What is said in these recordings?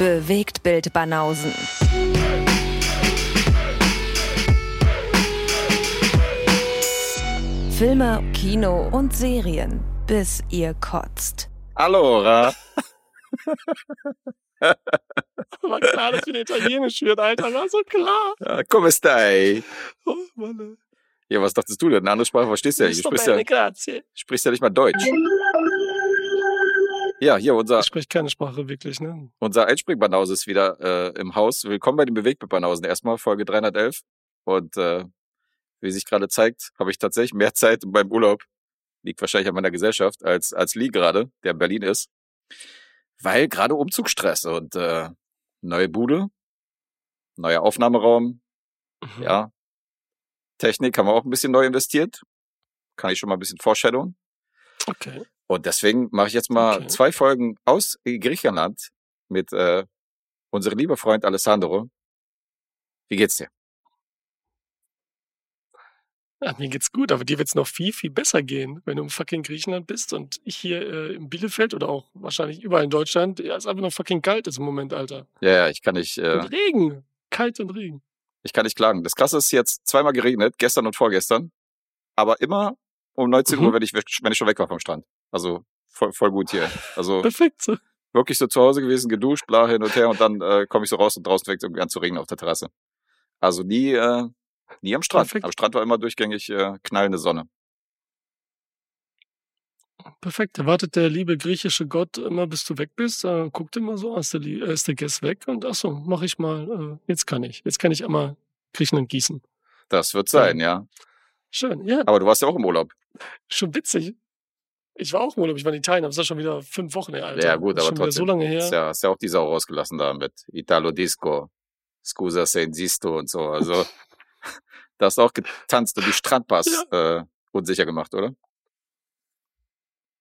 Bewegt Bild Banausen. Filme, Kino und Serien, bis ihr kotzt. Allora. War klar, dass wieder Italienisch wird, Alter. War so klar. Ja, Come stai? Oh, Mann. Ja, was dachtest du denn? Eine andere Sprache verstehst du ja nicht. Du sprichst ja, sprichst ja nicht mal Deutsch. Ja, hier unser, Ich spreche keine Sprache wirklich, ne? unser Einspringbanause ist wieder äh, im Haus. Willkommen bei den Bewegtbanausen. Erstmal Folge 311. Und äh, wie sich gerade zeigt, habe ich tatsächlich mehr Zeit beim Urlaub. Liegt wahrscheinlich an meiner Gesellschaft, als, als Lee gerade, der in Berlin ist. Weil gerade Umzugsstress und äh, neue Bude, neuer Aufnahmeraum, Mhm. ja. Technik haben wir auch ein bisschen neu investiert. Kann ich schon mal ein bisschen foreshadowen. Okay. Und deswegen mache ich jetzt mal Okay. zwei Folgen aus Griechenland mit äh, unserem lieben Freund Alessandro. Wie geht's dir? Ja, mir geht's gut, aber dir wird's noch viel, viel besser gehen, wenn du im fucking Griechenland bist und ich hier äh, in Bielefeld oder auch wahrscheinlich überall in Deutschland. Ja, ist einfach noch fucking kalt ist im Moment, Alter. Ja, ja, ich kann nicht, äh, Und Regen. Kalt und Regen. ich kann nicht klagen. Das Krasse ist jetzt zweimal geregnet, gestern und vorgestern, aber immer um 19 Mhm. Uhr, wenn ich, wenn ich schon weg war vom Strand. Also voll, voll gut hier. Also Perfekt. So. wirklich so zu Hause gewesen, geduscht, bla hin und her und dann äh, komme ich so raus und draußen fängt irgendwie an zu regnen auf der Terrasse. Also nie, äh, nie am Strand. Perfekt. Am Strand war immer durchgängig äh, knallende Sonne. Perfekt. Da wartet der liebe griechische Gott immer, bis du weg bist. Äh, guckt immer so, ist der, äh, ist der Guest weg? Und ach so, mach ich mal. Äh, jetzt kann ich. Jetzt kann ich einmal Griechenland gießen. Das wird sein, ja. Schön. Ja, Aber du warst ja auch im Urlaub. schon witzig. Ich war auch im Urlaub. Ich war in Italien, aber es ist ja schon wieder fünf Wochen her, Alter. Ja, gut, aber schon wieder so trotzdem. lange her. Ist ja, ist ja auch die Sau rausgelassen da mit Italo Disco, Scusa se insisto und so. Also, da hast du auch getanzt und die Strandpass äh, unsicher gemacht, oder?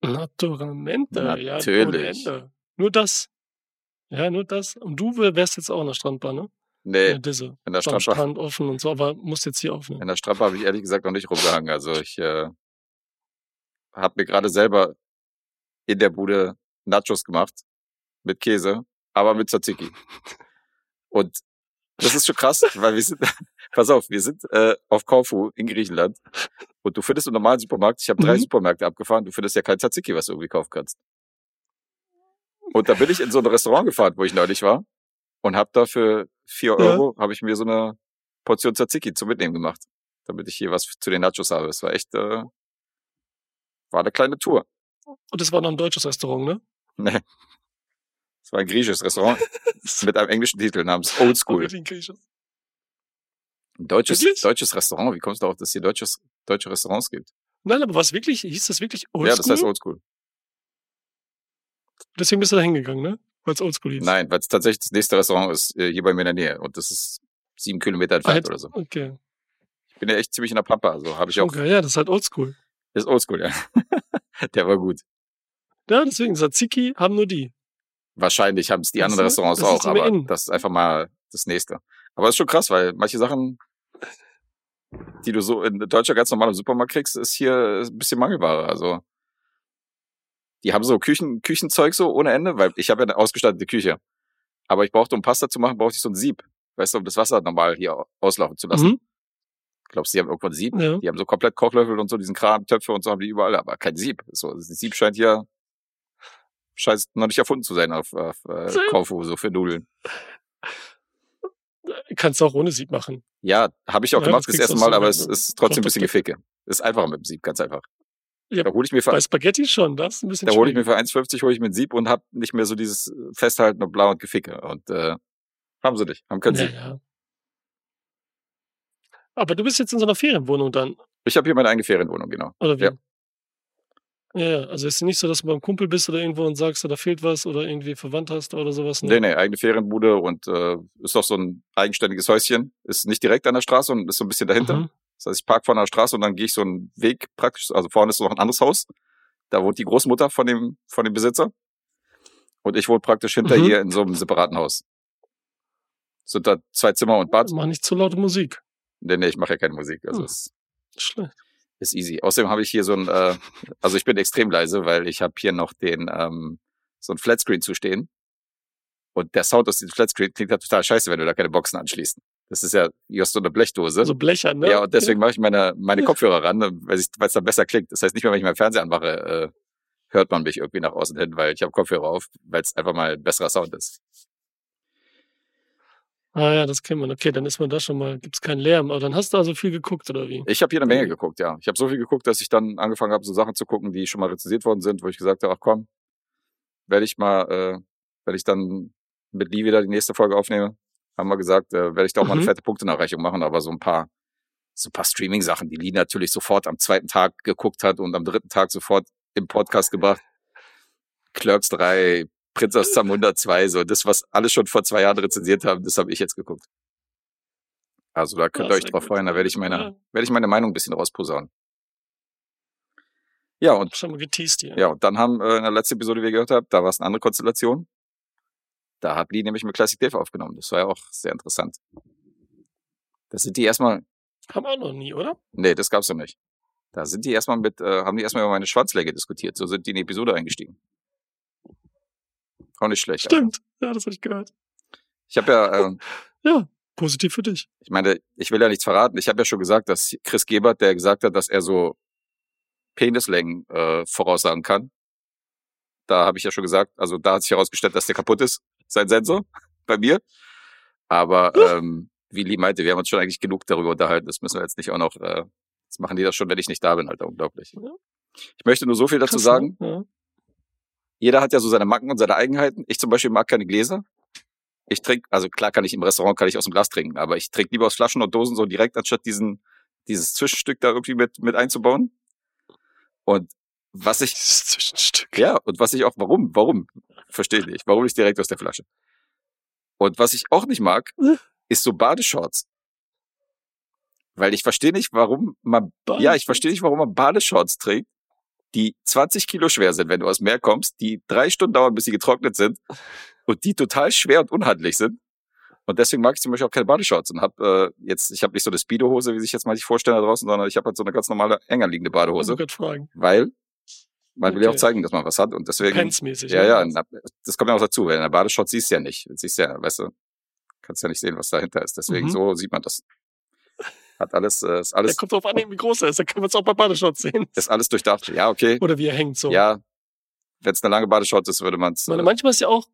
Naturalmente, ja. Natürlich. Ende. Nur das. Ja, nur das. Und du wärst jetzt auch in der Strandbahn, ne? Nee, Ja, in der So am Strandbar, Strand offen und so, aber musst jetzt hier aufnehmen. in der Strandbar habe ich ehrlich gesagt noch nicht rumgehangen. Also ich äh, habe mir gerade selber in der Bude Nachos gemacht mit Käse, aber mit Tzatziki. Und das ist schon krass, weil wir sind, pass auf, wir sind äh, auf Korfu in Griechenland und du findest im normalen Supermarkt, ich habe drei Mhm. Supermärkte abgefahren, du findest ja kein Tzatziki, was du irgendwie kaufen kannst. Und da bin ich in so ein Restaurant gefahren, wo ich neulich war und habe da für vier Ja. Euro habe ich mir so eine Portion Tzatziki zum Mitnehmen gemacht, damit ich hier was zu den Nachos habe. Es war echt, äh, war eine kleine Tour. Und das war noch ein deutsches Restaurant, ne? Nee. Es war ein griechisches Restaurant mit einem englischen Titel namens Old School. Ein deutsches, Wirklich? deutsches Restaurant. Wie kommst du darauf, dass es hier deutsches, deutsche Restaurants gibt? Nein, aber was wirklich, hieß das wirklich Oldschool? Ja, das heißt Old School. Deswegen bist du da hingegangen, ne? Weil es Oldschool hieß. Nein, weil es tatsächlich das nächste Restaurant ist äh, hier bei mir in der Nähe und das ist sieben Kilometer entfernt Halt, oder so. Okay. Ich bin ja echt ziemlich in der Pampa, also habe ich auch. okay. Ja, das ist halt Oldschool. Ist Old School, ja. Der war gut. Ja, deswegen, Tzatziki haben nur die. Wahrscheinlich haben es die Weißt anderen Restaurants das auch, aber in. das ist einfach mal das nächste. Aber es ist schon krass, weil manche Sachen, die du so in Deutschland ganz normal im Supermarkt kriegst, ist hier ein bisschen mangelbarer. Also die haben so Küchen, Küchenzeug so ohne Ende, weil ich habe ja eine ausgestattete Küche. Aber ich brauchte, um Pasta zu machen, brauchte ich so ein Sieb. Weißt du, um das Wasser normal hier auslaufen zu lassen. Mhm. Glaubst du, die haben irgendwo ein Sieb? Ja. Die haben so komplett Kochlöffel und so, diesen Kram, Töpfe und so haben die überall, aber kein Sieb. So, das Sieb scheint hier, scheint noch nicht erfunden zu sein auf, auf äh, Kaufu, so für Nudeln. Kannst du auch ohne Sieb machen. Ja, habe ich auch Ja, gemacht das erste Mal, so aber es ist trotzdem ein bisschen. Geficke. Ist einfacher mit dem Sieb, ganz einfach. Ja, Da hole ich mir für, Bei Spaghetti schon, das ist ein bisschen da hole ich mir für 1,50 hole ich mir ein Sieb und hab nicht mehr so dieses Festhalten und blau und Geficke. Und äh, haben sie nicht, haben kein Ja, Sieb. ja. Aber du bist jetzt in so einer Ferienwohnung dann, Ich habe hier meine eigene Ferienwohnung, genau. oder wie? Ja. Ja. Also ist es nicht so, dass du beim Kumpel bist oder irgendwo und sagst, da fehlt was oder irgendwie verwandt hast oder sowas. Nee, nee, eigene Ferienbude und äh, ist auch so ein eigenständiges Häuschen. Ist nicht direkt an der Straße und ist so ein bisschen dahinter. Mhm. Das heißt, ich park vor einer Straße und dann gehe ich so einen Weg praktisch, also vorne ist noch ein anderes Haus. Da wohnt die Großmutter von dem, von dem Besitzer. Und ich wohne praktisch hinter Mhm. ihr in so einem separaten Haus. Sind da zwei Zimmer und Bad. Mach nicht zu laute Musik. Nee, nee, ich mache ja keine Musik. Also Hm. Schlecht. ist easy. Außerdem habe ich hier so ein, äh, also ich bin extrem leise, weil ich habe hier noch den, ähm, so ein Flatscreen zu stehen. Und der Sound aus diesem Flatscreen klingt halt total scheiße, wenn du da keine Boxen anschließt. Das ist ja, wie aus so einer Blechdose. So Blecher, ne? Ja, und deswegen mache ich meine, meine Kopfhörer ran, weil es dann besser klingt. Das heißt nicht mehr, wenn ich meinen Fernseher anmache, äh, hört man mich irgendwie nach außen hin, weil ich habe Kopfhörer auf, weil es einfach mal ein besserer Sound ist. Ah ja, das kennt man. Okay, dann ist man da schon mal, gibt's keinen Lärm. Aber dann hast du also viel geguckt, oder wie? Ich habe hier eine Menge geguckt, ja. Ich habe so viel geguckt, dass ich dann angefangen habe, so Sachen zu gucken, die schon mal rezensiert worden sind, wo ich gesagt habe, ach komm, werde ich mal, äh, werde ich dann mit Lee wieder die nächste Folge aufnehme, haben wir gesagt, äh, werde ich da auch mal eine Mhm. fette Punktenachreichung machen, aber so ein paar, so ein paar Streaming-Sachen, die Lee natürlich sofort am zweiten Tag geguckt hat und am dritten Tag sofort im Podcast gebracht. Clerks 3, Prinz aus Zamunda 2, so das, was alle schon vor zwei Jahren rezensiert haben, das habe ich jetzt geguckt. Also da könnt ihr Ja, euch drauf gut. freuen, da werde ich meine, werde ich meine Meinung ein bisschen rausposaunen. Ja, und Schon mal geteased hier. ja, und dann haben äh, in der letzten Episode, wie ihr gehört habt, da war es eine andere Konstellation. Da hat Lee nämlich mit Classic Dave aufgenommen. Das war ja auch sehr interessant. Das sind die erstmal, Haben wir auch noch nie, oder? nee, das gab's noch nicht. Da sind die erstmal mit, äh, haben die erstmal über meine Schwanzlänge diskutiert. So sind die in die Episode eingestiegen. Auch nicht schlecht. Stimmt. Ja, das habe ich gehört. Ich habe ja, ähm, Ja, positiv für dich. ich meine, ich will ja nichts verraten. Ich habe ja schon gesagt, dass Chris Gebert, der gesagt hat, dass er so Penislängen äh, voraussagen kann. Da habe ich ja schon gesagt, also da hat sich herausgestellt, dass der kaputt ist, sein Sensor bei mir. Aber ähm, wie Lee meinte, wir haben uns schon eigentlich genug darüber unterhalten. Das müssen wir jetzt nicht auch noch, äh, das machen die das schon, wenn ich nicht da bin, Alter, unglaublich. Ja. Ich möchte nur so viel dazu Krass, sagen. Ne? Ja. Jeder hat ja so seine Macken und seine Eigenheiten. Ich zum Beispiel mag keine Gläser. Ich trinke, also klar kann ich im Restaurant kann ich aus dem Glas trinken, aber ich trinke lieber aus Flaschen und Dosen so direkt, anstatt diesen, dieses Zwischenstück da irgendwie mit, mit einzubauen. Und was ich, Dieses Zwischenstück. ja, und was ich auch, warum, warum, verstehe ich nicht, warum nicht direkt aus der Flasche. Und was ich auch nicht mag, ist so Badeshorts. Weil ich verstehe nicht, warum man, ja, ich verstehe nicht, warum man Badeshorts trägt, die 20 Kilo schwer sind, wenn du aus dem Meer kommst, die drei Stunden dauern, bis sie getrocknet sind und die total schwer und unhandlich sind. Und deswegen mag ich zum Beispiel auch keine Badeshorts und habe äh, jetzt, ich habe nicht so eine Speedo-Hose, wie sich jetzt manche vorstellen da draußen, sondern ich habe halt so eine ganz normale, enger liegende Ich Badehose, wollte fragen. weil man will ja auch Okay. zeigen, dass man was hat und deswegen, Pants-mäßig. ja, ja, na, das kommt ja auch dazu, weil in der Badeshorts siehst du ja nicht, siehst ja, weißt du, kannst ja nicht sehen, was dahinter ist, deswegen Mhm. so sieht man das. Hat alles, äh, ist Der alles, kommt drauf an, wie groß er ist. Da kann man es auch bei Badeshorts sehen. ist alles durchdacht. Ja, okay, Oder wie er hängt so. ja, wenn es eine lange Badeshorts ist, würde man es, äh, manchmal ist ja auch,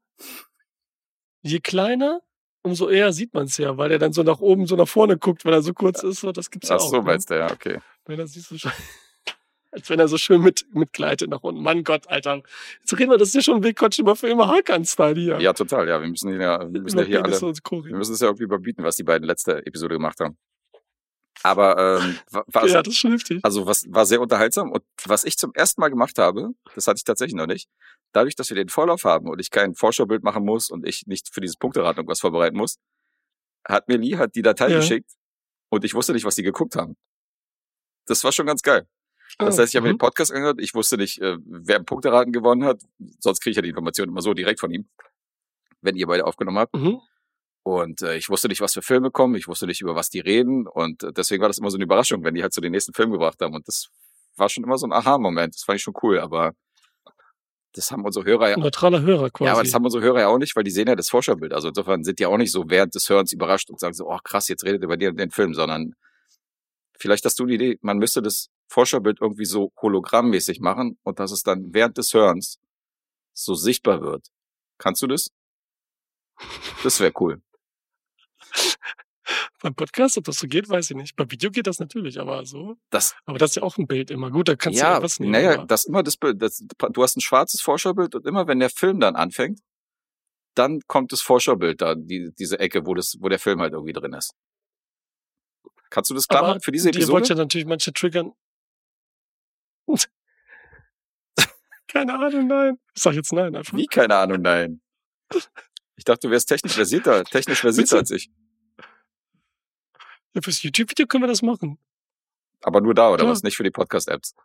je kleiner, umso eher sieht man es ja, weil er dann so nach oben, so nach vorne guckt, wenn er so kurz ist. So, das gibt's ja ach auch. so, ne? meinst du, ja, okay. Wenn er sich so schön, als wenn er so schön mit, mitgleitet nach unten. Mann Gott, Alter. Jetzt reden wir, das ist ja schon Willkotsch immer für immer Hakan-Style hier. Ja, total, ja, wir müssen ja, wir müssen ja Über hier alle, wir müssen es ja irgendwie überbieten, was die beiden letzte Episode gemacht haben. Aber ähm, wa- was, Ja, das ist schon heftig. also was war sehr unterhaltsam und was ich zum ersten Mal gemacht habe, das hatte ich tatsächlich noch nicht, dadurch, dass wir den Vorlauf haben und ich kein Vorschaubild machen muss und ich nicht für dieses Punkteraten irgendwas vorbereiten muss, hat mir Lee halt die Datei Ja. geschickt und ich wusste nicht, was die geguckt haben. Das war schon ganz geil. Das Ah, heißt, ich habe mir mhm. den Podcast angehört, ich wusste nicht, äh, wer im Punkteraten gewonnen hat, sonst kriege ich ja die Information immer so direkt von ihm, wenn ihr beide aufgenommen habt. Mhm. Und äh, ich wusste nicht, was für Filme kommen, ich wusste nicht, über was die reden. Und äh, deswegen war das immer so eine Überraschung, wenn die halt so den nächsten Film gebracht haben. Und das war schon immer so ein Aha-Moment. Das fand ich schon cool, aber das haben unsere Hörer ja. Neutraler Hörer quasi. Ja, aber das haben unsere Hörer ja auch nicht, weil die sehen ja das Vorschaubild. Also insofern sind die auch nicht so während des Hörens überrascht und sagen so, oh krass, jetzt redet ihr über den, den Film, sondern vielleicht hast du die Idee, man müsste das Vorschaubild irgendwie so hologrammmäßig machen und dass es dann während des Hörens so sichtbar wird. Kannst du das? Das wäre cool. Beim Podcast, ob das so geht, weiß ich nicht. Beim Video geht das natürlich, aber so. Das, Aber das ist ja auch ein Bild immer. Gut, da kannst du ja, ja was nehmen. naja, aber- das immer das Bild, das, du hast ein schwarzes Vorschaubild und immer wenn der Film dann anfängt, dann kommt das Vorschaubild da, die, diese Ecke, wo das, wo der Film halt irgendwie drin ist. Kannst du das klar aber machen für diese Ihr wollt Episode? ja natürlich manche triggern. Keine Ahnung, nein. Ich sag jetzt nein einfach. Wie? Keine Ahnung, nein. Ich dachte, du wärst technisch versierter, technisch versierter als ich. Ja, fürs YouTube-Video können wir das machen. Aber nur da, oder Klar. was? Nicht für die Podcast-Apps.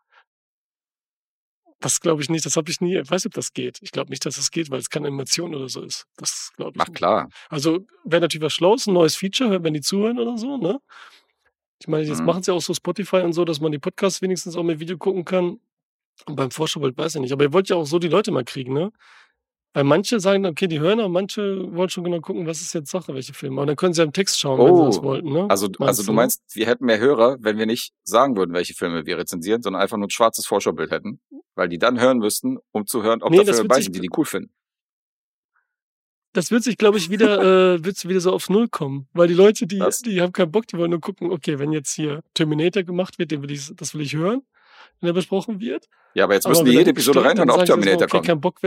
Das glaube ich nicht. Das habe ich nie. Ich weiß nicht, ob das geht. Ich glaube nicht, dass das geht, weil es keine Animation oder so ist. Das glaube ich Ach nicht. klar. Also wäre natürlich was Schlaues, ein neues Feature, wenn die zuhören oder so, ne? Ich meine, jetzt Mhm. machen sie auch so Spotify und so, dass man die Podcasts wenigstens auch mit Video gucken kann. Und beim Vorschaubild weiß ich nicht. Aber ihr wollt ja auch so die Leute mal kriegen, ne? Weil manche sagen, okay, die hören, aber manche wollen schon genau gucken, was ist jetzt Sache, welche Filme. Und dann können sie am Text schauen, wenn sie das Oh, wollten, ne? Also, also du meinst, wir hätten mehr Hörer, wenn wir nicht sagen würden, welche Filme wir rezensieren, sondern einfach nur ein schwarzes Vorschaubild hätten, weil die dann hören müssten, um zu hören, ob Nee, da das Filme bei sind, die die cool finden. Das wird sich, glaube ich, wieder, äh, wird's wieder so auf Null kommen. Weil die Leute, die, die haben keinen Bock, die wollen nur gucken, okay, wenn jetzt hier Terminator gemacht wird, den will ich, das will ich hören, wenn er besprochen wird. Ja, aber jetzt Aber müssen die jede Episode reinhören, ob so, Terminator okay, kommt. kein Bock,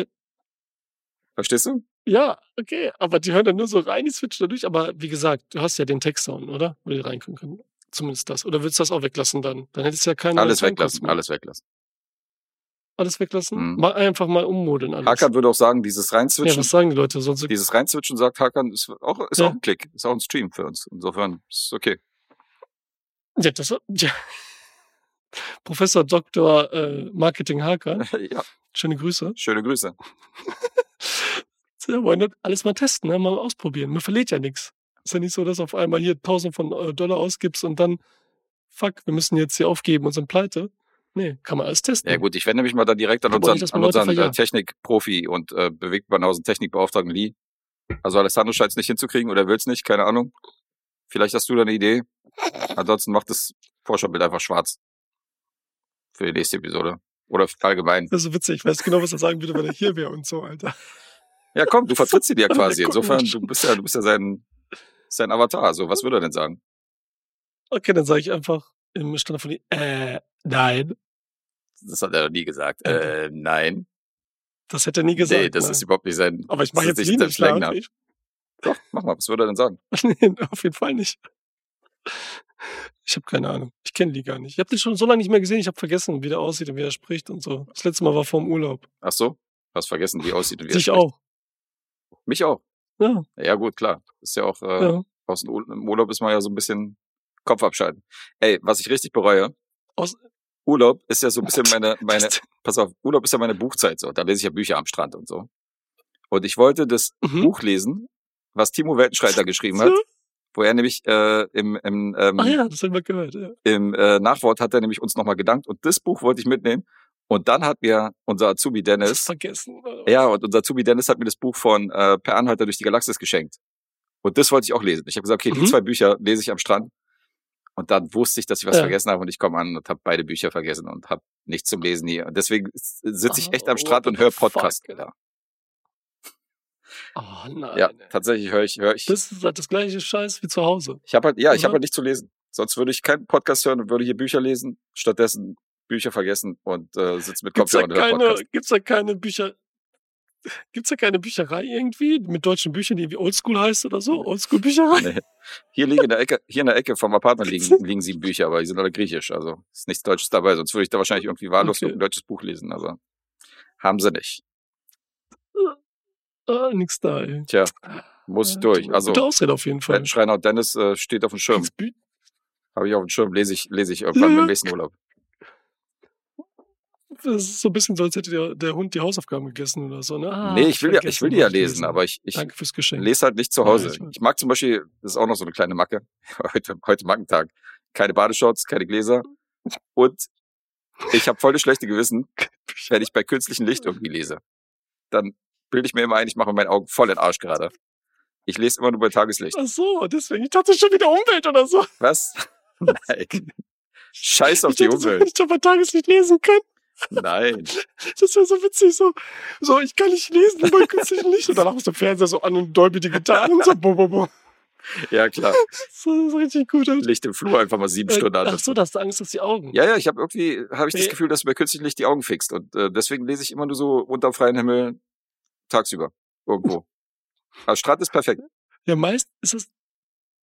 Verstehst du? Ja, okay, aber die hören dann nur so rein, die switchen da durch. Aber wie gesagt, du hast ja den Textdown, oder? Wo die reinkommen können. Zumindest das. Oder willst du das auch weglassen dann? Dann hättest du ja keine. Alles weglassen, alles weglassen. Alles weglassen? Mhm. Mal einfach mal ummodeln alles. Hakan würde auch sagen, dieses ja, Reinzwitschen, was sagen die Leute? Sonst dieses Reinzwitschen sagt Hakan, ist auch, ist Ja. auch ein Klick, ist auch ein Stream für uns. Insofern ist okay. ja, das, ja. Professor Dr. Äh, Marketing Hakan, ja, schöne Grüße. schöne Grüße. Wollen das alles mal testen, ne? mal ausprobieren. Man verliert ja nichts. Ist ja nicht so, dass auf einmal hier tausend von äh, Dollar ausgibst und dann, fuck, wir müssen jetzt hier aufgeben und sind pleite. Nee, kann man alles testen. Ja gut, ich wende mich mal dann direkt an unseren, an unseren äh. Technikprofi und äh, Bewegtbanausen Technikbeauftragten Lee. Also Alessandro scheint es nicht hinzukriegen oder will es nicht, keine Ahnung. Vielleicht hast du da eine Idee. Ansonsten macht das Vorschaubild einfach schwarz. Für die nächste Episode. Oder allgemein. Das ist so witzig, ich weiß genau, was er sagen würde, wenn er hier wäre und so, Alter. Ja, komm, du vertrittst ihn ja quasi. Insofern, du bist ja, du bist ja sein, sein Avatar. Also, was würde er denn sagen? Okay, dann sage ich einfach im Stand von die, äh, nein. Das hat er noch nie gesagt. Äh, nein. Das hätte er nie gesagt. nee, das nein. ist überhaupt nicht sein. Aber ich mache jetzt nicht Slang, nach. Ich, Doch, mach mal, was würde er denn sagen? nee, auf jeden Fall nicht. Ich habe keine Ahnung. Ich kenne die gar nicht. Ich habe den schon so lange nicht mehr gesehen. Ich habe vergessen, wie der aussieht und wie er spricht und so. Das letzte Mal war vor dem Urlaub. Ach so? Hast vergessen, wie er aussieht und wie er spricht. auch. Mich auch. Ja, Ja, gut, klar. Ist ja auch, äh, ja. aus dem Urlaub ist man ja so ein bisschen Kopf abschalten. Ey, was ich richtig bereue, Aus, Urlaub ist ja so ein bisschen meine, meine, pass auf, Urlaub ist ja meine Buchzeit so. Da lese ich ja Bücher am Strand und so. Und ich wollte das Mhm. Buch lesen, was Timo Weltenschreiter geschrieben hat, wo er nämlich äh, im, im, ähm, ja, gehört. Ja. im äh, Nachwort hat er nämlich uns nochmal gedankt und das Buch wollte ich mitnehmen. Und dann hat mir unser Azubi Dennis, Vergessen. oder? ja, und unser Azubi Dennis hat mir das Buch von äh, Per Anhalter durch die Galaxis geschenkt. Und das wollte ich auch lesen. Ich habe gesagt, okay, die Mhm. zwei Bücher lese ich am Strand. Und dann wusste ich, dass ich was Ja. vergessen habe und ich komme an und habe beide Bücher vergessen und habe nichts zum Lesen hier. Und deswegen sitze ich echt am Oh, Strand what und höre fuck, Podcast. Ja, Oh nein. ja ey. tatsächlich höre ich, höre ich. Das ist halt das gleiche Scheiß wie zu Hause. Ich habe halt, ja, ich habe halt nicht zu lesen. Sonst würde ich keinen Podcast hören und würde hier Bücher lesen. Stattdessen Bücher vergessen und äh, sitze mit Gibt's da, Kopfhörer und Podcast. gibt's da keine Bücher? Gibt's da keine Bücherei irgendwie mit deutschen Büchern, die wie Oldschool heißt oder so? Oldschool-Bücherei? Nee. Hier liegen in der Ecke, hier in der Ecke vom Apartment liegen, liegen sieben Bücher, aber die sind alle griechisch. Also ist nichts Deutsches dabei. Sonst würde ich da wahrscheinlich irgendwie wahllos Okay. ein deutsches Buch lesen. Also haben sie nicht. Ah, nix da, ey. Tja, muss Ja, durch. Also Gute Ausrede auf jeden Fall. Schreiner und Dennis äh, steht auf dem Schirm. Habe ich auf dem Schirm. Lese ich, lese ich irgendwann Ja. im nächsten Urlaub. Das ist so ein bisschen so, als hätte der, der Hund die Hausaufgaben gegessen oder so, ne? Ah, nee, ich will ja, ich will die ja ich lesen, gelesen. aber ich, ich Danke fürs Geschenk. lese halt nicht zu Ja, Hause. ich weiß. Ich mag zum Beispiel, das ist auch noch so eine kleine Macke, heute, heute Mackentag, keine Badeshorts, keine Gläser und ich habe voll das schlechte Gewissen, wenn ich bei künstlichem Licht irgendwie lese. Dann bilde ich mir immer ein, ich mache meinen Augen voll in den Arsch gerade. Ich lese immer nur bei Tageslicht. Ach so, deswegen. Ich dachte schon wieder Umwelt oder so. Was? Nein. Scheiß auf ich die Umwelt. ich doch bei Tageslicht lesen kann. Nein. Das wäre so witzig, so, so, ich kann nicht lesen bei künstlichem Licht. Und danach ist der Fernseher so an und Dolby Digital und so, bo, bo, bo. Ja, klar. So, so richtig gut. Alter. Licht im Flur einfach mal sieben Stunden an. Ach so, da hast du Angst, dass die Augen. Ja, ja, ich habe irgendwie, habe ich das Nee. Gefühl, dass du bei künstlichem Licht die Augen fixt. Und äh, deswegen lese ich immer nur so unter freiem Himmel tagsüber. Irgendwo. Also Strand ist perfekt. Ja, meist ist es,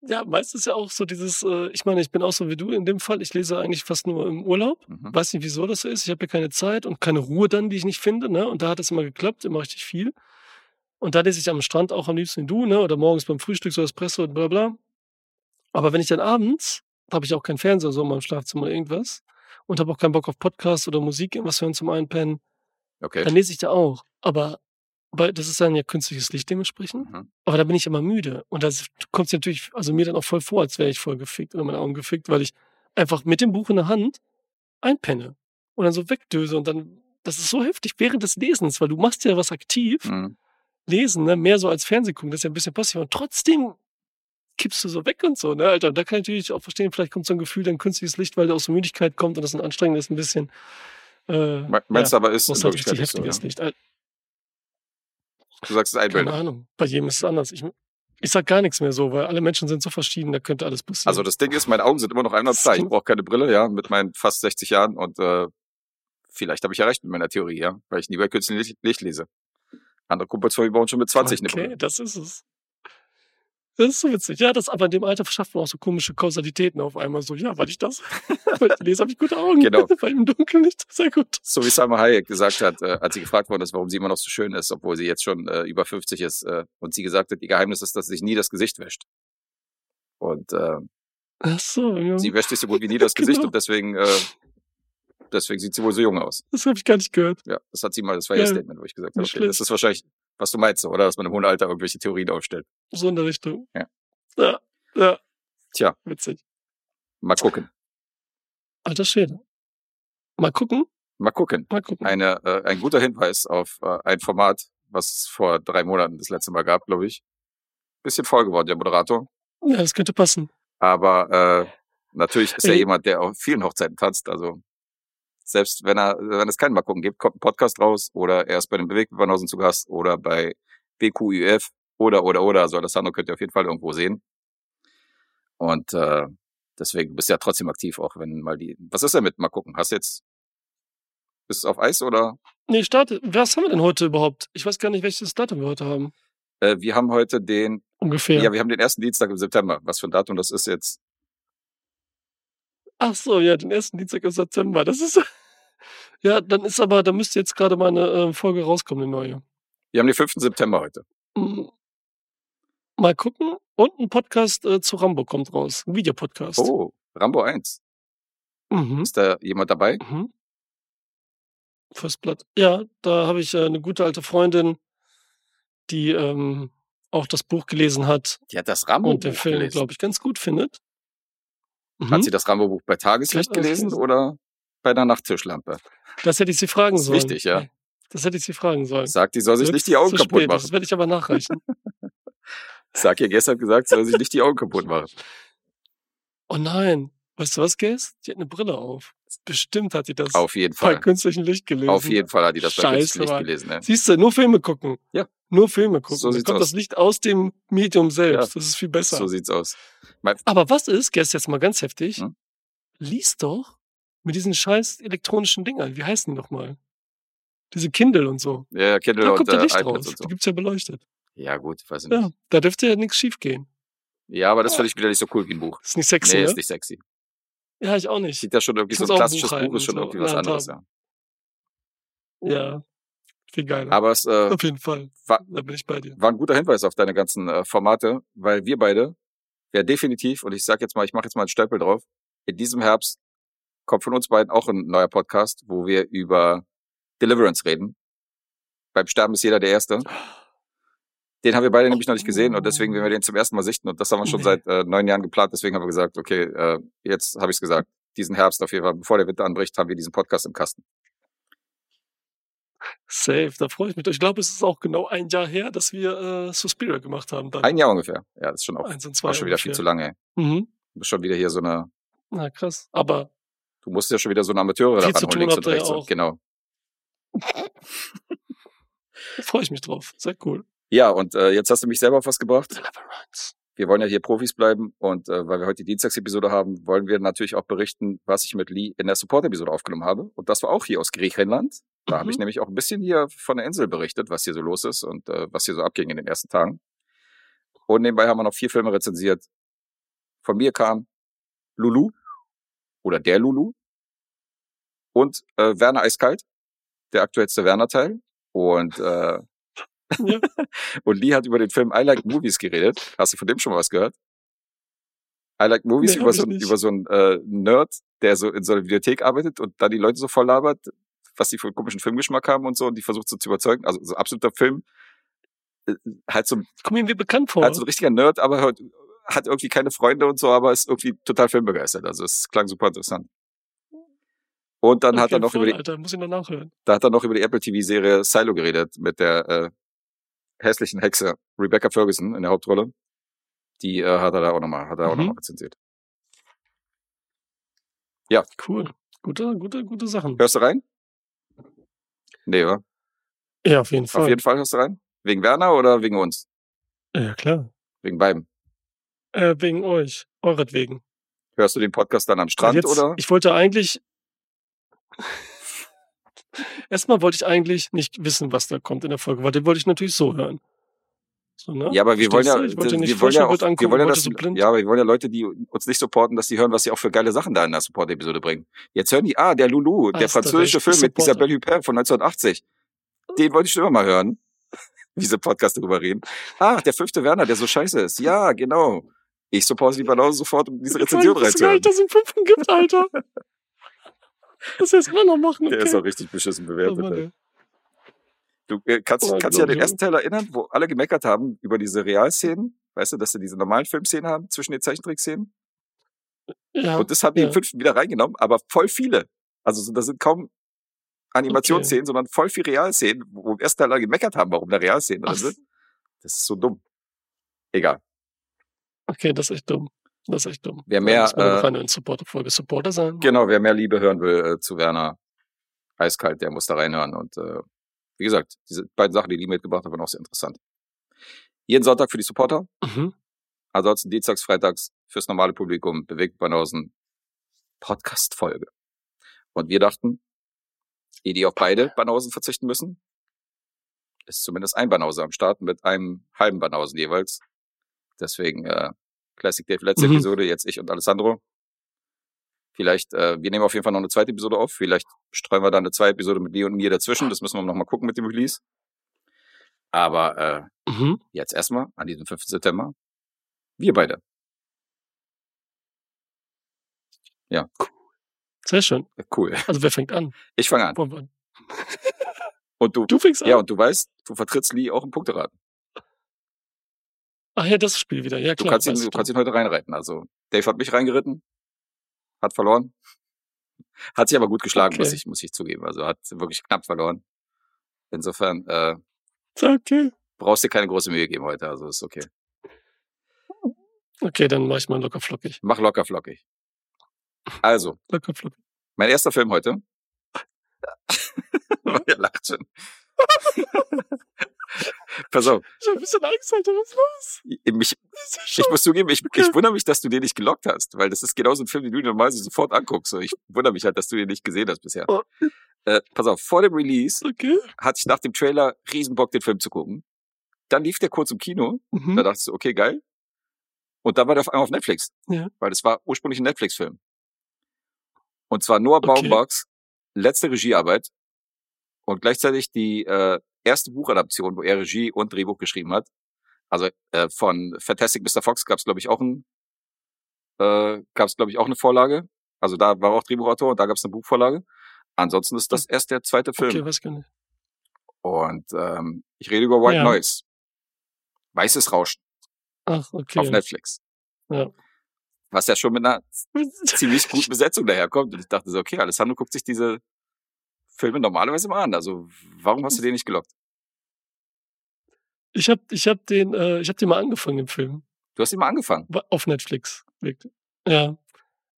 ja, meist ist ja auch so dieses, äh, ich meine, ich bin auch so wie du in dem Fall. Ich lese eigentlich fast nur im Urlaub. Mhm. Weiß nicht, wieso das so ist. Ich habe ja keine Zeit und keine Ruhe dann, die ich nicht finde, ne? Und da hat es immer geklappt, immer richtig viel. Und da lese ich am Strand auch am liebsten wie du, ne? Oder morgens beim Frühstück so Espresso und bla bla. Aber wenn ich dann abends, da habe ich auch keinen Fernseher so in meinem Schlafzimmer oder irgendwas und habe auch keinen Bock auf Podcast oder Musik, irgendwas hören zum Einpennen, Okay. dann lese ich da auch. Aber weil das ist dann ja künstliches Licht dementsprechend. Mhm. Aber da bin ich immer müde. Und da kommt es natürlich, also mir dann auch voll vor, als wäre ich voll gefickt oder meine Augen gefickt, weil ich einfach mit dem Buch in der Hand einpenne und dann so wegdöse und dann, das ist so heftig während des Lesens, weil du machst ja was aktiv Mhm. lesen, ne, mehr so als Fernseh gucken, das ist ja ein bisschen passiv. Und trotzdem kippst du so weg und so, ne, Alter. Und da kann ich natürlich auch verstehen, vielleicht kommt so ein Gefühl, dann künstliches Licht, weil da aus der Müdigkeit kommt und das ein anstrengendes ein bisschen. Äh, Me- Meinst du aber, ist in halt Wirklichkeit nicht so, heftiges ja? Licht. Du sagst, es ist Keine. Ahnung. Bei jedem ist es anders. Ich, ich sag gar nichts mehr so, weil alle Menschen sind so verschieden, da könnte alles passieren. Also das Ding ist, meine Augen sind immer noch einwandfrei. Ich brauche keine Brille, ja, mit meinen fast 60 Jahren und äh, vielleicht habe ich ja recht mit meiner Theorie, ja, weil ich nie bei künstlichem Licht, lese. Andere Kumpels von mir bauen schon mit 20 okay, eine Brille. das ist es. Das ist so witzig. Ja, das, aber in dem Alter schafft man auch so komische Kausalitäten auf einmal. So, ja, weil ich das, weil ich lese, habe ich gute Augen. Genau. weil im Dunkeln nicht. Sehr gut. So wie Salma Hayek gesagt hat, äh, als sie gefragt worden ist, warum sie immer noch so schön ist, obwohl sie jetzt schon äh, über 50 ist. Äh, und sie gesagt hat, ihr Geheimnis ist, dass sie sich nie das Gesicht wäscht. Und äh, Ach so, ja. sie wäscht sich so gut wie nie das Gesicht Genau. und deswegen, äh, deswegen sieht sie wohl so jung aus. Das habe ich gar nicht gehört. Ja, das hat sie mal, das war ihr Ja. Statement, wo ich gesagt habe, okay, das ist wahrscheinlich, was du meinst, oder? Dass man im hohen Alter irgendwelche Theorien aufstellt. So in der Richtung. Ja. Ja. Ja. Tja. Witzig. Mal gucken. Alter Schwede. Mal gucken. Mal gucken. Mal gucken. Eine, äh, ein guter Hinweis auf äh, ein Format, was es vor drei Monaten das letzte Mal gab, glaube ich. Bisschen voll geworden, der Moderator. Ja, das könnte passen. Aber äh, natürlich ist er jemand, der auf vielen Hochzeiten tanzt. Also selbst wenn er, wenn es keinen Mal gucken gibt, kommt ein Podcast raus oder er ist bei den Bewegtbanausen zu Gast oder bei BQÜF oder oder oder. Also Alessandro könnt ihr auf jeden Fall irgendwo sehen. Und äh, deswegen bist du ja trotzdem aktiv, auch wenn mal die. Was ist denn mit mal gucken? Hast du jetzt bist du auf Eis oder? Nee, starte. Was haben wir denn heute überhaupt? Ich weiß gar nicht, welches Datum wir heute haben. Äh, wir haben heute den, Ungefähr. ja, wir haben den ersten Dienstag im September. Was für ein Datum das ist jetzt? Ach so, ja, den ersten Dienstag im September. Das ist. Ja, dann ist aber, da müsste jetzt gerade mal eine äh, Folge rauskommen, eine neue. Wir haben den 5. September heute. Mm. Mal gucken. Und ein Podcast äh, zu Rambo kommt raus. Ein Videopodcast. Oh, Rambo 1. Mhm. Ist da jemand dabei? Mhm. First Blood. Ja, da habe ich äh, eine gute alte Freundin, die ähm, auch das Buch gelesen hat Die hat das Rambo und den Film, glaube ich, ganz gut findet. Mhm. Hat sie das Rambo Buch bei Die Tageslicht gelesen. oder bei einer Nachttischlampe? Das hätte ich sie fragen Das sollen. wichtig, ja. Das hätte ich sie fragen sollen. Sagt, die soll sich Jetzt nicht die Augen kaputt spät, Das machen. werde ich aber nachreichen. Sag ihr gestern gesagt, soll sich nicht die Augen kaputt machen. oh nein. Weißt du was, Gaze? Die hat eine Brille auf. Bestimmt hat die das Auf jeden bei Fall. künstlichem Licht gelesen. Auf jeden Fall hat die das bei Scheiße, Künstlich Mann. gelesen. Ne? Siehst du, nur Filme gucken. Ja. Nur Filme gucken. So da kommt aus. das Licht aus dem Medium selbst. Ja. Das ist viel besser. So sieht's aus. Mein, Aber was ist, Gest jetzt mal ganz heftig, Hm? lies doch mit diesen scheiß elektronischen Dingern. Wie heißen die nochmal? Diese Kindle und so. ja, Kindle Da und kommt äh, Licht raus. so. Die gibt's ja beleuchtet. Ja, gut, weiß ich nicht. Ja, da dürfte ja nichts schief gehen. Ja, aber das finde ich wieder nicht so cool wie ein Buch. Ist nicht sexy, nee, ne? ist nicht sexy. Ja, ich auch nicht. Sieht ja schon irgendwie so ein klassisches Buch Buch ist schon so irgendwie was Hand anderes, ja. Ja. Viel geiler. Aber es äh, Auf jeden Fall. war, Da bin ich bei dir. war ein guter Hinweis auf deine ganzen äh, Formate, weil wir beide ja definitiv, und ich sag jetzt mal, ich mache jetzt mal einen Stempel drauf, in diesem Herbst kommt von uns beiden auch ein neuer Podcast, wo wir über Deliverance reden. Beim Sterben ist jeder der Erste. Den haben wir beide nämlich noch nicht gesehen und deswegen werden wir den zum ersten Mal sichten und das haben wir schon seit äh, neun Jahren geplant. Deswegen haben wir gesagt, okay, äh, jetzt habe ich es gesagt. Diesen Herbst auf jeden Fall, bevor der Winter anbricht, haben wir diesen Podcast im Kasten. Safe, da freue ich mich. Ich glaube, es ist auch genau ein Jahr her, dass wir äh, Suspiria gemacht haben. Dann. Ein Jahr ungefähr. Ja, das ist schon auch, Eins und zwei auch schon wieder viel ungefähr. zu lange. Mhm. Schon wieder hier so eine, Na krass. Aber du musst ja schon wieder so eine Amateure Viel da ranholen, links und ja rechts. auch. Genau. freue ich mich drauf. Sehr cool. Ja, und äh, jetzt hast du mich selber auf was gebracht. Wir wollen ja hier Profis bleiben und äh, weil wir heute die Dienstagsepisode haben, wollen wir natürlich auch berichten, was ich mit Lee in der Support-Episode aufgenommen habe. Und das war auch hier aus Griechenland. Da habe ich Mhm. nämlich auch ein bisschen hier von der Insel berichtet, was hier so los ist und äh, was hier so abging in den ersten Tagen. Und nebenbei haben wir noch vier Filme rezensiert. Von mir kam Lulu oder der Lulu und äh, Werner Eiskalt, der aktuellste Werner-Teil. Und äh, Ja. und Lee hat über den Film I Like Movies geredet. Hast du von dem schon mal was gehört? I Like Movies Nee, über, so, über so einen äh, Nerd, der so in so einer Videothek arbeitet und dann die Leute so voll labert, was die für einen komischen Filmgeschmack haben und so und die versucht so zu überzeugen. Also so absoluter Film. Äh, Halt so, Kommt mir bekannt vor. halt so ein richtiger Nerd, aber halt, hat irgendwie keine Freunde und so, aber ist irgendwie total filmbegeistert. Also es klang super interessant. Und dann hat er noch voll, über die, Alter, muss ich noch nachhören. da hat er noch über die Apple TV-Serie Silo geredet mit der äh, hässlichen Hexe Rebecca Ferguson in der Hauptrolle. Die äh, hat er da auch nochmal, hat er auch Mhm. nochmal rezensiert. Cool. Gute, gute, gute Sachen. Hörst du rein? Nee, oder? Ja, auf jeden Fall. Auf jeden Fall hörst du rein? Wegen Werner oder wegen uns? Ja, klar. Wegen beiden. Äh, wegen euch. Euretwegen. Hörst du den Podcast dann am Strand jetzt, oder? Ich wollte eigentlich. Erstmal wollte ich eigentlich nicht wissen, was da kommt in der Folge, weil den wollte ich natürlich so hören. So, ne? Ja, aber wir wollen Verstehst ja, wir wollen ja, auch, Vorschaubild angucken, wir wollen ja, wollte dass, so blind. ja, aber wir wollen ja Leute, die uns nicht supporten, dass die hören, was sie auch für geile Sachen da in der Support-Episode bringen. Jetzt hören die, ah, der Lulu, der Hast du französische recht, Film mit. Isabelle Huppert von 1980. Den wollte ich schon immer mal hören. Wie sie Podcast darüber reden. Ah, der fünfte Werner, der so scheiße ist. Ja, genau. Ich supporte lieber Banause sofort, um diese Rezension Ich weiß gar reinzuhören. nicht, dass es einen fünften gibt, Alter. Das jetzt immer noch machen. Okay. Der ist auch richtig beschissen Oh bewertet. Mann, ey. Du äh, kannst, Oh, kannst dich an den ersten Teil erinnern, wo alle gemeckert haben über diese Realszenen. Weißt du, dass sie diese normalen Filmszenen haben zwischen den Zeichentrickszenen? ja, Und das haben die im ja. fünften wieder reingenommen, aber voll viele. Also so- da sind kaum Animationsszenen, sondern voll viel Realszenen, wo im ersten Teil alle gemeckert haben, warum da Realszenen drin sind. Das ist so dumm. Egal. Okay, das ist echt dumm. Das ist echt dumm. Wer mehr, äh, noch eine Supporter-Folge Supporter sein. Genau, wer mehr Liebe hören will äh, zu Werner Eiskalt, der muss da reinhören. Und äh, wie gesagt, diese beiden Sachen, die die mitgebracht haben, waren auch sehr interessant. Jeden Sonntag für die Supporter, Mhm. ansonsten dienstags, freitags fürs normale Publikum, bewegt Banausen Podcast-Folge. Und wir dachten, die, die auf beide Banausen verzichten müssen, ist zumindest ein Banause am Start mit einem halben Banausen jeweils. Deswegen äh, Classic Dave letzte Mhm. Episode, jetzt ich und Alessandro. Vielleicht, äh, wir nehmen auf jeden Fall noch eine zweite Episode auf. Vielleicht streuen wir dann eine zweite Episode mit Lee und mir dazwischen. Das müssen wir noch mal gucken mit dem Release. Aber äh, Mhm. jetzt erstmal an diesem 5. September. Wir beide. Sehr schön. Ja, Cool. Also wer fängt an? Ich fange an. Wir- Und du. Du fängst an? Ja, und du weißt, du vertrittst Lee auch im Punkteraten. Ach ja, das Spiel wieder. Ja, Du klar. kannst ihn, du kannst ihn heute reinreiten. Also Dave hat mich reingeritten, hat verloren. Hat sich aber gut geschlagen, Okay. muss ich, muss ich zugeben. Also hat wirklich knapp verloren. Insofern äh, Okay. brauchst dir keine große Mühe geben heute. Also ist okay. Okay, dann mach ich mal locker flockig. Mach locker flockig. Also, Locker flockig. mein erster Film heute. Ihr lacht schon. Pass auf, Ich hab ein bisschen Angst, Alter. Was ist los? ich, ich schon- muss zugeben, ich, Okay. ich wundere mich, dass du den nicht gelockt hast, weil das ist genauso ein Film, den du normalerweise sofort anguckst. So, Ich wundere mich halt, dass du den nicht gesehen hast bisher. Oh. Äh, pass auf, vor dem Release Okay. hatte ich nach dem Trailer riesen Bock, den Film zu gucken. Dann lief der kurz im Kino. Mhm. Da dachtest du, okay, geil. Und dann war der auf einmal auf Netflix. Ja. Weil das war ursprünglich ein Netflix-Film. Und zwar Noah Okay. Baumbachs letzte Regiearbeit und gleichzeitig die äh, erste Buchadaption, wo er Regie und Drehbuch geschrieben hat. Also äh, von Fantastic Mr. Fox gab es, glaube ich, auch ein, äh, gab es, glaube ich, auch eine Vorlage. Also da war auch Drehbuchautor und da gab es eine Buchvorlage. Ansonsten ist das erst der zweite Film. Okay, weiß gar nicht. Und ähm, ich rede über White Ja. Noise. Weißes Rauschen Ach, okay. auf Netflix. Ja. Was ja schon mit einer ziemlich guten Besetzung daherkommt. Und ich dachte so, okay, Alessandro guckt sich diese Filme normalerweise mal an. Also warum hast du den nicht gelockt? Ich hab, ich hab den, äh, ich hab den mal angefangen, den Film. Du hast ihn mal angefangen. Auf Netflix. Ja.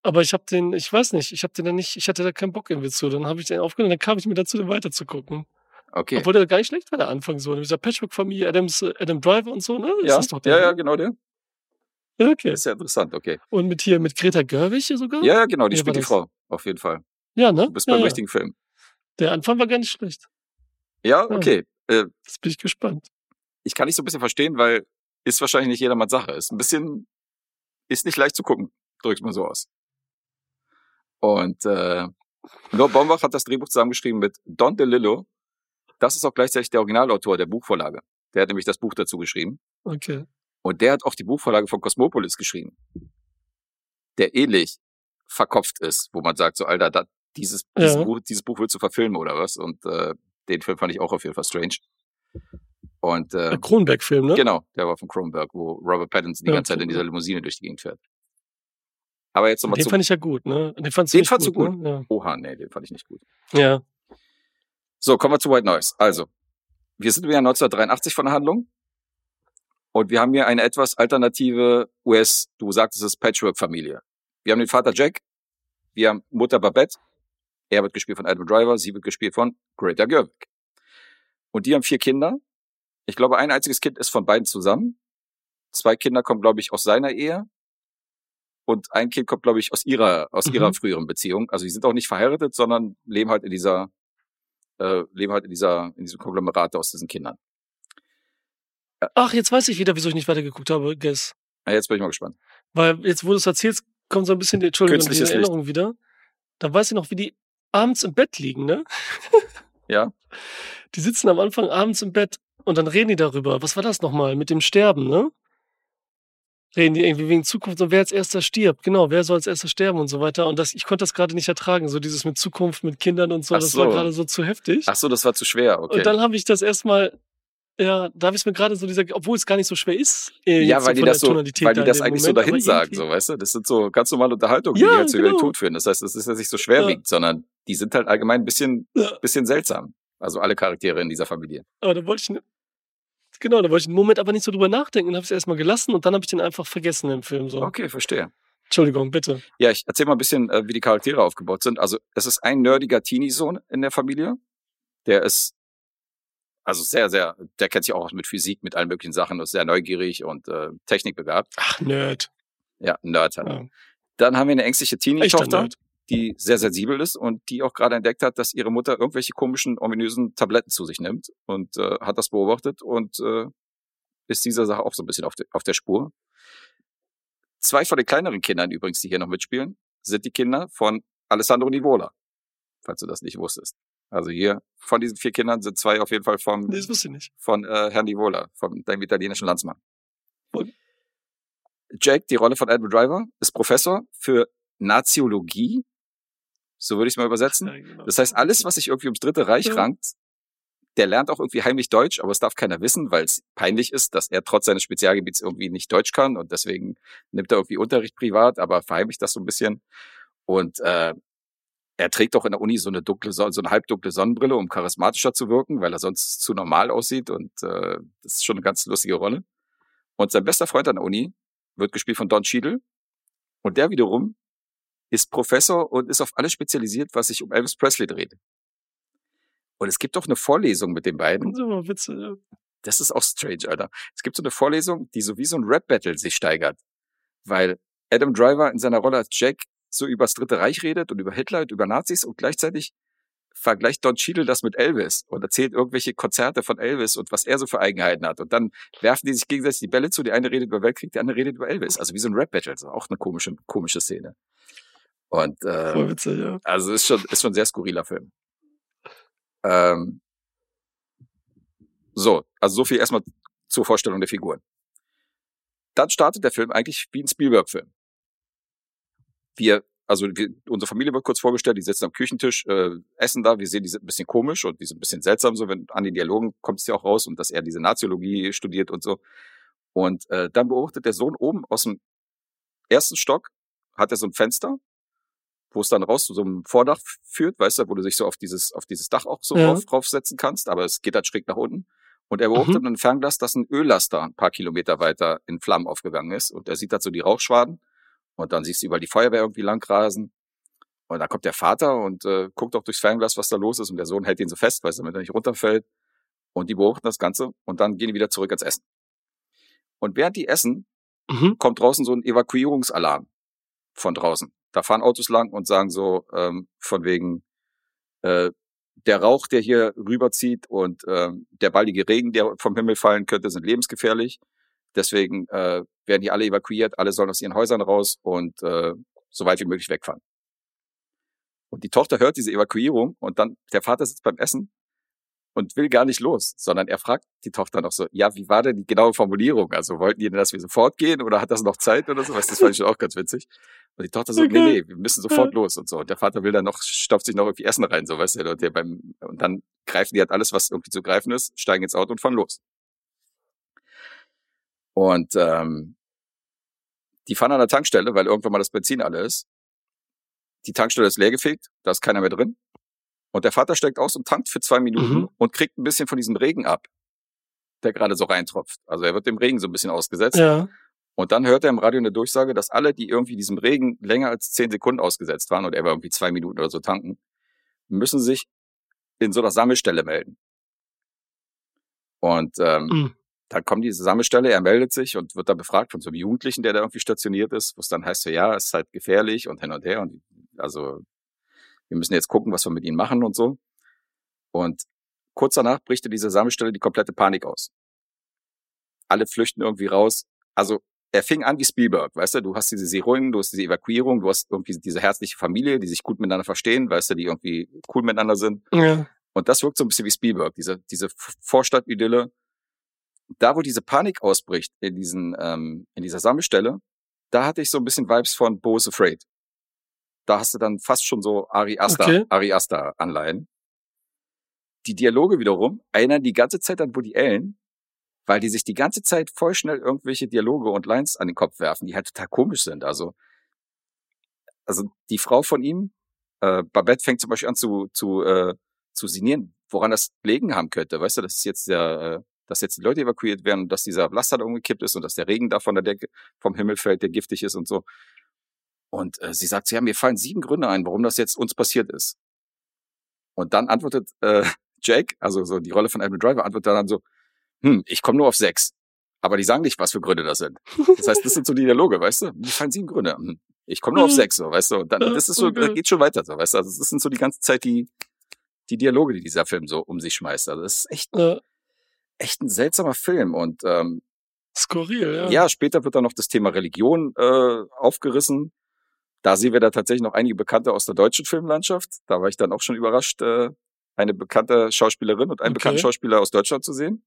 Aber ich hab den, ich weiß nicht, ich hab den dann nicht, ich hatte da keinen Bock irgendwie zu. Dann habe ich den aufgenommen, dann kam ich mir dazu, den weiterzugucken. Okay. Obwohl der gar nicht schlecht war, der Anfang so. Mit dieser Patchwork-Familie, Adams, äh, Adam Driver und so, ne? Ist ja, das doch der, ja, ja, ne? genau der. ja. Okay. Ist ja interessant, okay. Und mit hier, mit Greta Gerwig hier sogar? Ja, ja, genau, die Ja, spielt die das- Frau. Auf jeden Fall. Ja, ne? Du bist ja, beim ja. richtigen Film. Der Anfang war gar nicht schlecht. Ja, okay. Äh, Jetzt bin ich gespannt. ich kann nicht so ein bisschen verstehen, weil ist wahrscheinlich nicht jedermanns Sache. Ist ein bisschen, ist nicht leicht zu gucken, drück's mal so aus. Und äh, Noah Baumbach hat das Drehbuch zusammengeschrieben mit Don DeLillo. Das ist auch gleichzeitig der Originalautor der Buchvorlage. Der hat nämlich das Buch dazu geschrieben. Okay. Und der hat auch die Buchvorlage von Cosmopolis geschrieben. Der ähnlich verkopft ist, wo man sagt, so, Alter, da, dieses, Ja. dieses, Buch, dieses Buch willst du verfilmen oder was? Und äh, den Film fand ich auch auf jeden Fall strange. Und äh, Der Kronberg-Film, ne? Genau, der war von Kronberg, wo Robert Pattinson die Ja, ganze Zeit in dieser Limousine durch die Gegend fährt. Aber jetzt nochmal Den zu. fand ich ja gut, ne? Den fandst Den fandst gut, du Ne? Oha, nee, den fand ich nicht gut. Ja. ja. So, kommen wir zu White Noise. Also, wir sind im Jahr 1983 von der Handlung. Und wir haben hier eine etwas alternative US, du sagtest es, Patchwork-Familie. Wir haben den Vater Jack, wir haben Mutter Babette, er wird gespielt von Adam Driver, sie wird gespielt von Greta Gerwig. Und die haben vier Kinder. Ich glaube, ein einziges Kind ist von beiden zusammen. Zwei Kinder kommen, glaube ich, aus seiner Ehe. Und ein Kind kommt, glaube ich, aus ihrer, aus Mhm. ihrer früheren Beziehung. Also die sind auch nicht verheiratet, sondern leben halt in dieser, äh, leben halt in dieser, in diesem Konglomerat aus diesen Kindern. Ach, jetzt weiß ich wieder, wieso ich nicht weitergeguckt habe, Guess. Na, jetzt bin ich mal gespannt. Weil jetzt, wo du es erzählst, kommt so ein bisschen die, Entschuldigung, die. Erinnerung wieder. Da weiß ich noch, wie die abends im Bett liegen, ne? Ja? Die sitzen am Anfang abends im Bett und dann reden die darüber. Was war das nochmal? Mit dem Sterben, ne? Reden die irgendwie wegen Zukunft und wer als erster stirbt. Genau, wer soll als erster sterben und so weiter. Und das, ich konnte das gerade nicht ertragen. So dieses mit Zukunft, mit Kindern und so, Ach das war so. gerade so zu heftig. Ach so, das war zu schwer, okay. Und dann habe ich das erstmal, ja, da habe ich mir gerade so dieser, obwohl es gar nicht so schwer ist. Äh, ja, weil die von das so, Tonalität weil die das eigentlich Moment, so dahin sagen, so, weißt du? Das sind so ganz normale Unterhaltungen, die Ja, die den genau. Tod führen. Das heißt, das ist ja nicht so schwerwiegend, sondern die sind halt allgemein ein bisschen, Ja. bisschen seltsam. Also alle Charaktere in dieser Familie. Aber da wollte ich, genau, da wollte ich einen Moment aber nicht so drüber nachdenken habe es erstmal gelassen und dann habe ich den einfach vergessen im Film. So. Okay, verstehe. Entschuldigung, bitte. Ja, ich erzähle mal ein bisschen, äh, wie die Charaktere aufgebaut sind. Also es ist ein nerdiger Teenie-Sohn in der Familie. Der ist also sehr, sehr, der kennt sich auch aus mit Physik, mit allen möglichen Sachen, ist sehr neugierig und äh, technikbegabt. Ach, Nerd. Ja, Nerd halt. Ja. Dann haben wir eine ängstliche Teenie-Tochter, die sehr sensibel ist und die auch gerade entdeckt hat, dass ihre Mutter irgendwelche komischen, ominösen Tabletten zu sich nimmt und äh, hat das beobachtet und äh, ist dieser Sache auch so ein bisschen auf, de, auf der Spur. Zwei von den kleineren Kindern übrigens, die hier noch mitspielen, sind die Kinder von Alessandro Nivola, falls du das nicht wusstest. Also hier von diesen vier Kindern sind zwei auf jeden Fall vom, Nee, das wusste ich nicht. von äh, Herrn Nivola, vom deinem italienischen Landsmann. Und? Jack, die Rolle von Edward Driver, ist Professor für Naziologie, so würde ich es mal übersetzen. Ja, genau. Das heißt, alles, was sich irgendwie ums Dritte Reich Ja. rankt, der lernt auch irgendwie heimlich Deutsch, aber es darf keiner wissen, weil es peinlich ist, dass er trotz seines Spezialgebiets irgendwie nicht Deutsch kann und deswegen nimmt er irgendwie Unterricht privat, aber verheimlicht das so ein bisschen. Und äh, er trägt auch in der Uni so eine dunkle, so eine halbdunkle Sonnenbrille, um charismatischer zu wirken, weil er sonst zu normal aussieht und äh, das ist schon eine ganz lustige Rolle. Und sein bester Freund an der Uni wird gespielt von Don Cheadle und der wiederum ist Professor und ist auf alles spezialisiert, was sich um Elvis Presley dreht. Und es gibt doch eine Vorlesung mit den beiden. Witze, ja. Das ist auch strange, Alter. Es gibt so eine Vorlesung, die so wie so ein Rap-Battle sich steigert. Weil Adam Driver in seiner Rolle als Jack so über das Dritte Reich redet und über Hitler und über Nazis und gleichzeitig vergleicht Don Cheadle das mit Elvis und erzählt irgendwelche Konzerte von Elvis und was er so für Eigenheiten hat. Und dann werfen die sich gegenseitig die Bälle zu. Die eine redet über Weltkrieg, die andere redet über Elvis. Also wie so ein Rap-Battle. Also auch eine komische, komische Szene. Und Voll äh, witzig, ja. also ist schon, ist schon ein sehr skurriler Film. Ähm, so, also so viel erstmal zur Vorstellung der Figuren. Dann startet der Film eigentlich wie ein Spielberg-Film. Wir, also wir, unsere Familie wird kurz vorgestellt, die sitzen am Küchentisch, äh, essen da, wir sehen, die sind ein bisschen komisch und die sind ein bisschen seltsam, so wenn an den Dialogen kommt es ja auch raus und dass er diese Naziologie studiert und so. Und äh, dann beobachtet der Sohn oben aus dem ersten Stock, hat er so ein Fenster, wo es dann raus zu so einem Vordach führt, weißt du, wo du dich so auf dieses, auf dieses Dach auch so Ja. drauf, draufsetzen kannst, aber es geht halt schräg nach unten. Und er beobachtet Mhm. mit einem Fernglas, dass ein Öllaster ein paar Kilometer weiter in Flammen aufgegangen ist. Und er sieht dazu die Rauchschwaden. Und dann siehst du überall die Feuerwehr irgendwie langrasen. Und dann kommt der Vater und äh, guckt auch durchs Fernglas, was da los ist. Und der Sohn hält ihn so fest, weißt du, damit er nicht runterfällt. Und die beobachten das Ganze. Und dann gehen die wieder zurück ans Essen. Und während die essen, Mhm. kommt draußen so ein Evakuierungsalarm von draußen. Da fahren Autos lang und sagen so ähm, von wegen äh, der Rauch, der hier rüberzieht und ähm, der baldige Regen, der vom Himmel fallen könnte, sind lebensgefährlich. Deswegen äh, werden hier alle evakuiert, alle sollen aus ihren Häusern raus und äh, so weit wie möglich wegfahren. Und die Tochter hört diese Evakuierung und dann der Vater sitzt beim Essen und will gar nicht los, sondern er fragt die Tochter noch so, ja, wie war denn die genaue Formulierung? Also wollten die denn, dass wir sofort gehen oder hat das noch Zeit oder so? Weißt, du, das fand ich schon auch ganz witzig. Und die Tochter so, nee, Okay. nee, wir müssen sofort los und so. Und der Vater will dann noch, stopft sich noch irgendwie Essen rein, so, weißt du, und, der beim, und dann greifen die halt alles, was irgendwie zu greifen ist, steigen ins Auto und fahren los. Und ähm, die fahren an der Tankstelle, weil irgendwann mal das Benzin alle ist. Die Tankstelle ist leergefegt, da ist keiner mehr drin. Und der Vater steigt aus und tankt für zwei Minuten Mhm. und kriegt ein bisschen von diesem Regen ab, der gerade so reintropft. Also er wird dem Regen so ein bisschen ausgesetzt. Ja. Und dann hört er im Radio eine Durchsage, dass alle, die irgendwie diesem Regen länger als zehn Sekunden ausgesetzt waren, und er war irgendwie zwei Minuten oder so tanken, müssen sich in so einer Sammelstelle melden. Und ähm, Mhm. Dann kommt diese Sammelstelle, er meldet sich und wird da befragt von so einem Jugendlichen, der da irgendwie stationiert ist, wo es dann heißt so, ja, es ist halt gefährlich und hin und her und also wir müssen jetzt gucken, was wir mit ihnen machen und so. Und kurz danach bricht in dieser Sammelstelle die komplette Panik aus. Alle flüchten irgendwie raus. Also er fing an wie Spielberg, weißt du, du hast diese Seronen, du hast diese Evakuierung, du hast irgendwie diese herzliche Familie, die sich gut miteinander verstehen, weißt du, die irgendwie cool miteinander sind. Ja. Und das wirkt so ein bisschen wie Spielberg, diese, diese Vorstadt-Idylle. Da, wo diese Panik ausbricht, in diesen, ähm, in dieser Sammelstelle, da hatte ich so ein bisschen Vibes von Bo's Afraid. Da hast du dann fast schon so Ari Aster, Okay. Ari Aster Anleihen. Die Dialoge wiederum erinnern die ganze Zeit an Woody Allen, weil die sich die ganze Zeit voll schnell irgendwelche Dialoge und Lines an den Kopf werfen, die halt total komisch sind. Also, also die Frau von ihm, äh, Babette fängt zum Beispiel an zu, zu, äh, zu sinnieren, woran das gelegen haben könnte. Weißt du, dass jetzt der, äh, dass jetzt die Leute evakuiert werden und dass dieser Laster da umgekippt ist und dass der Regen da von der Decke vom Himmel fällt, der giftig ist und so. Und äh, sie sagt, ja, mir fallen sieben Gründe ein, warum das jetzt uns passiert ist. Und dann antwortet äh, Jake, also so die Rolle von Adam Driver, antwortet dann so, hm, ich komme nur auf sechs. Aber die sagen nicht, was für Gründe das sind. Das heißt, das sind so die Dialoge, weißt du? Mir fallen sieben Gründe. Hm, ich komme nur auf Mhm. sechs, so, weißt du? Und dann, Ja, das ist so, okay. das geht schon weiter, so, weißt du? Also das sind so die ganze Zeit die, die Dialoge, die dieser Film so um sich schmeißt. Also das ist echt, Äh, echt ein seltsamer Film. Und ähm, skurril, ja. ja, später wird dann noch das Thema Religion äh, aufgerissen. Da sehen wir da tatsächlich noch einige Bekannte aus der deutschen Filmlandschaft. Da war ich dann auch schon überrascht, äh, eine bekannte Schauspielerin und einen Okay. bekannten Schauspieler aus Deutschland zu sehen.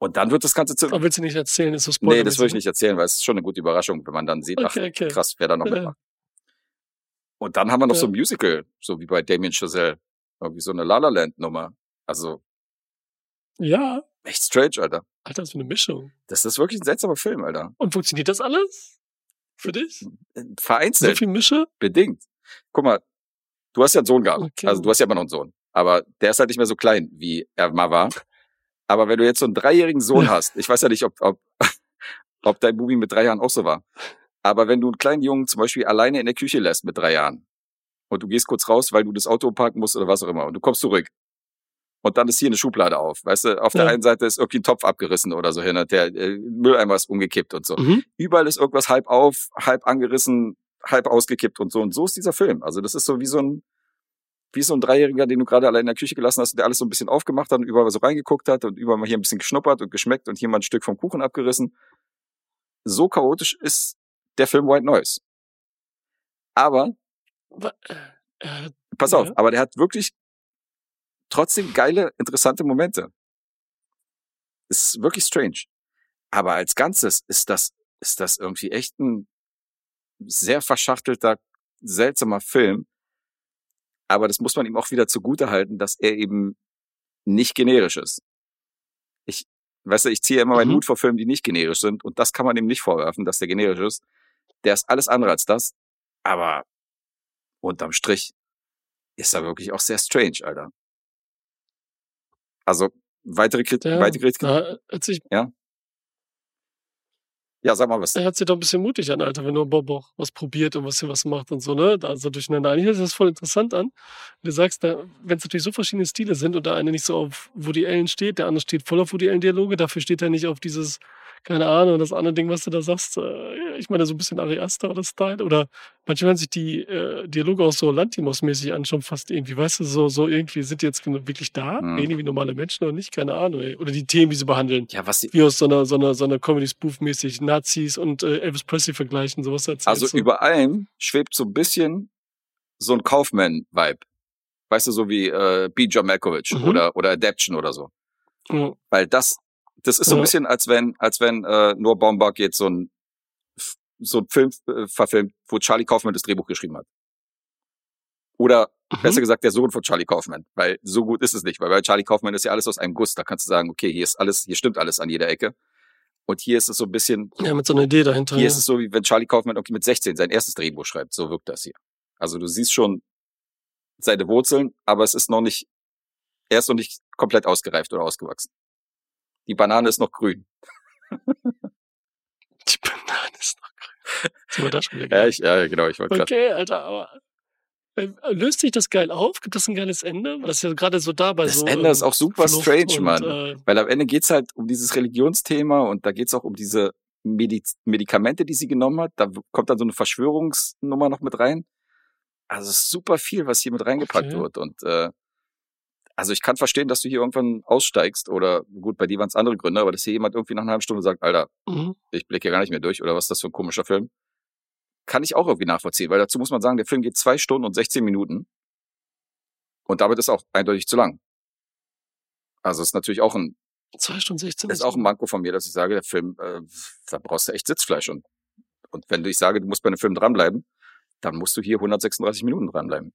Und dann wird das Ganze zu... Aber willst du nicht erzählen? Ist so Nee, das will ich ne? nicht erzählen, weil es ist schon eine gute Überraschung, wenn man dann sieht, ach Okay, okay. krass, wer da noch mitmacht. Und dann haben wir noch so Ja. ein Musical, so wie bei Damien Chazelle. Irgendwie so eine La La Land Nummer. Also Ja. Echt strange, Alter. Alter, das ist für eine Mischung. Das ist wirklich ein seltsamer Film, Alter. Und funktioniert das alles? Für dich? Äh, So Vereinzelt. viel Mische? Bedingt. Guck mal, du hast ja einen Sohn gehabt. Okay. Also du hast ja immer noch einen Sohn. Aber der ist halt nicht mehr so klein, wie er mal war. Aber wenn du jetzt so einen dreijährigen Sohn hast, ich weiß ja nicht, ob, ob, ob dein Bubi mit drei Jahren auch so war. Aber wenn du einen kleinen Jungen zum Beispiel alleine in der Küche lässt mit drei Jahren und du gehst kurz raus, weil du das Auto parken musst oder was auch immer und du kommst zurück und dann ist hier eine Schublade auf. Weißt du, auf der Ja. einen Seite ist irgendwie ein Topf abgerissen oder so hin, der äh, Mülleimer ist umgekippt und so Mhm. überall ist irgendwas halb auf, halb angerissen, halb ausgekippt und so. Und so ist dieser Film. Also das ist so wie so ein, wie so ein Dreijähriger, den du gerade allein in der Küche gelassen hast und der alles so ein bisschen aufgemacht hat und überall so reingeguckt hat und überall mal hier ein bisschen geschnuppert und geschmeckt und hier mal ein Stück vom Kuchen abgerissen. So chaotisch ist der Film White Noise. Aber, äh, äh, pass Ja. auf, aber der hat wirklich trotzdem geile, interessante Momente. Ist wirklich strange. Aber als Ganzes ist das, ist das irgendwie echt ein sehr verschachtelter, seltsamer Film. Aber das muss man ihm auch wieder zugute halten, dass er eben nicht generisch ist. Ich, weißt du, ich ziehe immer meinen Mhm. Hut vor Filmen, die nicht generisch sind. Und das kann man ihm nicht vorwerfen, dass der generisch ist. Der ist alles andere als das. Aber unterm Strich ist er wirklich auch sehr strange, Alter. Also, weitere Kritik, ja, weitere Kritik. da hört sich, Ja, sag mal was. er hört sich doch ein bisschen mutig an, Alter, wenn nur Bob auch was probiert und was hier was macht und so, ne? Da so durcheinander. Eigentlich hört sich das voll interessant an. Du sagst, wenn es natürlich so verschiedene Stile sind und der eine nicht so auf Woody Allen steht, der andere steht voll auf Woody Allen Dialoge, dafür steht er nicht auf dieses, keine Ahnung, das andere Ding, was du da sagst, äh, ich meine, so ein bisschen Ari Aster oder Style oder manchmal hören sich die äh, Dialoge auch so Lantimos-mäßig an, schon fast irgendwie, weißt du, so, so irgendwie, sind die jetzt wirklich da? Mhm. Die wie normale Menschen oder nicht? Keine Ahnung, ey. Oder die Themen, die sie behandeln Ja, was die, wie aus so einer, so einer, so einer Comedy-Spoof-mäßig Nazis und äh, Elvis Presley vergleichen, sowas erzählt. Also so. über allem schwebt so ein bisschen so ein Kaufman-Vibe. Weißt du, so wie äh, B. John Malkovich Mhm. oder, oder Adaption oder so. Ja. Weil das, das ist so ein bisschen, als wenn, als wenn äh, Noah Baumbach jetzt so ein, so ein Film äh, verfilmt, wo Charlie Kaufman das Drehbuch geschrieben hat. Oder Mhm. besser gesagt der Sohn von Charlie Kaufman, weil so gut ist es nicht, weil bei Charlie Kaufman ist ja alles aus einem Guss. Da kannst du sagen, okay, hier ist alles, hier stimmt alles an jeder Ecke. Und hier ist es so ein bisschen, ja, mit so einer Idee dahinter. hier ja. ist es so, wie wenn Charlie Kaufman irgendwie mit 16 sein erstes Drehbuch schreibt. So wirkt das hier. Also du siehst schon, seine Wurzeln, aber es ist noch nicht, er ist noch nicht komplett ausgereift oder ausgewachsen. Die Banane ist noch grün. Die Banane ist noch grün. Sind wir da schon wieder Ja, ich, ja genau, ich wollte gerade. Okay, Alter, aber äh, löst sich das geil auf? Gibt das ein geiles Ende? Das ist ja gerade so da bei Das so. Ende ist ähm, auch super Flucht strange, Mann. Äh, Weil am Ende geht's halt um dieses Religionsthema und da geht's auch um diese Mediz Medikamente, die sie genommen hat. Da kommt dann so eine Verschwörungsnummer noch mit rein. Also es ist super viel, was hier mit reingepackt Okay. wird. Und äh, also ich kann verstehen, dass du hier irgendwann aussteigst oder gut, bei dir waren es andere Gründe, aber dass hier jemand irgendwie nach einer halben Stunde sagt, Alter, mhm. ich blicke hier gar nicht mehr durch oder was ist das für ein komischer Film, kann ich auch irgendwie nachvollziehen, weil dazu muss man sagen, der Film geht zwei Stunden und 16 Minuten und damit ist auch eindeutig zu lang. Also ist natürlich auch ein Zwei Stunden 16. das ist auch ein Manko von mir, dass ich sage, der Film, äh, da brauchst du echt Sitzfleisch. Und, und wenn du ich sage, du musst bei einem Film dranbleiben, dann musst du hier 136 Minuten dranbleiben.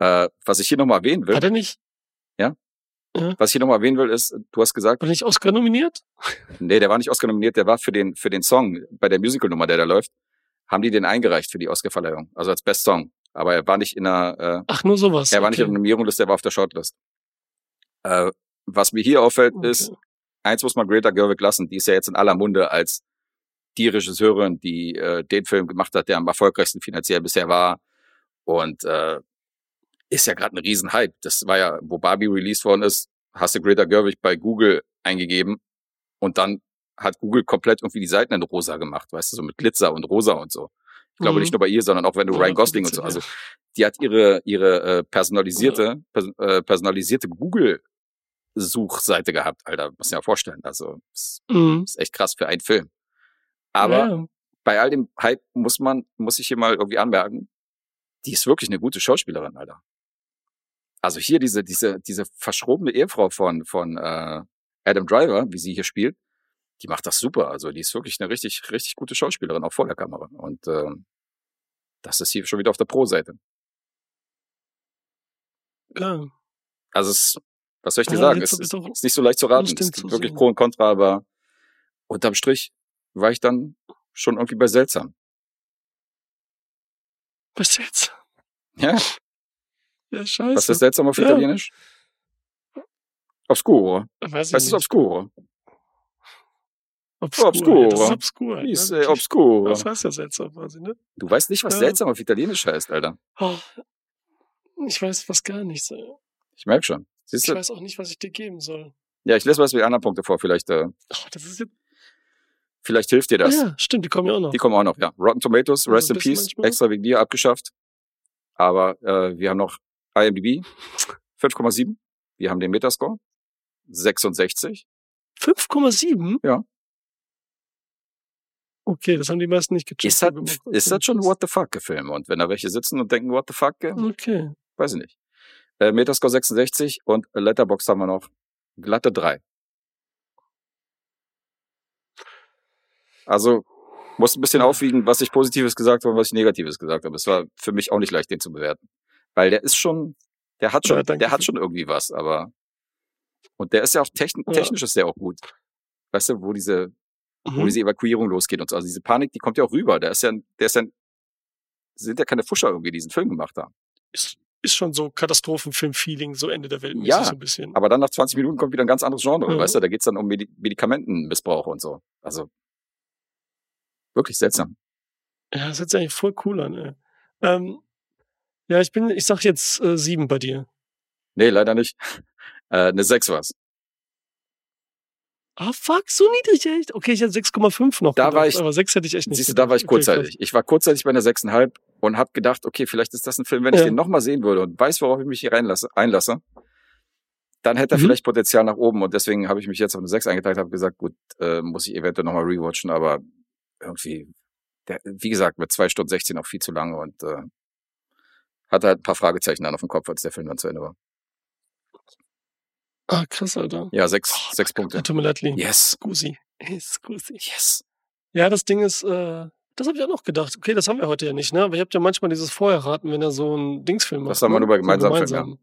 Äh, was ich hier nochmal erwähnen will, Hat er nicht, was ich hier nochmal erwähnen will, ist, du hast gesagt, war nicht Oscar nominiert? nee, der war nicht Oscar nominiert, der war für den, für den Song, bei der Musical-Nummer, der da läuft, haben die den eingereicht für die Oscar-Verleihung, also als Best Song. Aber er war nicht in einer, Ach, nur sowas. äh, er war nicht in okay. der Nominierungsliste, er war auf der Shortlist. Äh, was mir hier auffällt, ist, Okay. eins muss man Greta Gerwig lassen, die ist ja jetzt in aller Munde als die Regisseurin, die äh, den Film gemacht hat, der am erfolgreichsten finanziell bisher war. Und äh, ist ja gerade ein Riesenhype. Das war ja, wo Barbie released worden ist, hast du Greta Gerwig bei Google eingegeben und dann hat Google komplett irgendwie die Seiten in rosa gemacht, weißt du, so mit Glitzer und rosa und so. Ich glaube Mhm. nicht nur bei ihr, sondern auch wenn du Ja, Ryan Gosling und so. Also die hat ihre ihre äh, personalisierte pers äh, personalisierte Google Suchseite gehabt, Alter, muss mir vorstellen. Also ist, Mhm. ist echt krass für einen Film. Aber ja, bei all dem Hype muss man muss ich hier mal irgendwie anmerken, die ist wirklich eine gute Schauspielerin, Alter. Also hier diese diese diese verschrobene Ehefrau von von äh, Adam Driver, wie sie hier spielt, die macht das super. Also die ist wirklich eine richtig richtig gute Schauspielerin auch vor der Kamera und ähm, das ist hier schon wieder auf der Pro-Seite. ja. Also es, was soll ich dir Ja, sagen? jetzt Es ist, doch ist nicht so leicht zu raten. Es gibt zu wirklich. Pro und Contra, aber unterm Strich war ich dann schon irgendwie bei seltsam. Was jetzt? Ja, Ja, scheiße. was ist seltsam auf Ja. Italienisch? Obscuro. Weiß Was ist obscuro? Obskur. obscuro? Ja, das ist obskur. Wie ist ja, äh, obscuro? Was heißt das seltsam quasi, ne? Du weißt nicht, was Ja. seltsam auf Italienisch heißt, Alter. Oh, ich weiß fast gar nichts. ey. Ich merk schon. Siehst Ich du? weiß auch nicht, was ich dir geben soll. Ja, ich lese was wie anderen Punkte vor. Vielleicht, äh, Oh, das ist jetzt. vielleicht hilft dir Ah, das. ja, stimmt, die kommen ja auch noch. Die kommen auch noch, ja. Rotten Tomatoes, Ja, Rest ein in Peace, manchmal. extra wegen dir abgeschafft. Aber äh, wir haben noch IMDb 5,7. Wir haben den Metascore 66. 5,7? Ja. Okay, das haben die meisten nicht gecheckt. Ist das, ist das schon What the fuck Film? Und wenn da welche sitzen und denken What the fuck, äh, Okay. weiß ich nicht. Äh, Metascore 66 und Letterbox haben wir noch glatte 3. Also muss ein bisschen aufwiegen, was ich Positives gesagt habe und was ich Negatives gesagt habe. Es war für mich auch nicht leicht, den zu bewerten. Weil der ist schon, der hat schon, Ja, der hat schon irgendwie was, aber und der ist ja auch techn Ja. technisch ist der auch gut. Weißt du, wo diese, wo Mhm. diese Evakuierung losgeht und so. Also diese Panik, die kommt ja auch rüber. Der ist ja, der ist ja, sind ja keine Fuscher irgendwie, die diesen Film gemacht haben. Ist, ist schon so Katastrophenfilm-Feeling, so Ende der Welt Ja, so ein bisschen. Aber dann nach 20 Minuten kommt wieder ein ganz anderes Genre, Ja. weißt du? Da geht's dann um Medi Medikamentenmissbrauch und so. Also wirklich seltsam. Ja, das hört sich eigentlich voll cool an, ey. Ähm, ja, ich bin, ich sag jetzt äh, sieben bei dir. Nee, leider nicht. Äh, eine 6 war's. Ah, fuck, so niedrig, echt? Okay, ich hätte 6,5 noch Da gedacht, war ich- aber 6 hätte ich echt nicht Siehst du, da war ich gedacht. Okay, kurzzeitig. ich war kurzzeitig bei einer 6,5 und habe gedacht, okay, vielleicht ist das ein Film, wenn ich Ja. den nochmal sehen würde und weiß, worauf ich mich hier reinlasse, einlasse, dann hätte er Mhm. vielleicht Potenzial nach oben und deswegen habe ich mich jetzt auf eine 6 eingeteilt, habe gesagt, gut, äh, muss ich eventuell nochmal rewatchen, aber irgendwie, der, wie gesagt, mit 2 Stunden 16 auch viel zu lange und äh, hatte halt ein paar Fragezeichen dann auf dem Kopf, als der Film dann zu Ende war. Ah, krass, Alter. Ja, sechs, Oh, sechs Ja, Punkte. tut mir leid, Lee. Yes. Scusi. Hey, Scusi. Yes. Ja, das Ding ist, äh, das habe ich auch noch gedacht. Okay, das haben wir heute ja nicht, ne? Aber ihr habt ja manchmal dieses Vorherraten, wenn er so einen Dingsfilm macht. Das haben wir ne? nur bei So gemeinsamen Filmen, gemeinsam.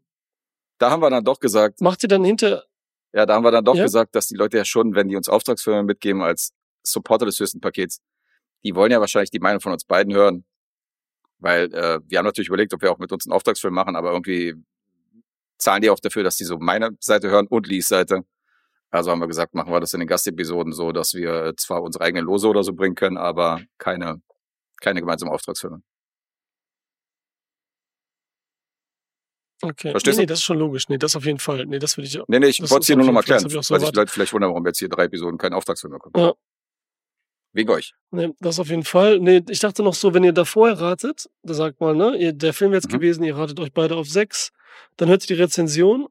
Da haben wir dann doch gesagt, Macht ihr dann hinter, ja, da haben wir dann doch Ja? gesagt, dass die Leute ja schon, wenn die uns Auftragsfilme mitgeben als Supporter des höchsten Pakets, die wollen ja wahrscheinlich die Meinung von uns beiden hören. Weil äh, wir haben natürlich überlegt, ob wir auch mit uns einen Auftragsfilm machen, aber irgendwie zahlen die auch dafür, dass die so meine Seite hören und Lees Seite. Also haben wir gesagt, machen wir das in den Gastepisoden so, dass wir zwar unsere eigenen Lose oder so bringen können, aber keine, keine gemeinsamen Auftragsfilme. Okay. Verstehst nee, du? nee, das ist schon logisch. Nee, das auf jeden Fall. Nee, das würde ich auch. Nee, nee, ich wollte es hier nur nochmal klären, ich so weil sich. Leute vielleicht wundern, warum wir jetzt hier drei Episoden keinen Auftragsfilm bekommen. Ja. Wegen euch. Nee, das auf jeden Fall. Nee, ich dachte noch so, wenn ihr da vorher ratet, da sagt mal, ne, ihr, der Film wäre jetzt Mhm. gewesen, ihr ratet euch beide auf sechs, dann hört ihr die Rezension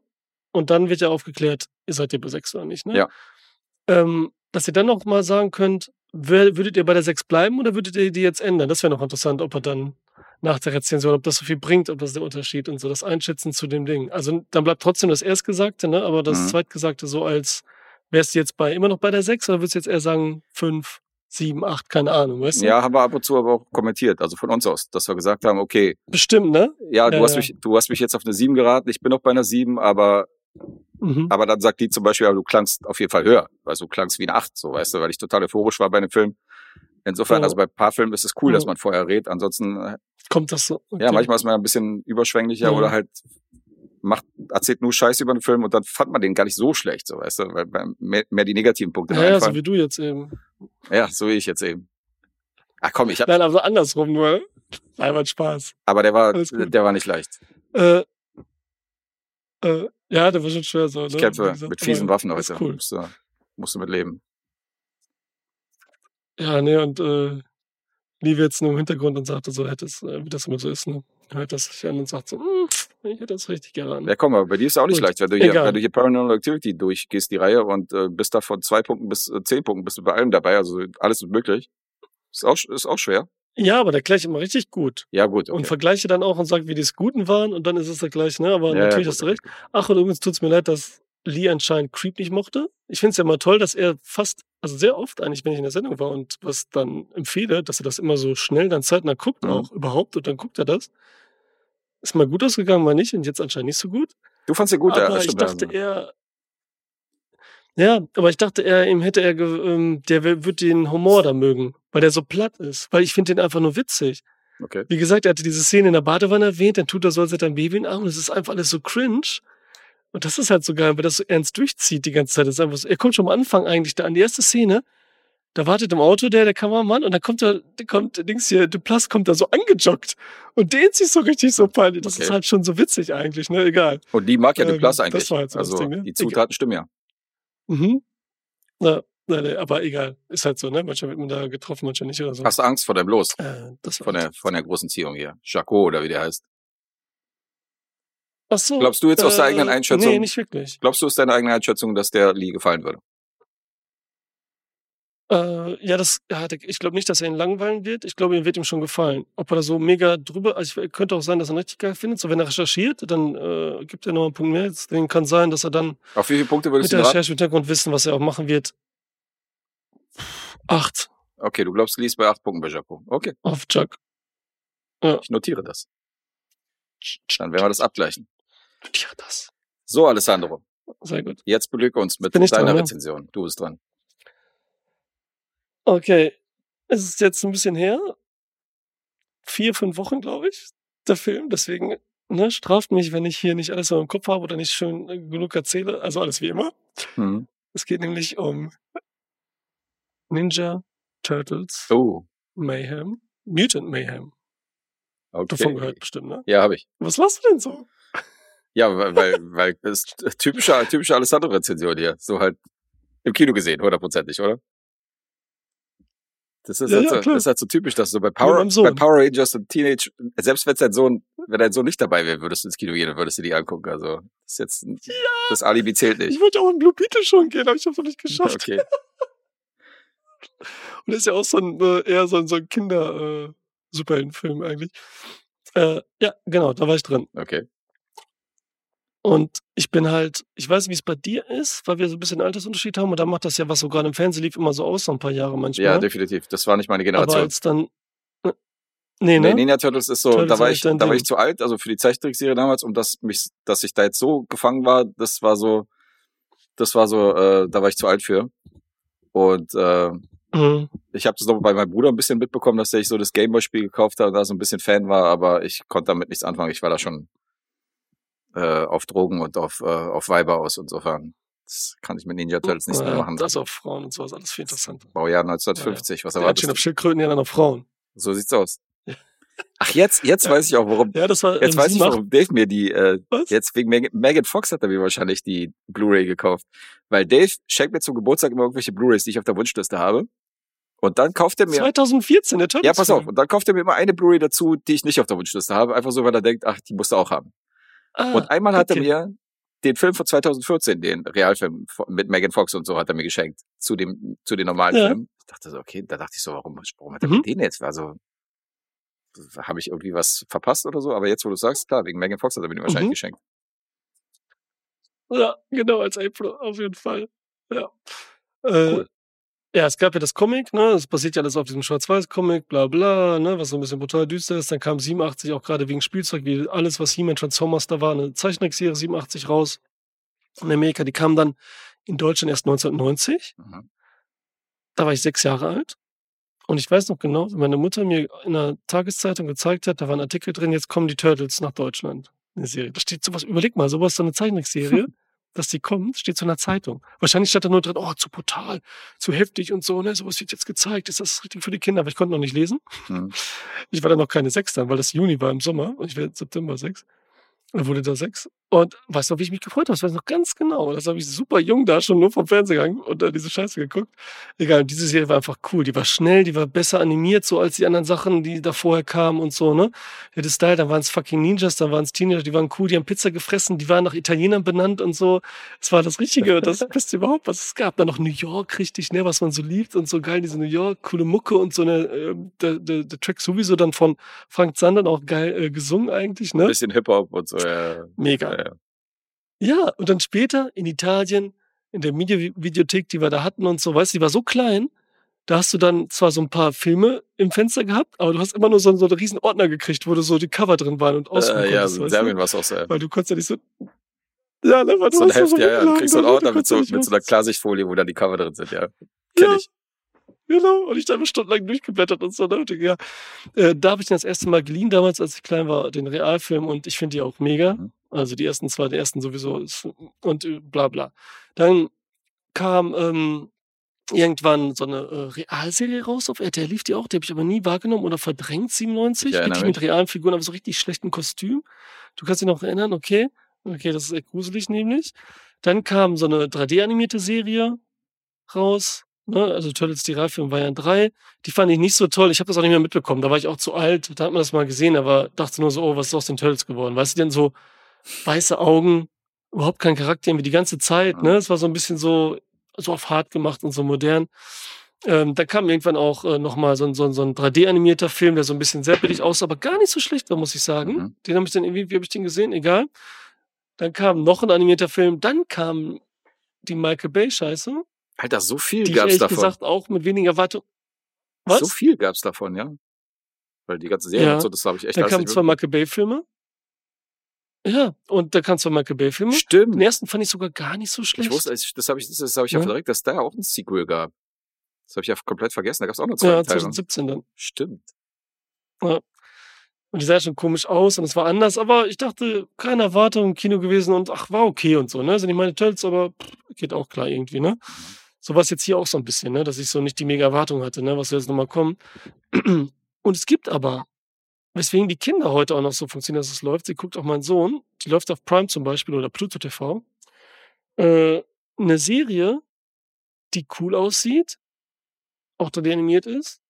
und dann wird ja aufgeklärt, ihr seid ihr bei sechs oder nicht, ne? Ja. Ähm, dass ihr dann noch mal sagen könnt, wer, würdet ihr bei der sechs bleiben oder würdet ihr die jetzt ändern? Das wäre noch interessant, ob er dann nach der Rezension, ob das so viel bringt, ob das der Unterschied und so, das Einschätzen zu dem Ding. Also dann bleibt trotzdem das Erstgesagte, ne? Aber das Mhm. Zweitgesagte so als, wärst du jetzt bei immer noch bei der sechs oder würdest du jetzt eher sagen, fünf, sieben, acht, keine Ahnung, weißt du? Ja, haben wir ab und zu aber auch kommentiert, also von uns aus, dass wir gesagt haben, okay, Bestimmt, ne? ja, du Ja, hast ja. mich, du hast mich jetzt auf eine 7 geraten, ich bin noch bei einer 7, aber, Mhm. aber dann sagt die zum Beispiel, aber du klangst auf jeden Fall höher, weil du klangst wie eine 8, so, weißt du, weil ich total euphorisch war bei einem Film. Insofern, Ja. also bei ein paar Filmen ist es cool, dass Ja. man vorher redet, ansonsten, äh, Kommt das so? Okay. ja, manchmal ist man ein bisschen überschwänglicher Mhm. oder halt macht, erzählt nur Scheiße über einen Film und dann fand man den gar nicht so schlecht, so, weißt du, weil mehr, mehr die negativen Punkte Ja, ja, so wie du jetzt eben. Ja, so wie ich jetzt eben. Ach komm, ich hab, Nein, aber andersrum nur. Einmal Spaß. aber der war, der war nicht leicht. Äh, äh, ja, der war schon schwer so. Ne? Ich kämpfe Wie gesagt, mit fiesen Waffen heute. Cool. Musst, du, musst du mit leben. Ja, nee, und äh, Lee jetzt nur im Hintergrund und sagte so, hätte es, äh, wie das immer so ist, ne? Hört das sich an und sagt so, hm, ich hätte das richtig gerne an. Ja, komm, aber bei dir ist auch nicht Gut, leicht, wenn du hier, egal. wenn du hier Paranormal Activity durchgehst, die Reihe, und äh, bist da von zwei Punkten bis äh, zehn Punkten, bist du bei allem dabei, also alles ist möglich. Ist auch, ist auch schwer. Ja, aber der gleich immer richtig gut. Ja, gut, Und okay. vergleiche dann auch und sagt, wie die es Guten waren und dann ist es der gleich, ne? Aber Ja, ja, natürlich gut, hast du recht. Ach, und übrigens tut's mir leid, dass Lee anscheinend Creep nicht mochte. Ich finde es ja immer toll, dass er fast, also sehr oft eigentlich, wenn ich in der Sendung war und was dann empfehle, dass er das immer so schnell dann zeitnah guckt Mhm. auch überhaupt und dann guckt er das. Ist mal gut ausgegangen, mal nicht und jetzt anscheinend nicht so gut. Du fandst den gut, ja, aber das ich dachte ja. eher, ja, aber ich dachte eher, ihm hätte er, ähm, der wird den Humor da mögen, weil der so platt ist, weil ich finde den einfach nur witzig. Okay. Wie gesagt, er hatte diese Szene in der Badewanne erwähnt, dann tut er so, als hätte er ein Baby in den Arm und es ist einfach alles so cringe. Und das ist halt so geil, weil das so ernst durchzieht die ganze Zeit. Das ist einfach so, er kommt schon am Anfang eigentlich da an die erste Szene. Da wartet im Auto der, der Kameramann und dann kommt der kommt, Dings hier, Duplass kommt da so angejoggt und dehnt sich so richtig so peinlich. Das Okay. ist halt schon so witzig eigentlich, ne? Egal. Und die mag ja den Ähm, Plus das eigentlich. war halt so das also Ding, ne? die Zutaten stimmen ja. Mhm. Na, na, nee, aber egal. Ist halt so, ne? Manchmal wird man da getroffen, manchmal nicht oder so. Hast du Angst vor deinem Los? Äh, das Von der, von der großen Ziehung hier. Jaco oder wie der heißt. Ach so. Glaubst du jetzt aus der eigenen Einschätzung? Nee, nicht wirklich. Glaubst du, ist deine eigene Einschätzung, dass der Lee gefallen würde? Äh, ja, das, ja, ich glaube nicht, dass er ihn langweilen wird. Ich glaube, ihm wird ihm schon gefallen. Ob er da so mega drüber, also ich, könnte auch sein, dass er ihn richtig geil findet. So, wenn er recherchiert, dann äh, gibt er noch einen Punkt mehr. Deswegen kann sein, dass er dann Auf wie viele Punkte würdest mit du der? Recherche im Hintergrund wissen, was er auch machen wird. Acht Okay, du glaubst, Lee ist bei acht Punkten bei Jaco. Okay, auf Chuck. ich notiere das. Dann werden wir das abgleichen. Ja, das. So, Alessandro, Sehr gut. jetzt beglück uns mit deiner dran, ja? Rezension. Du bist dran. Okay. Es ist jetzt ein bisschen her. Vier, fünf Wochen, glaube ich, der Film. Deswegen, ne, straft mich, wenn ich hier nicht alles so im Kopf habe oder nicht schön äh, genug erzähle. Also alles wie immer. Hm. Es geht nämlich um Ninja Turtles Oh, Mayhem. Mutant Mayhem. okay. Davon gehört bestimmt, ne? Ja, habe ich. Was machst du denn so? Ja, weil, weil, weil das ist typische, typische Alessandro-Rezension hier. So halt im Kino gesehen, hundertprozentig, oder? Das ist, Ja, halt ja, so, das ist halt so typisch, dass du bei Power, bei Power Rangers und Teenage, selbst wenn dein Sohn, wenn dein Sohn nicht dabei wäre, würdest du ins Kino gehen und würdest du die angucken. Also, das ist jetzt, ein- das Alibi zählt nicht. Ich wollte auch in Blue Beetle schon gehen, aber ich hab's noch nicht geschafft. Okay. Und das ist ja auch so ein, äh, eher so ein, so ein Kinder, äh, Superheldenfilm eigentlich. Äh, ja, genau, da war ich drin. Okay. Und ich bin halt, ich weiß nicht, wie es bei dir ist, weil wir so ein bisschen Altersunterschied haben und da macht das ja, was so gerade im Fernsehen lief, immer so aus, so ein paar Jahre manchmal. Ja, definitiv. Das war nicht meine Aber Generation. als dann, äh, nee, ne? Nee, Ninja Turtles ist so, Turtles da war ich, da war ich zu alt, also für die Zeichentrickserie damals, um das mich, dass ich da jetzt so gefangen war, das war so, das war so, äh, da war ich zu alt für. Und äh, Mhm. Ich habe das noch bei meinem Bruder ein bisschen mitbekommen, dass der sich so das Gameboy-Spiel gekauft hat und da so ein bisschen Fan war, aber ich konnte damit nichts anfangen. Ich war da schon äh, auf Drogen und auf, äh, auf Weiber aus. Insofern das kann ich mit Ninja Turtles nichts mehr Ja, machen. Das auf Frauen und sowas, alles viel interessant. Baujahr 1950, was Ja, erwartest stehen du? auf Schildkröten, ja dann auf Frauen. So sieht's aus. Ja. Ach, jetzt, jetzt Ja. weiß ich auch, warum. Ja, das war Jetzt ähm, weiß ich, warum Dave mir die, äh, Was? jetzt wegen Meg Megan Fox hat er mir wahrscheinlich die Blu-ray gekauft. Weil Dave schenkt mir zum Geburtstag immer irgendwelche Blu-rays, die ich auf der Wunschliste habe. Und dann kauft er mir, 2014, der Turtles. ja, pass auf, und dann kauft er mir immer eine Blu-ray dazu, die ich nicht auf der Wunschliste habe. Einfach so, weil er denkt, ach, die musst du auch haben. Ah, Und einmal hat er okay. mir den Film von 2014, den Realfilm mit Megan Fox und so, hat er mir geschenkt. Zu dem, zu den normalen Ja. Filmen. Ich dachte so, okay, da dachte ich so, warum, warum hat er Mhm. den jetzt? Also, habe ich irgendwie was verpasst oder so? Aber jetzt, wo du sagst, klar, wegen Megan Fox hat er mir den wahrscheinlich Mhm. geschenkt. Ja, genau, als April, auf jeden Fall. Ja. Äh, Cool. Ja, es gab ja das Comic, ne? Das basiert ja alles auf diesem Schwarz-Weiß-Comic, bla bla, ne? Was so ein bisschen brutal düster ist. Dann kam 87 auch gerade wegen Spielzeug, wie alles, was He-Man Transformers da war, eine Zeichentrickserie 87 raus. In Amerika, die kam dann in Deutschland erst 1990. Mhm. Da war ich sechs Jahre alt. Und ich weiß noch genau, meine Mutter mir in einer Tageszeitung gezeigt hat, da war ein Artikel drin, jetzt kommen die Turtles nach Deutschland. Eine Serie. Da steht sowas, überleg mal, sowas, so eine Zeichentrickserie, dass die kommt, steht so in einer Zeitung. Wahrscheinlich stand da nur drin, oh, zu brutal, zu heftig und so, ne, sowas wird jetzt gezeigt, ist das richtig für die Kinder? Aber ich konnte noch nicht lesen. Mhm. Ich war dann noch keine sechs dann, weil das Juni war im Sommer und ich werde September sechs. Dann wurde da sechs. Und weißt du, wie ich mich gefreut habe? Das weiß ich noch ganz genau. Das habe ich super jung da schon nur vom Fernsehen gegangen und da diese Scheiße geguckt. Egal, diese Serie war einfach cool. Die war schnell, die war besser animiert, so als die anderen Sachen, die da vorher kamen und so, ne? Ja, das Style, dann waren es fucking Ninjas, dann waren es Teenager, die waren cool, die haben Pizza gefressen, die waren nach Italienern benannt und so. Es war das Richtige, das Beste überhaupt, was es gab. Dann noch New York, richtig, ne, was man so liebt und so geil, diese New York, coole Mucke und so eine, äh, der, der, der Track sowieso dann von Frank Zander auch geil äh, gesungen eigentlich, Ein ne? bisschen Hip-Hop und so, ja. Mega. ja, ja. Und dann später in Italien, in der Videothek, die wir da hatten und so, weißt du, die war so klein, da hast du dann zwar so ein paar Filme im Fenster gehabt, aber du hast immer nur so, so einen riesen Ordner gekriegt, wo du so die Cover drin waren und aussuchen Äh, ja, konntest, in Serbien war es auch so. Weil du konntest ja nicht so... Ja, ne, du So ein Heft, ja, ja. Du kriegst so einen ne, du Ordner mit so, mit so einer Klarsichtfolie, wo dann die Cover drin sind, ja. Kenn Ja. ich. Genau, und ich da immer stundenlang durchgeblättert und so. Ne? Ja. äh, da habe ich den das erste Mal geliehen, damals, als ich klein war, den Realfilm und ich finde die auch mega. Mhm. Also die ersten zwei, die ersten sowieso und äh, bla bla. Dann kam ähm, irgendwann so eine äh, Realserie raus auf RTL, lief die auch, die habe ich aber nie wahrgenommen oder verdrängt, 97, Ich erinnere wirklich mit realen Figuren, aber so richtig schlechten Kostüm. Du kannst dich noch erinnern, okay, okay, das ist echt gruselig nämlich. Dann kam so eine 3D-animierte Serie raus, ne? also Turtles die Realfilm war ja drei. Die fand ich nicht so toll, ich habe das auch nicht mehr mitbekommen, da war ich auch zu alt, da hat man das mal gesehen, aber dachte nur so, oh, was ist aus den Turtles geworden? Weißt du, denn so weiße Augen, überhaupt kein Charakter, irgendwie die ganze Zeit, ne? Es war so ein bisschen so, so auf hart gemacht und so modern. Ähm, da kam irgendwann auch äh, nochmal so ein, so ein, so ein 3D-animierter Film, der so ein bisschen sehr billig aussah, aber gar nicht so schlecht war, muss ich sagen. Mhm. Den habe ich dann irgendwie, wie habe ich den gesehen? Egal. Dann kam noch ein animierter Film, dann kam die Michael Bay-Scheiße, Alter, so viel gab's ehrlich davon. gesagt auch mit weniger Erwartung. Was? So viel gab's davon, ja. Weil die ganze Serie Ja. und so, das habe ich echt da alles kamen zwei. Michael Bay-Filme. Ja, und da kamen zwei Michael Bay-Filme. Den Stimmt. ersten fand ich sogar gar nicht so schlecht. Ich wusste, das habe ich, das habe ich ja Ja. dass da auch ein Sequel gab. Das habe ich ja komplett vergessen. Da gab's auch noch zwei ja, Teile. 2017 dann. Stimmt. Und die sah schon komisch aus und es war anders, aber ich dachte, keine Erwartung im Kino gewesen und ach, war okay und so, ne? Sind nicht meine Turtles, aber pff, geht auch klar irgendwie, ne? So war es jetzt hier auch so ein bisschen, ne? Dass ich so nicht die mega Erwartung hatte, ne? Was soll jetzt nochmal kommen? Und es gibt aber, weswegen die Kinder heute auch noch so funktionieren, dass es läuft. Sie guckt auch mein Sohn, die läuft auf Prime zum Beispiel oder Pluto TV. Äh, eine Serie, die cool aussieht, auch da die animiert ist,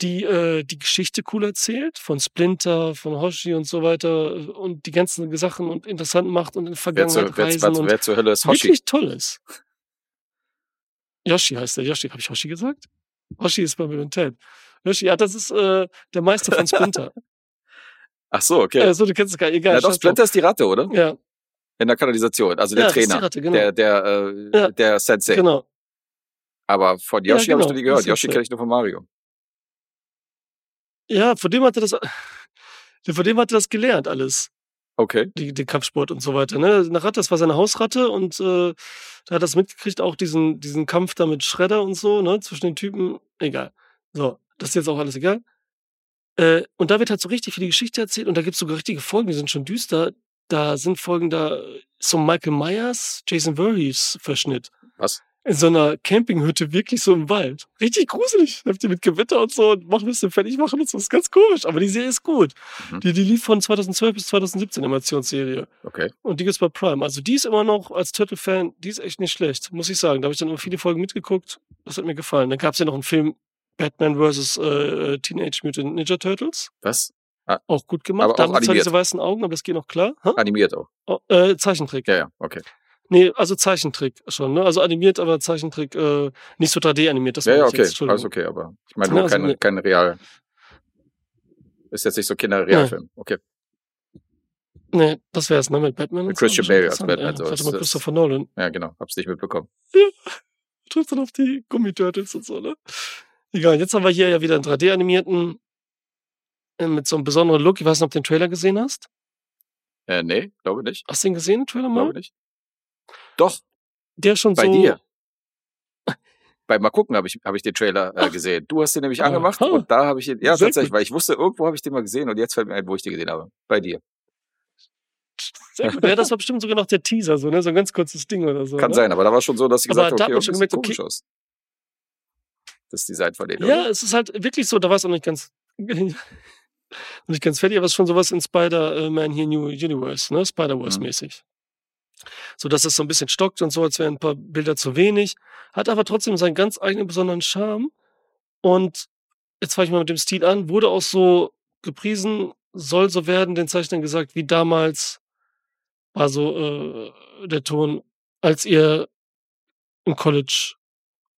die äh, die Geschichte cool erzählt, von Splinter, von Hoshi und so weiter äh, und die ganzen Sachen und interessant macht und in die Wer, Vergangenheit zu, wer, reisen wer, zur Hölle ist Hoshi? wirklich toll ist. Yoshi heißt der. Yoshi, habe ich Hoshi gesagt? Hoshi ist bei Bill und Ted. Yoshi, ja, das ist äh, der Meister von Splinter. Ach so, okay. äh, so, du kennst es gar nicht. Egal. ja, doch. Splinter ist die Ratte, oder? Ja, In der Kanalisation. Also der ja, Trainer. Ratte, genau. Der, der, äh, Ja. der Sensei. genau. Aber von Ja, Yoshi habe ich genau, noch nie gehört. Yoshi kenne ich nur von Mario. Ja, von dem hat er das, von dem hat er das gelernt alles. Okay. die, den Kampfsport und so weiter. Ne? Eine Ratte, das war seine Hausratte und äh, da hat das mitgekriegt, auch diesen, diesen Kampf da mit Shredder und so, ne, zwischen den Typen. Egal. So, das ist jetzt auch alles egal. Äh, und da wird halt so richtig viel die Geschichte erzählt und da gibt's sogar richtige Folgen, die sind schon düster. Da sind Folgen, da so Michael Myers, Jason Voorhees Verschnitt. Was? In so einer Campinghütte, wirklich so im Wald. Richtig gruselig. Da habt ihr mit Gewitter und so und machen ein bisschen fertig machen und so. Das ist ganz komisch. Aber die Serie ist gut. Mhm. Die, die lief von 2012 bis 2017, Animationsserie. Okay. Und die gibt's bei Prime. Also die ist immer noch als Turtle-Fan, die ist echt nicht schlecht, muss ich sagen. Da habe ich dann immer viele Folgen mitgeguckt. Das hat mir gefallen. Dann gab's ja noch einen Film Batman vs. Äh, Teenage Mutant Ninja Turtles. Was? Auch gut gemacht. Aber da auch haben sie zwar diese weißen Augen, aber das geht noch klar. Hä? Animiert auch. Oh, äh, Zeichentrick. Ja, ja, okay. Nee, also Zeichentrick schon, ne? Also animiert, aber Zeichentrick, äh, nicht so 3D animiert. Das ja, ja, okay. jetzt. Alles okay, aber ich meine Ja, nur also kein, ne- kein Real. Ist jetzt nicht so Kinderrealfilm. Okay. Nee, das wär's, ne? Mit Batman. Mit und so. Christian Schon Bale als Batman, Ja. so ist mal, Christopher Nolan. Ja, genau. Hab's nicht mitbekommen. Trifft dann auf die Gummiturtles und so, ne? Egal, jetzt haben wir hier ja wieder einen 3D-animierten äh, mit so einem besonderen Look. Ich weiß nicht, ob du den Trailer gesehen hast. Äh, nee, glaube nicht. Hast du den gesehen, den Trailer mal? Glaube nicht. Doch, Der schon Bei so. dir. bei Mal gucken habe ich, hab ich den Trailer äh, gesehen. Du hast den nämlich Aha. angemacht und da habe ich ihn, ja Sehr tatsächlich, gut. weil ich wusste, irgendwo habe ich den mal gesehen und jetzt fällt mir ein, wo ich den gesehen habe. Bei dir. Sehr gut. Ja, das war bestimmt sogar noch der Teaser, so, ne? So ein ganz kurzes Ding oder so. Kann ne? sein, aber da war schon so, dass ich gesagt habe, okay, schon sieht gemerkt, komisch aus. Das Design von denen, Ja, oder? es ist halt wirklich so, da war es noch nicht ganz, nicht ganz fertig, aber es ist schon sowas in Spider-Man hier New Universe, ne? Spider-Verse-mäßig. So dass es so ein bisschen stockt und so, als wären ein paar Bilder zu wenig. Hat aber trotzdem seinen ganz eigenen besonderen Charme. Und jetzt fange ich mal mit dem Stil an, wurde auch so gepriesen, soll so werden, den Zeichnern gesagt, wie damals war so äh, der Ton, als ihr im College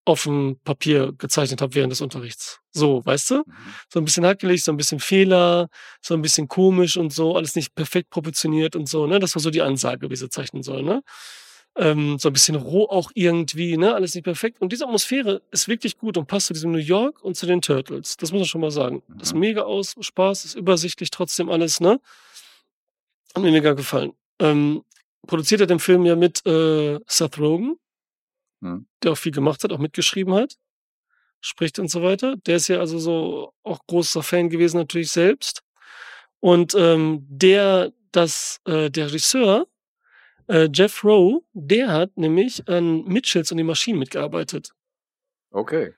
auf dem Papier gezeichnet habt während des Unterrichts. So, weißt du? Mhm. So ein bisschen hackelig, so ein bisschen Fehler, so ein bisschen komisch und so, alles nicht perfekt proportioniert und so, ne? Das war so die Ansage, wie sie zeichnen sollen, ne? Ähm, so ein bisschen roh auch irgendwie, ne? Alles nicht perfekt. Und diese Atmosphäre ist wirklich gut und passt zu diesem New York und zu den Turtles. Das muss man schon mal sagen. Das ist Mhm. mega aus, Spaß, ist übersichtlich trotzdem alles, ne? Hat mir mega gefallen. Ähm, produziert er den Film ja mit äh, Seth Rogen, Mhm. der auch viel gemacht hat, auch mitgeschrieben hat, spricht und so weiter. Der ist ja also so auch großer Fan gewesen natürlich selbst. Und ähm, der, das, äh, der Regisseur, äh, Jeff Rowe, der hat nämlich an Mitchells und die Maschinen mitgearbeitet. Okay.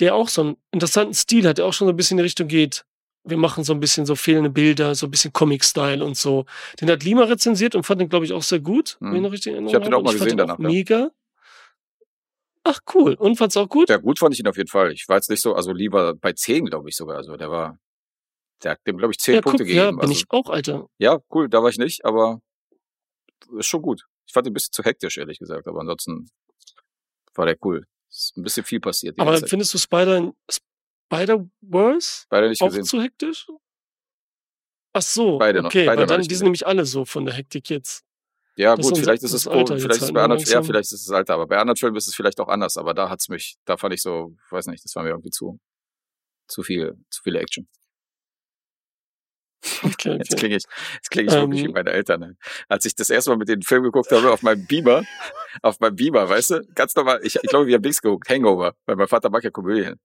Der auch so einen interessanten Stil hat, der auch schon so ein bisschen in die Richtung geht. Wir machen so ein bisschen so fehlende Bilder, so ein bisschen Comic-Style und so. Den hat Lima rezensiert und fand den, glaube ich, auch sehr gut. Mhm. Wenn ich noch richtig Ich hab den auch mal habe. gesehen danach, ja. Mega. Ach, cool. Und fand's auch gut? Ja, gut fand ich ihn auf jeden Fall. Ich war jetzt nicht so, also lieber bei 10, glaube ich sogar. Also der war, der hat dem, glaube ich, 10 ja, Punkte guck, ja, gegeben. bin also, ich auch, Alter. ja, cool, da war ich nicht, aber ist schon gut. Ich fand ihn ein bisschen zu hektisch, ehrlich gesagt, aber ansonsten war der cool. Ist ein bisschen viel passiert. Aber findest du Spider, Spider-Verse Beide nicht auch gesehen. zu hektisch? Ach so, Beide noch- okay, beide weil dann, die sind nämlich alle so von der Hektik jetzt. Ja, Das ist gut, unser- vielleicht ist es Alter cool, vielleicht ist es bei anderen, ja, vielleicht ist es Alter, aber bei anderen Filmen ist es vielleicht auch anders, aber da hat's mich, da fand ich so, weiß nicht, das war mir irgendwie zu, zu viel, zu viele Action. Okay, Jetzt klinge ich, jetzt klinge ich wirklich wie Ähm. meine Eltern. Ne? Als ich das erste Mal mit den Film geguckt habe, auf meinem Beamer, auf meinem Beamer, weißt du, ganz normal, ich, ich glaube, wir haben Dings geguckt, Hangover, weil mein Vater mag ja Komödien.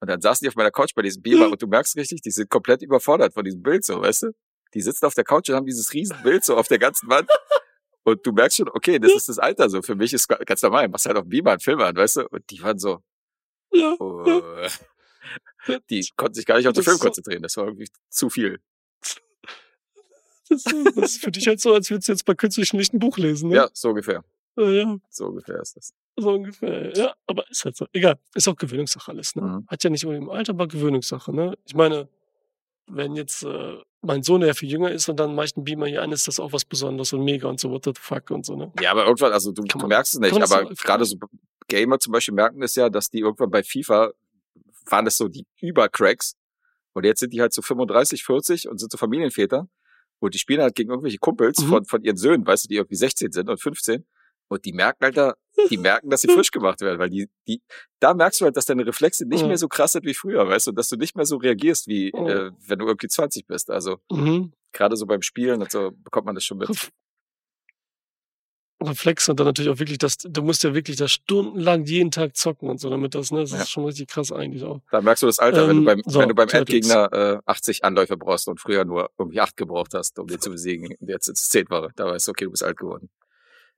Und dann saßen die auf meiner Couch bei diesem Beamer und du merkst richtig, die sind komplett überfordert von diesem Bild so, weißt du? Die sitzen auf der Couch und haben dieses riesen Bild so auf der ganzen Wand. Und du merkst schon, okay, das ist das Alter so. Für mich ist ga- ganz normal, machst halt auf Beamer einen Film an, weißt du? Und die waren so, Ja, oh, die konnten sich gar nicht auf den Das Film konzentrieren. Das war irgendwie zu viel. Das, das ist für dich halt so, als würdest du jetzt bei künstlichen Licht ein Buch lesen, ne? Ja, so ungefähr. Äh, ja, So ungefähr ist das. so ungefähr. Ja, aber ist halt so. Egal, ist auch Gewöhnungssache alles, ne? Mhm. Hat ja nicht unbedingt im Alter, aber Gewöhnungssache, ne? Ich meine, wenn jetzt äh, mein Sohn, der viel jünger ist und dann macht ein Beamer hier an, ist das auch was Besonderes und mega und so, what the fuck und so, ne? Ja, aber irgendwann, also du, Kann du man- merkst es nicht, man aber gerade so Gamer zum Beispiel merken es ja, dass die irgendwann bei FIFA waren das so die Übercracks und jetzt sind die halt so 35, 40 und sind so Familienväter und die spielen halt gegen irgendwelche Kumpels Mhm. von, von ihren Söhnen, weißt du, die irgendwie 16 sind und 15 und die merken, Alter, die merken, dass sie frisch gemacht werden, weil die, die, da merkst du halt, dass deine Reflexe nicht Ja. mehr so krass sind wie früher, weißt du, und dass du nicht mehr so reagierst wie, Oh. äh, wenn du irgendwie 20 bist, also Mhm. Gerade so beim Spielen und so bekommt man das schon mit. Ref Reflex und dann natürlich auch wirklich das, du musst ja wirklich da stundenlang jeden Tag zocken und so, damit das, ne, das Ja. ist schon richtig krass eigentlich auch. Da merkst du das Alter, wenn du Ähm, beim, so, wenn du beim. Endgegner äh, 80 Anläufe brauchst und früher nur irgendwie 8 gebraucht hast, um den zu besiegen. Jetzt ist es 10 Woche. Da weißt du, okay, du bist alt geworden.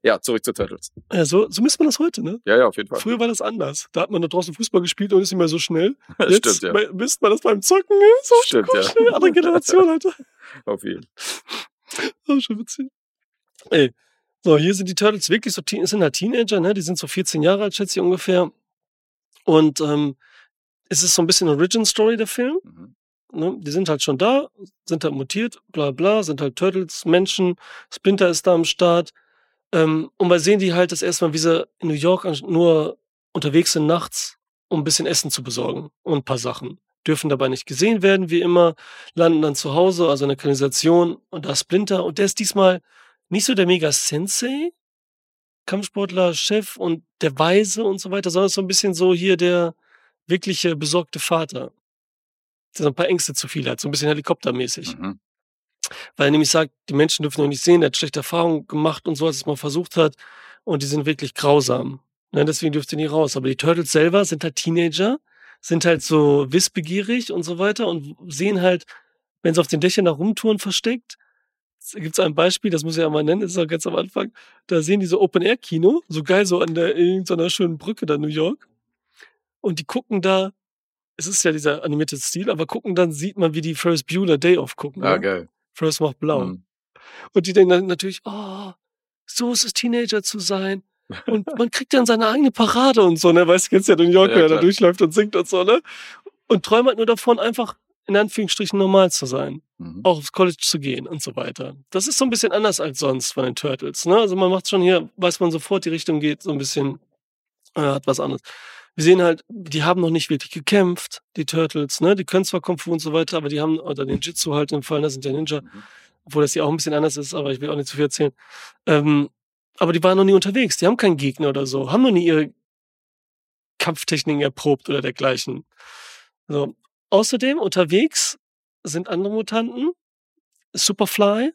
Ja, zurück zu Turtles. Ja, so, so misst man das heute, ne? Ja, ja, auf jeden Fall. Früher war das anders. Da hat man da draußen Fußball gespielt und ist nicht mehr so schnell. Jetzt Stimmt, ja. bei- misst man das beim Zocken, ne? so Stimmt, ja. schnell. Andere Generation, Alter. Auf jeden Oh, schon witzig. Ey. So, hier sind die Turtles wirklich so, sind halt Teenager, ne? Die sind so 14 Jahre alt, schätze ich ungefähr. Und ähm, es ist so ein bisschen Origin-Story, der Film. Mhm. Ne? Die sind halt schon da, sind halt mutiert, bla bla, sind halt Turtles, Menschen, Splinter ist da am Start. Ähm, und wir sehen die halt das erste Mal, wie sie in New York nur unterwegs sind nachts, um ein bisschen Essen zu besorgen und ein paar Sachen. Dürfen dabei nicht gesehen werden, wie immer, landen dann zu Hause, also in der Kanalisation und da Splinter und der ist diesmal nicht so der Mega-Sensei, Kampfsportler, Chef und der Weise und so weiter, sondern so ein bisschen so hier der wirkliche besorgte Vater. Der so ein paar Ängste zu viel hat, so ein bisschen helikoptermäßig. Mhm. Weil er nämlich sagt, die Menschen dürfen noch nicht sehen, er hat schlechte Erfahrungen gemacht und so, als es mal versucht hat. Und die sind wirklich grausam. Ne, deswegen dürfte nie raus. Aber die Turtles selber sind halt Teenager, sind halt so wissbegierig und so weiter und sehen halt, wenn sie auf den Dächern da rumtouren versteckt, gibt es ein Beispiel, das muss ich ja mal nennen, das ist auch ganz am Anfang, da sehen die so Open-Air-Kino, so geil so an der irgendeiner schönen Brücke da in New York. Und die gucken da, es ist ja dieser animierte Stil, aber gucken dann, sieht man, wie die Ferris Bueller Day Off gucken. Ah, ne? geil. Ferris macht blau. Mhm. Und die denken dann natürlich, oh, so ist es Teenager zu sein. Und man kriegt dann seine eigene Parade und so, ne? Weißt du, kennst ja New York, Ja, wer da durchläuft und singt und so, ne? Und träumt halt nur davon, einfach in Anführungsstrichen normal zu sein. Mhm. Auch aufs College zu gehen und so weiter. Das ist so ein bisschen anders als sonst von den Turtles, ne? Also man macht schon hier, weiß man sofort, die Richtung geht so ein bisschen, äh, hat was anderes. Wir sehen halt, die haben noch nicht wirklich gekämpft, die Turtles, ne? Die können zwar Kung Fu und so weiter, aber die haben, oder den Jitsu halt im Fall, das sind ja Ninja, Mhm. obwohl das hier auch ein bisschen anders ist, aber ich will auch nicht zu viel erzählen. Ähm, aber die waren noch nie unterwegs, die haben keinen Gegner oder so, haben noch nie ihre Kampftechniken erprobt oder dergleichen. So. Außerdem unterwegs sind andere Mutanten, Superfly,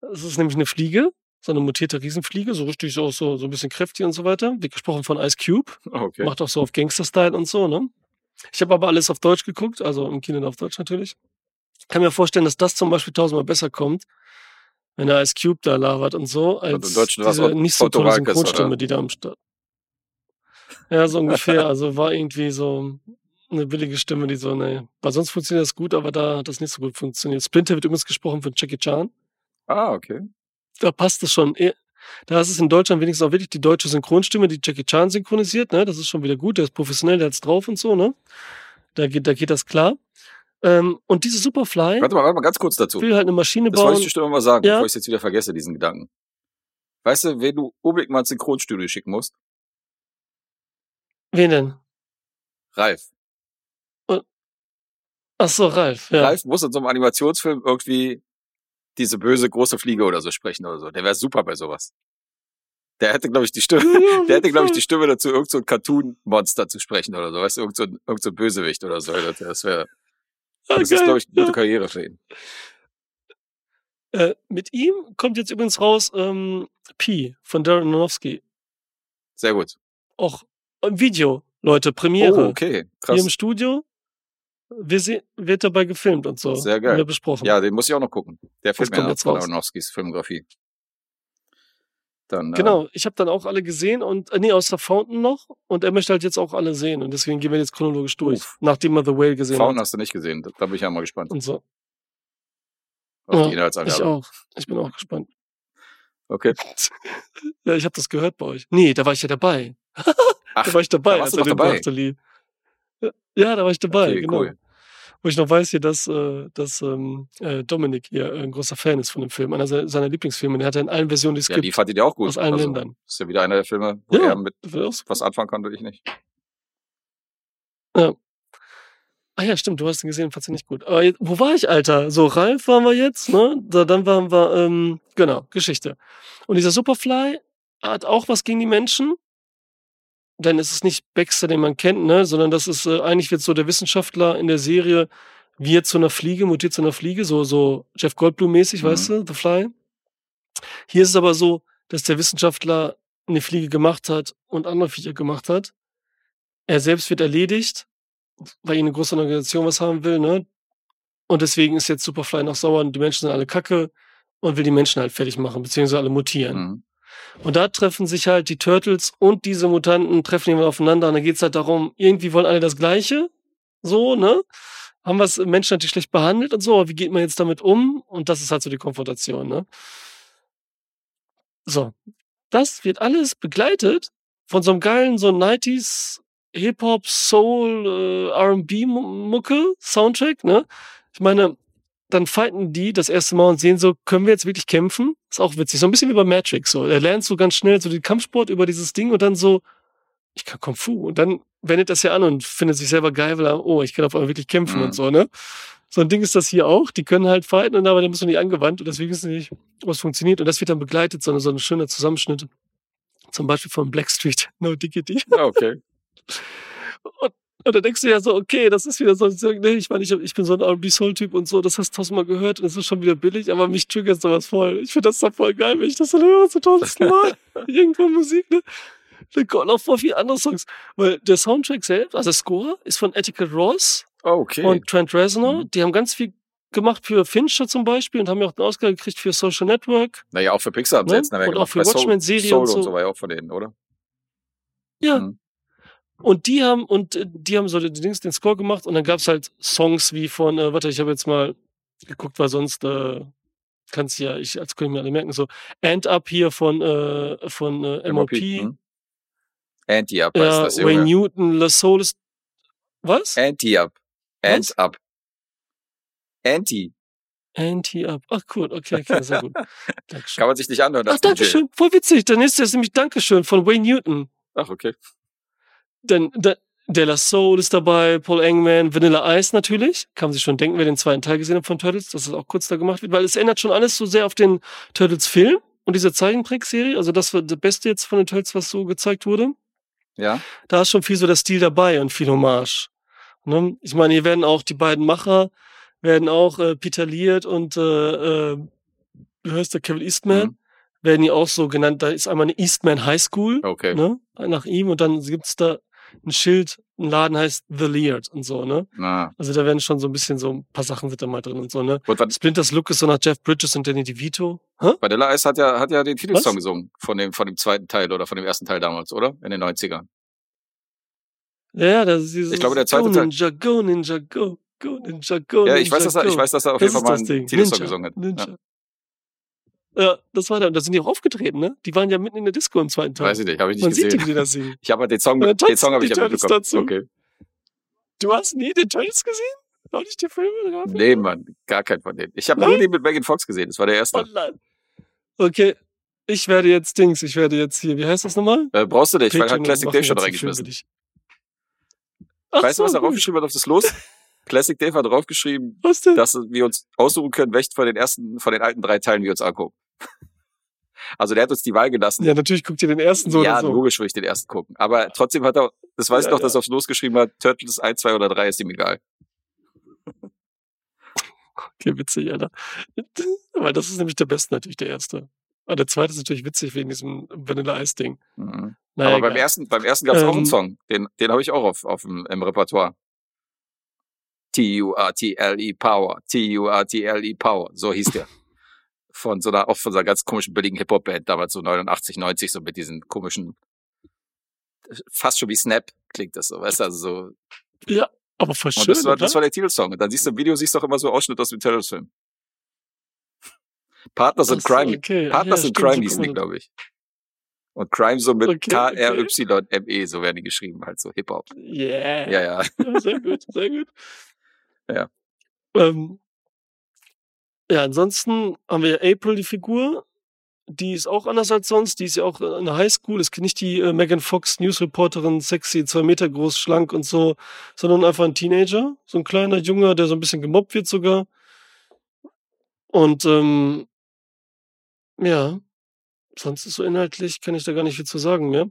das ist nämlich eine Fliege, so eine mutierte Riesenfliege, so richtig so, so, so ein bisschen kräftig und so weiter, wie gesprochen von Ice Cube, Okay. macht auch so auf Gangster-Style und so, ne? Ich habe aber alles auf Deutsch geguckt, also im Kino auf Deutsch natürlich. Kann mir vorstellen, dass das zum Beispiel tausendmal besser kommt, wenn der Ice Cube da labert und so, als im Deutschen diese nicht so tolle Synchronstimme, oder? die da am Start. Ja, so ungefähr. Also war irgendwie so eine billige Stimme, die so, ne, weil sonst funktioniert das gut, aber da hat das nicht so gut funktioniert. Splinter wird übrigens gesprochen von Jackie Chan. Ah, okay. Da passt es schon. eh- Da ist es in Deutschland wenigstens auch wirklich die deutsche Synchronstimme, die Jackie Chan synchronisiert, ne? Das ist schon wieder gut, der ist professionell, der hat's drauf und so, ne? Da geht, da geht das klar. Ähm, und diese Superfly Warte mal, warte mal ganz kurz dazu. will halt eine Maschine Das wollte bauen. ich dir schon mal sagen, Ja. bevor ich jetzt wieder vergesse, diesen Gedanken. Weißt du, wen du unbedingt mal ins Synchronstudio schicken musst? Wen denn? Ralf. Ach so, Ralf. Ja. Ralf muss in so einem Animationsfilm irgendwie diese böse große Fliege oder so sprechen oder so. Der wäre super bei sowas. Der hätte, glaube ich, die Stimme, der hätte, glaube ich, die Stimme dazu, irgend so ein Cartoon-Monster zu sprechen oder so. Weißt du, irgend so ein, irgend so ein Bösewicht oder so. Das, wäre, Ah, das ist, glaube ich, eine gute Ja. Karriere für ihn. Äh, mit ihm kommt jetzt übrigens raus ähm, Pi von Darren Aronofsky. Sehr gut. Auch im Video, Leute, Premiere. Oh, okay. Hier im Krass. Studio. Wird dabei gefilmt und so. Sehr geil. Besprochen. Ja, den muss ich auch noch gucken. Der kommt noch jetzt von raus. Aronofskis Filmografie. Dann, äh, Genau, ich habe dann auch alle gesehen und äh, nee, außer Fountain noch und er möchte halt jetzt auch alle sehen und deswegen gehen wir jetzt chronologisch durch, Uff. nachdem er The Whale gesehen Faun hat hast du nicht gesehen. Da da bin ich ja mal gespannt und so. auf Ja, die Ich auch. Ich bin auch gespannt. Okay. Ja, ich habe das gehört bei euch. Nee, da war ich ja dabei. Ach, da war ich dabei, da als er den dabei. brachte. Ja, da war ich dabei, okay, genau. cool. Wo ich noch weiß hier, dass, äh, dass ähm, äh, Dominik hier äh, ein großer Fan ist von dem Film. Einer se- seiner Lieblingsfilme. Den hat er in allen Versionen, die es Ja, die gibt. fand ich auch gut. Aus allen also, Ländern. Ist ja wieder einer der Filme, wo Ja. er mit was anfangen kann, ich nicht. Ah ja, stimmt, du hast ihn gesehen, fandst ihn nicht gut. Aber jetzt, wo war ich, Alter? So, Ralf waren wir jetzt, ne? Da, dann waren wir, ähm, genau, Geschichte. Und dieser Superfly hat auch was gegen die Menschen. Denn es ist nicht Baxter, den man kennt, ne? Sondern das ist, äh, eigentlich wird so der Wissenschaftler in der Serie, wird zu einer Fliege, mutiert zu einer Fliege, so, so Jeff Goldblum-mäßig, Mhm. weißt du, The Fly. Hier ist es aber so, dass der Wissenschaftler eine Fliege gemacht hat und andere Viecher gemacht hat. Er selbst wird erledigt, weil ihn eine große Organisation was haben will, ne? Und deswegen ist jetzt Superfly noch sauer und die Menschen sind alle kacke und will die Menschen halt fertig machen, beziehungsweise alle mutieren. Mhm. Und da treffen sich halt die Turtles und diese Mutanten treffen irgendwann aufeinander und dann geht's halt darum, irgendwie wollen alle das Gleiche, so, ne? Haben was Menschen natürlich schlecht behandelt und so, aber wie geht man jetzt damit um? Und das ist halt so die Konfrontation, ne? So. Das wird alles begleitet von so einem geilen, so 90s Hip-Hop, Soul, äh, R&B-Mucke, Soundtrack, ne? Ich meine, dann fighten die das erste Mal und sehen so, können wir jetzt wirklich kämpfen? Ist auch witzig. So ein bisschen wie bei Matrix, so. Er lernt so ganz schnell so den Kampfsport über dieses Ding und dann so, ich kann Kung Fu. Und dann wendet das ja an und findet sich selber geil, weil er, oh, ich kann auf einmal wirklich kämpfen Mhm. und so, ne? So ein Ding ist das hier auch. Die können halt fighten, und aber die müssen nicht angewandt und deswegen wissen sie nicht, was funktioniert. Und das wird dann begleitet, so, eine, so ein schöner Zusammenschnitt. Zum Beispiel von Blackstreet, No Diggity. Ja, okay. Und, und dann denkst du ja so, okay, das ist wieder so, nee, ich meine, ich, ich bin so ein R&B-Soul-Typ und so, das hast du tausendmal gehört und es ist schon wieder billig, aber mich triggert sowas voll. Ich finde das doch voll geil, wenn ich das dann höre, so tausendsten Mal. Irgendwo Musik, ne? Dann kommen noch voll viele andere Songs. Weil der Soundtrack selbst, also der Score, ist von Etiquette Ross Oh, okay. und Trent Reznor. Mhm. Die haben ganz viel gemacht für Fincher zum Beispiel und haben ja auch einen Oscar gekriegt für Social Network. naja, auch für Pixar sie Ne? Und auch für Watchmen-Serie und so. und so war ja auch von denen, oder? Ja. Mhm. Und die haben, und äh, die haben so den, den Score gemacht und dann gab's halt Songs wie von, äh, warte, ich habe jetzt mal geguckt, weil sonst äh, kannst ja, ich als könnte ich mir alle merken, so End Up hier von, äh, von äh, MOP, Mhm. Anti-Up ja, das, Wayne Junge. Newton, La Soul ist, was? Anti-Up. End-Up. Anti. Anti-Up. Ach cool, okay, okay, sehr gut. Dankeschön. Kann man sich nicht anhören. Ach. Dankeschön, voll witzig. Dann ist das nämlich Dankeschön von Wayne Newton. Ach, okay. Dann, da, De La Soul ist dabei, Paul Engman, Vanilla Ice natürlich. Kann man sich schon denken, wer den zweiten Teil gesehen hat von Turtles, dass das auch kurz da gemacht wird, weil es ändert schon alles so sehr auf den Turtles-Film und diese Zeichentrickserie. Also das war das Beste jetzt von den Turtles, was so gezeigt wurde. Ja. Da ist schon viel so der Stil dabei und viel Hommage. Ne? Ich meine, hier werden auch die beiden Macher, werden auch äh, Peter Liert und äh, äh, wie heißt der, Kevin Eastman, Mhm. werden die auch so genannt. Da ist einmal eine Eastman High School Okay. ne? Nach ihm und dann gibt's da ein Schild, ein Laden heißt The Leard und so, ne? Na. Also da werden schon so ein bisschen so ein paar Sachen sind da mal drin und so, ne? Und was, Splinters Look ist so nach Jeff Bridges und Danny DeVito. Hä? Vanilla Ice hat ja, hat ja den Titelsong Was? gesungen von dem, von dem zweiten Teil oder von dem ersten Teil damals, oder? In den 90ern. Ja, das ist dieses Ich glaube, der zweite Go Teil- Ninja, Go Ninja, Go, Go Ninja, Go Ja, ich weiß, dass er, ich weiß, dass er auf das jeden Fall mal einen. Titelsong gesungen hat. Ninja. Ja. Ja, das war da. Und da sind die auch aufgetreten, ne? Die waren ja mitten in der Disco im zweiten Teil. Weiß ich nicht, habe ich nicht Man sieht die, gesehen. wie die das singen. Ich habe halt den Song, den Song habe ich die ja mitbekommen. dazu. Okay. Du hast nie den Turtles gesehen? Auch nicht die Filme? gehabt? Nee, Mann, gar kein von denen. Ich habe nur den mit Megan Fox gesehen, das war der erste. Online. Okay, ich werde jetzt Dings, ich werde jetzt hier, wie heißt das nochmal? Äh, brauchst du nicht, weil hat Classic Dave schon reingeschmissen. Ach Weißt du, was er draufgeschrieben hat auf das Los? Classic Dave hat draufgeschrieben, dass wir uns aussuchen können, welchen von den ersten, von den alten drei Teilen wir uns angucken. Also der hat uns die Wahl gelassen. Ja, natürlich guckt ihr den ersten so ja, so. logisch würde ich den ersten gucken. Aber trotzdem hat er, das weiß ich Ja, noch, dass ja. er aufs Los geschrieben hat, Turtles 1, 2 oder 3 ist ihm egal. Okay, witzig, Alter. Weil das ist nämlich der beste natürlich, der erste. Aber der zweite ist natürlich witzig wegen diesem Vanilla Ice Ding. Mhm. Naja, Aber beim egal. ersten, beim ersten gab es auch einen Ähm, Song. Den, den habe ich auch auf, auf dem, im Repertoire. T-U-R-T-L-E Power. T-U-R-T-L-E Power. So hieß der. Von so einer, auch von so einer ganz komischen billigen Hip-Hop-Band, damals so 89, 90, so mit diesen komischen, fast schon wie Snap klingt das so, weißt du, also so. Ja, aber voll schön, Und das war, das war der Titelsong. Und dann siehst du im Video, siehst du auch immer so Ausschnitt aus dem Turtles-Film. Partners in Crime. okay. Partners in Crime hießen die, glaube ich. Und Crime so mit Okay, K-R-Y-M-E, so werden die geschrieben, halt so Hip-Hop. Yeah. Ja, ja. Ja, sehr gut, sehr gut. Ja. Ähm, ja, ansonsten haben wir ja April, die Figur. Die ist auch anders als sonst. Die ist ja auch in der Highschool. Ist nicht die äh, Megan Fox Newsreporterin, sexy, zwei Meter groß, schlank und so, sondern einfach ein Teenager. So ein kleiner Junge, der so ein bisschen gemobbt wird sogar. Und ähm, ja, sonst ist so inhaltlich, kann ich da gar nicht viel zu sagen mehr.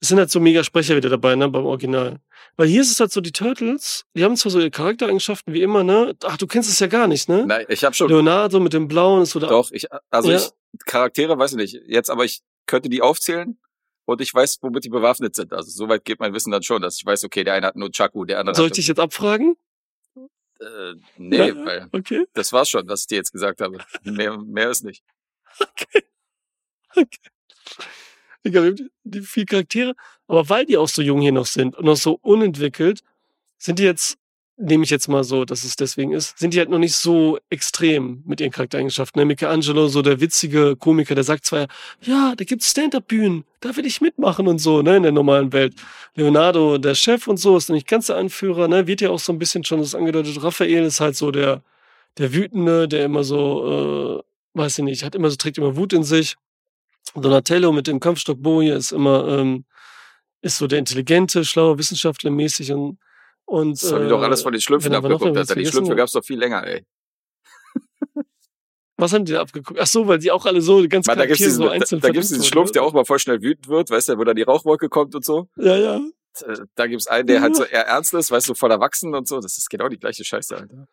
Es sind halt so mega Sprecher wieder dabei, ne, beim Original. Weil hier ist es halt so, die Turtles, die haben zwar so ihre Charaktereigenschaften wie immer, ne? Ach, du kennst es ja gar nicht, ne? Nein, ich habe schon. Leonardo mit dem Blauen ist so da. Doch, ich, also Ja. ich, Charaktere weiß ich nicht. Jetzt, aber ich könnte die aufzählen und ich weiß, womit die bewaffnet sind. Also soweit geht mein Wissen dann schon, dass ich weiß, okay, der eine hat nur Chaku, der andere Soll ich dich jetzt abfragen? Äh, nee, Ja. weil Okay. das war's schon, was ich dir jetzt gesagt habe. Mehr, mehr ist nicht. Egal, wir haben die, vier Charaktere. Aber weil die auch so jung hier noch sind und noch so unentwickelt, sind die jetzt, nehme ich jetzt mal so, dass es deswegen ist, sind die halt noch nicht so extrem mit ihren Charaktereigenschaften. Ne? Michelangelo, so der witzige Komiker, der sagt zwar, ja, da gibt's Stand-Up-Bühnen, da will ich mitmachen und so, ne, in der normalen Welt. Leonardo, der Chef und so, ist nicht ganz der Anführer, ne, wird ja auch so ein bisschen schon das angedeutet. Raphael ist halt so der, der Wütende, der immer so, äh, weiß ich nicht, hat immer so, trägt immer Wut in sich. Donatello mit dem Kampfstock Boje ist immer, ähm, ist so der intelligente, schlaue Wissenschaftler mäßig und, und Das habe ich doch alles von den Schlümpfen abgeguckt. Alter. Die Schlümpfe gab's doch viel länger, ey. was haben die da abgeguckt? Ach so, weil die auch alle so die ganzen Man, da gibt's diesen, so da, einzeln da gibt's diesen verdient Schlumpf, der wurden. auch mal voll schnell wütend wird, weißt du, wo dann die Rauchwolke kommt und so. Ja, ja. Äh, Da gibt's einen, der halt so eher ernst ist, weißt du, voll erwachsen und so. Das ist genau die gleiche Scheiße, Alter.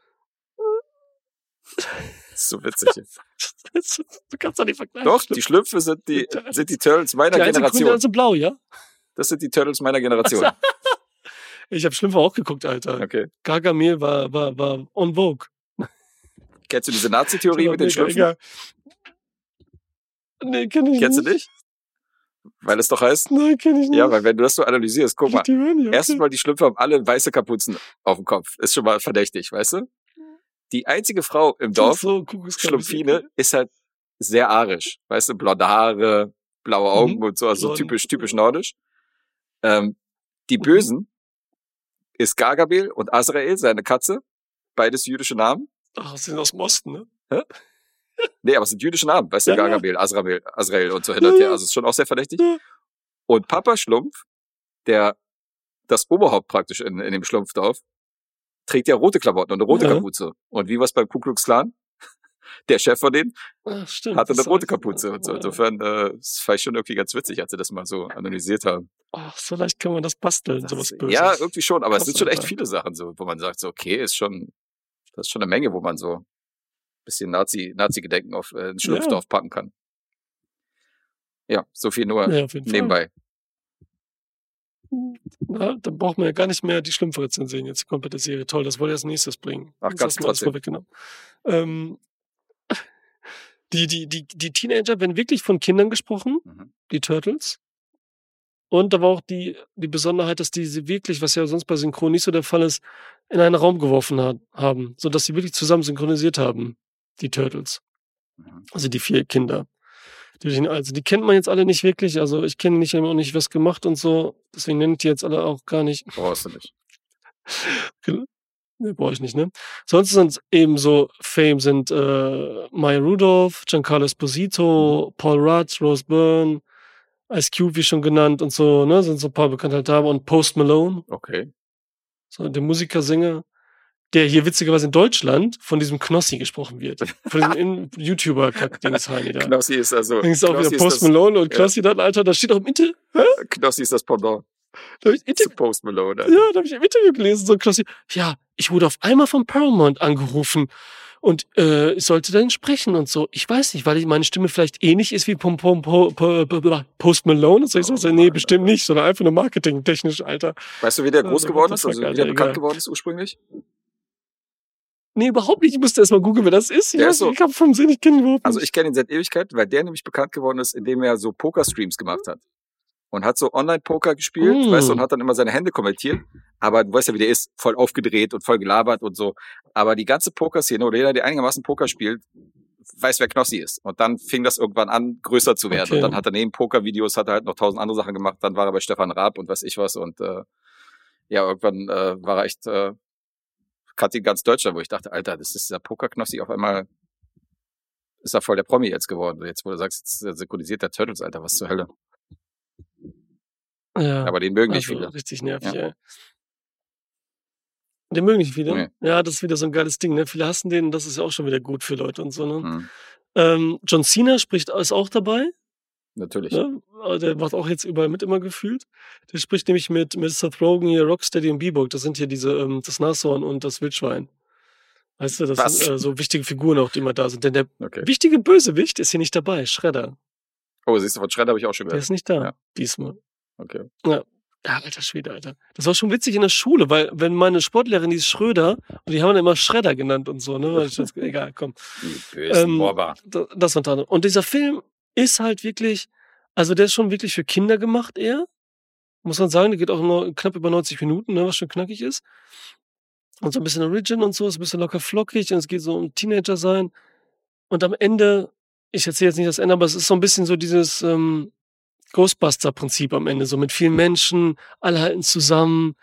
Das ist so witzig. du kannst doch nicht vergleichen. Doch, die Schlümpfe sind die, sind die Turtles meiner die die Generation. anderen sind blau, ja? Das sind die Turtles meiner Generation. Ich habe Schlümpfe auch geguckt, Alter. Okay. Gargamel war, war, war on Vogue. Kennst du diese Nazi-Theorie mit den Mega, Schlümpfen? egal. Nee, kenn ich Kennst du nicht. nicht? Weil es doch heißt, Nein, kenn ich nicht. ja, weil wenn du das so analysierst, guck mal, Die okay. Erstens mal, die Schlümpfe haben alle weiße Kapuzen auf dem Kopf. Ist schon mal verdächtig, weißt du? Die einzige Frau im Dorf, so, Schlumpfine, ist halt sehr arisch. Weißt du, blonde Haare, blaue Augen Mhm. und so, also Blond. typisch, typisch nordisch. Ähm, die Bösen ist Gargamel und Azrael, seine Katze. Beides jüdische Namen. Ach, sind aus dem Osten, ne? Nee, aber es sind jüdische Namen. Weißt du, Ja. Gargamel, Azrael, Azrael und so hin und Ja, her. ja. Also ist schon auch sehr verdächtig. Und Papa Schlumpf, der das Oberhaupt praktisch in, in dem Schlumpfdorf, trägt ja rote Klamotten und eine rote Ja. Kapuze. Und wie war's beim Ku Klux Klan? Der Chef von denen Ach, stimmt. hatte eine rote Kapuze. Und so. Ja. Insofern, äh, fand ich schon irgendwie ganz witzig, als sie das mal so analysiert haben. Ach, so leicht kann man das basteln, sowas Das, Böses. ja, irgendwie schon, aber es Krass, sind schon echt viele Sachen, so, wo man sagt, so, okay, ist schon, das ist schon eine Menge, wo man so ein bisschen Nazi, Nazi-Gedenken auf äh, ein Schlumpfdorf packen kann. Ja, so viel nur Ja, jeden Fall. Na, dann braucht man ja gar nicht mehr die Schlümpfe rezensieren, jetzt die komplette Serie. Toll, das wollte ich als nächstes bringen. Ach, Jetzt kannst hast du vorweggenommen. Ähm, die, die, die, die Teenager werden wirklich von Kindern gesprochen, Mhm. die Turtles. Und da war auch die, die Besonderheit, dass die sie wirklich, was ja sonst bei Synchron nicht so der Fall ist, in einen Raum geworfen hat, haben, sodass sie wirklich zusammen synchronisiert haben, die Turtles. Mhm. Also die vier Kinder. Die, also die kennt man jetzt alle nicht wirklich. Also ich kenne nicht immer auch nicht was gemacht und so. Deswegen nenne ich die jetzt alle auch gar nicht. Brauchst du nicht. Ne, brauche ich nicht, ne? Sonst sind eben so Fame sind äh, Maya Rudolph, Giancarlo Esposito, Paul Rudd, Rose Byrne, Ice Cube, wie schon genannt und so, ne? Sind so ein paar bekannte halt da. Und Post Malone, Okay. so der Musiker, Sänger, der hier witzigerweise in Deutschland von diesem Knossi gesprochen wird. Von diesem In- YouTuber-Kack-Dings da. Knossi ist also, Denkst du auch Knossi wieder Post Malone und ja. Knossi dann, Alter, da steht auch im Interview. Knossi ist das Pendant Da ich Inter zu Post Malone. Alter. ja, da habe ich im Interview gelesen, so Knossi. Ja, ich wurde auf einmal von Paramount angerufen und äh, ich sollte dann sprechen und so. Ich weiß nicht, weil ich, meine Stimme vielleicht ähnlich ist wie Pom Pom Po- Po- Po- Po- Post Malone. Und so ich Oh so, nee, bestimmt nicht, sondern einfach nur marketingtechnisch, Alter. Weißt du, wie der Ja, groß der geworden ist? Also, wie der bekannt egal. geworden ist ursprünglich? Nee, überhaupt nicht. Ich musste erst mal googeln, wer das ist. Ich, Der weiß ist so- ich habe vom Sinn, ich kenne ihn überhaupt Also nicht. ich kenne ihn seit Ewigkeiten, weil der nämlich bekannt geworden ist, indem er so Poker-Streams gemacht hat. Und hat so Online-Poker gespielt, Mm. weißt du, und hat dann immer seine Hände kommentiert. Aber du weißt ja, wie der ist, voll aufgedreht und voll gelabert und so. Aber die ganze Pokerszene oder jeder, der einigermaßen Poker spielt, weiß, wer Knossi ist. Und dann fing das irgendwann an, größer zu werden. Okay. Und dann hat er neben Poker-Videos, hat er halt noch tausend andere Sachen gemacht. Dann war er bei Stefan Raab und weiß ich was. Und äh, ja, irgendwann äh, war er echt, äh, ihn ganz Deutschland, wo ich dachte, Alter, das ist der Poker-Knossi auf einmal ist er voll der Promi jetzt geworden. Jetzt, wo du sagst, jetzt synchronisiert der Turtles, Alter, was zur Hölle. Ja. Aber den mögen nicht also, viele. Richtig nervig, Ja. ey. Den mögen nicht viele. Nee. Ja, das ist wieder so ein geiles Ding, ne? Viele hassen den, das ist ja auch schon wieder gut für Leute und so, ne? Hm. Ähm, John Cena spricht, ist auch dabei. Natürlich. Ne? Der macht auch jetzt überall mit immer gefühlt. Der spricht nämlich mit, Seth Rogen hier, Rocksteady und Bebop. Das sind hier diese, ähm, das Nashorn und das Wildschwein. Weißt du, das Was? sind äh, so wichtige Figuren auch, die immer da sind. Denn der Okay. wichtige Bösewicht ist hier nicht dabei, Schredder. Oh, siehst du, von Schredder habe ich auch schon Der gehört. ist nicht da, Ja. diesmal. Okay. Ja, alter Schwede, Alter. Das war schon witzig in der Schule, weil wenn meine Sportlehrerin, die ist Schröder, und die haben dann immer Schredder genannt und so, ne? Weil ich das, egal, komm. Die bösen Ähm, Das war dran. Und dieser Film ist halt wirklich, also der ist schon wirklich für Kinder gemacht eher. Muss man sagen, der geht auch nur knapp über 90 Minuten, ne, was schon knackig ist. Und so ein bisschen Origin und so, ist ein bisschen locker flockig und es geht so um Teenager sein. Und am Ende, ich erzähle jetzt nicht das Ende, aber es ist so ein bisschen so dieses ähm, Ghostbuster-Prinzip am Ende, so mit vielen Menschen, alle halten zusammen,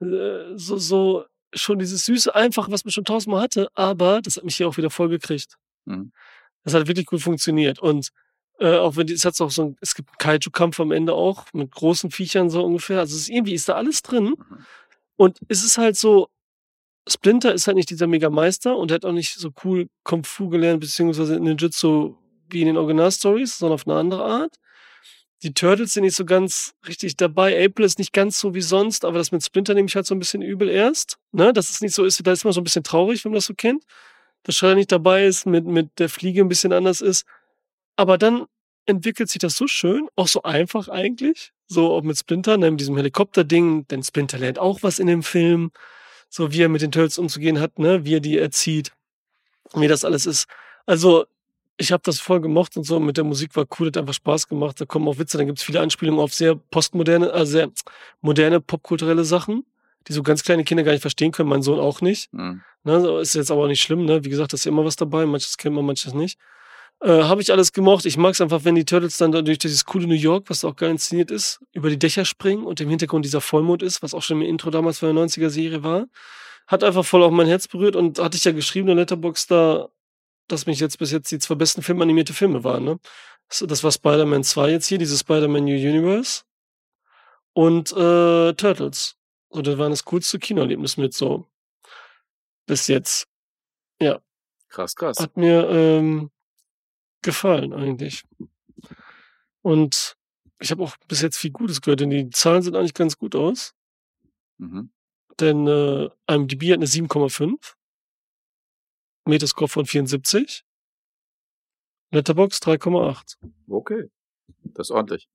äh, so, so schon dieses süße, einfach, was man schon tausendmal hatte, aber das hat mich hier auch wieder voll gekriegt. Mhm. Das hat wirklich gut funktioniert. Und äh, auch wenn die, es hat auch so ein, es gibt einen Kaiju-Kampf am Ende auch mit großen Viechern so ungefähr. Also es ist, irgendwie ist da alles drin. Mhm. Und es ist halt so, Splinter ist halt nicht dieser Mega-Meister und er hat auch nicht so cool Kung Fu gelernt, beziehungsweise Ninjutsu wie in den Original-Stories, sondern auf eine andere Art. Die Turtles sind nicht so ganz richtig dabei. April ist nicht ganz so wie sonst, aber das mit Splinter nehme ich halt so ein bisschen übel erst. Ne? Dass es nicht so ist, da ist man so ein bisschen traurig, wenn man das so kennt. Dass Shredder nicht dabei ist, mit, mit der Fliege ein bisschen anders ist. Aber dann entwickelt sich das so schön, auch so einfach eigentlich. So auch mit Splinter, ne, mit diesem Helikopter-Ding, denn Splinter lernt auch was in dem Film. So wie er mit den Turtles umzugehen hat, ne, wie er die erzieht, wie das alles ist. Also, ich habe das voll gemocht und so, mit der Musik war cool, hat einfach Spaß gemacht. Da kommen auch Witze, dann gibt's viele Anspielungen auf sehr postmoderne, also sehr moderne popkulturelle Sachen, die so ganz kleine Kinder gar nicht verstehen können, mein Sohn auch nicht. Mhm. Ne, ist jetzt aber auch nicht schlimm, ne? Wie gesagt, da ist ja immer was dabei, manches kennt man, manches nicht. Äh, Habe ich alles gemocht. Ich mag's einfach, wenn die Turtles dann da durch dieses coole New York, was auch geil inszeniert ist, über die Dächer springen und im Hintergrund dieser Vollmond ist, was auch schon im Intro damals von der 90er-Serie war. Hat einfach voll auch mein Herz berührt und hatte ich ja geschrieben in der Letterbox da, dass mich jetzt bis jetzt die zwei besten filmanimierte Filme waren, ne? Das, das war Spider-Man 2 jetzt hier, dieses Spider-Man New Universe und äh, Turtles. So, das war das coolste Kinoerlebnis mit so bis jetzt. Krass, krass. Hat mir ähm, gefallen eigentlich. Und ich habe auch bis jetzt viel Gutes gehört, denn die Zahlen sind eigentlich ganz gut aus. Mhm. Denn äh, IMDb hat eine 7,5. Metascore von 74. Letterbox 3,8. Okay. Das ist ordentlich.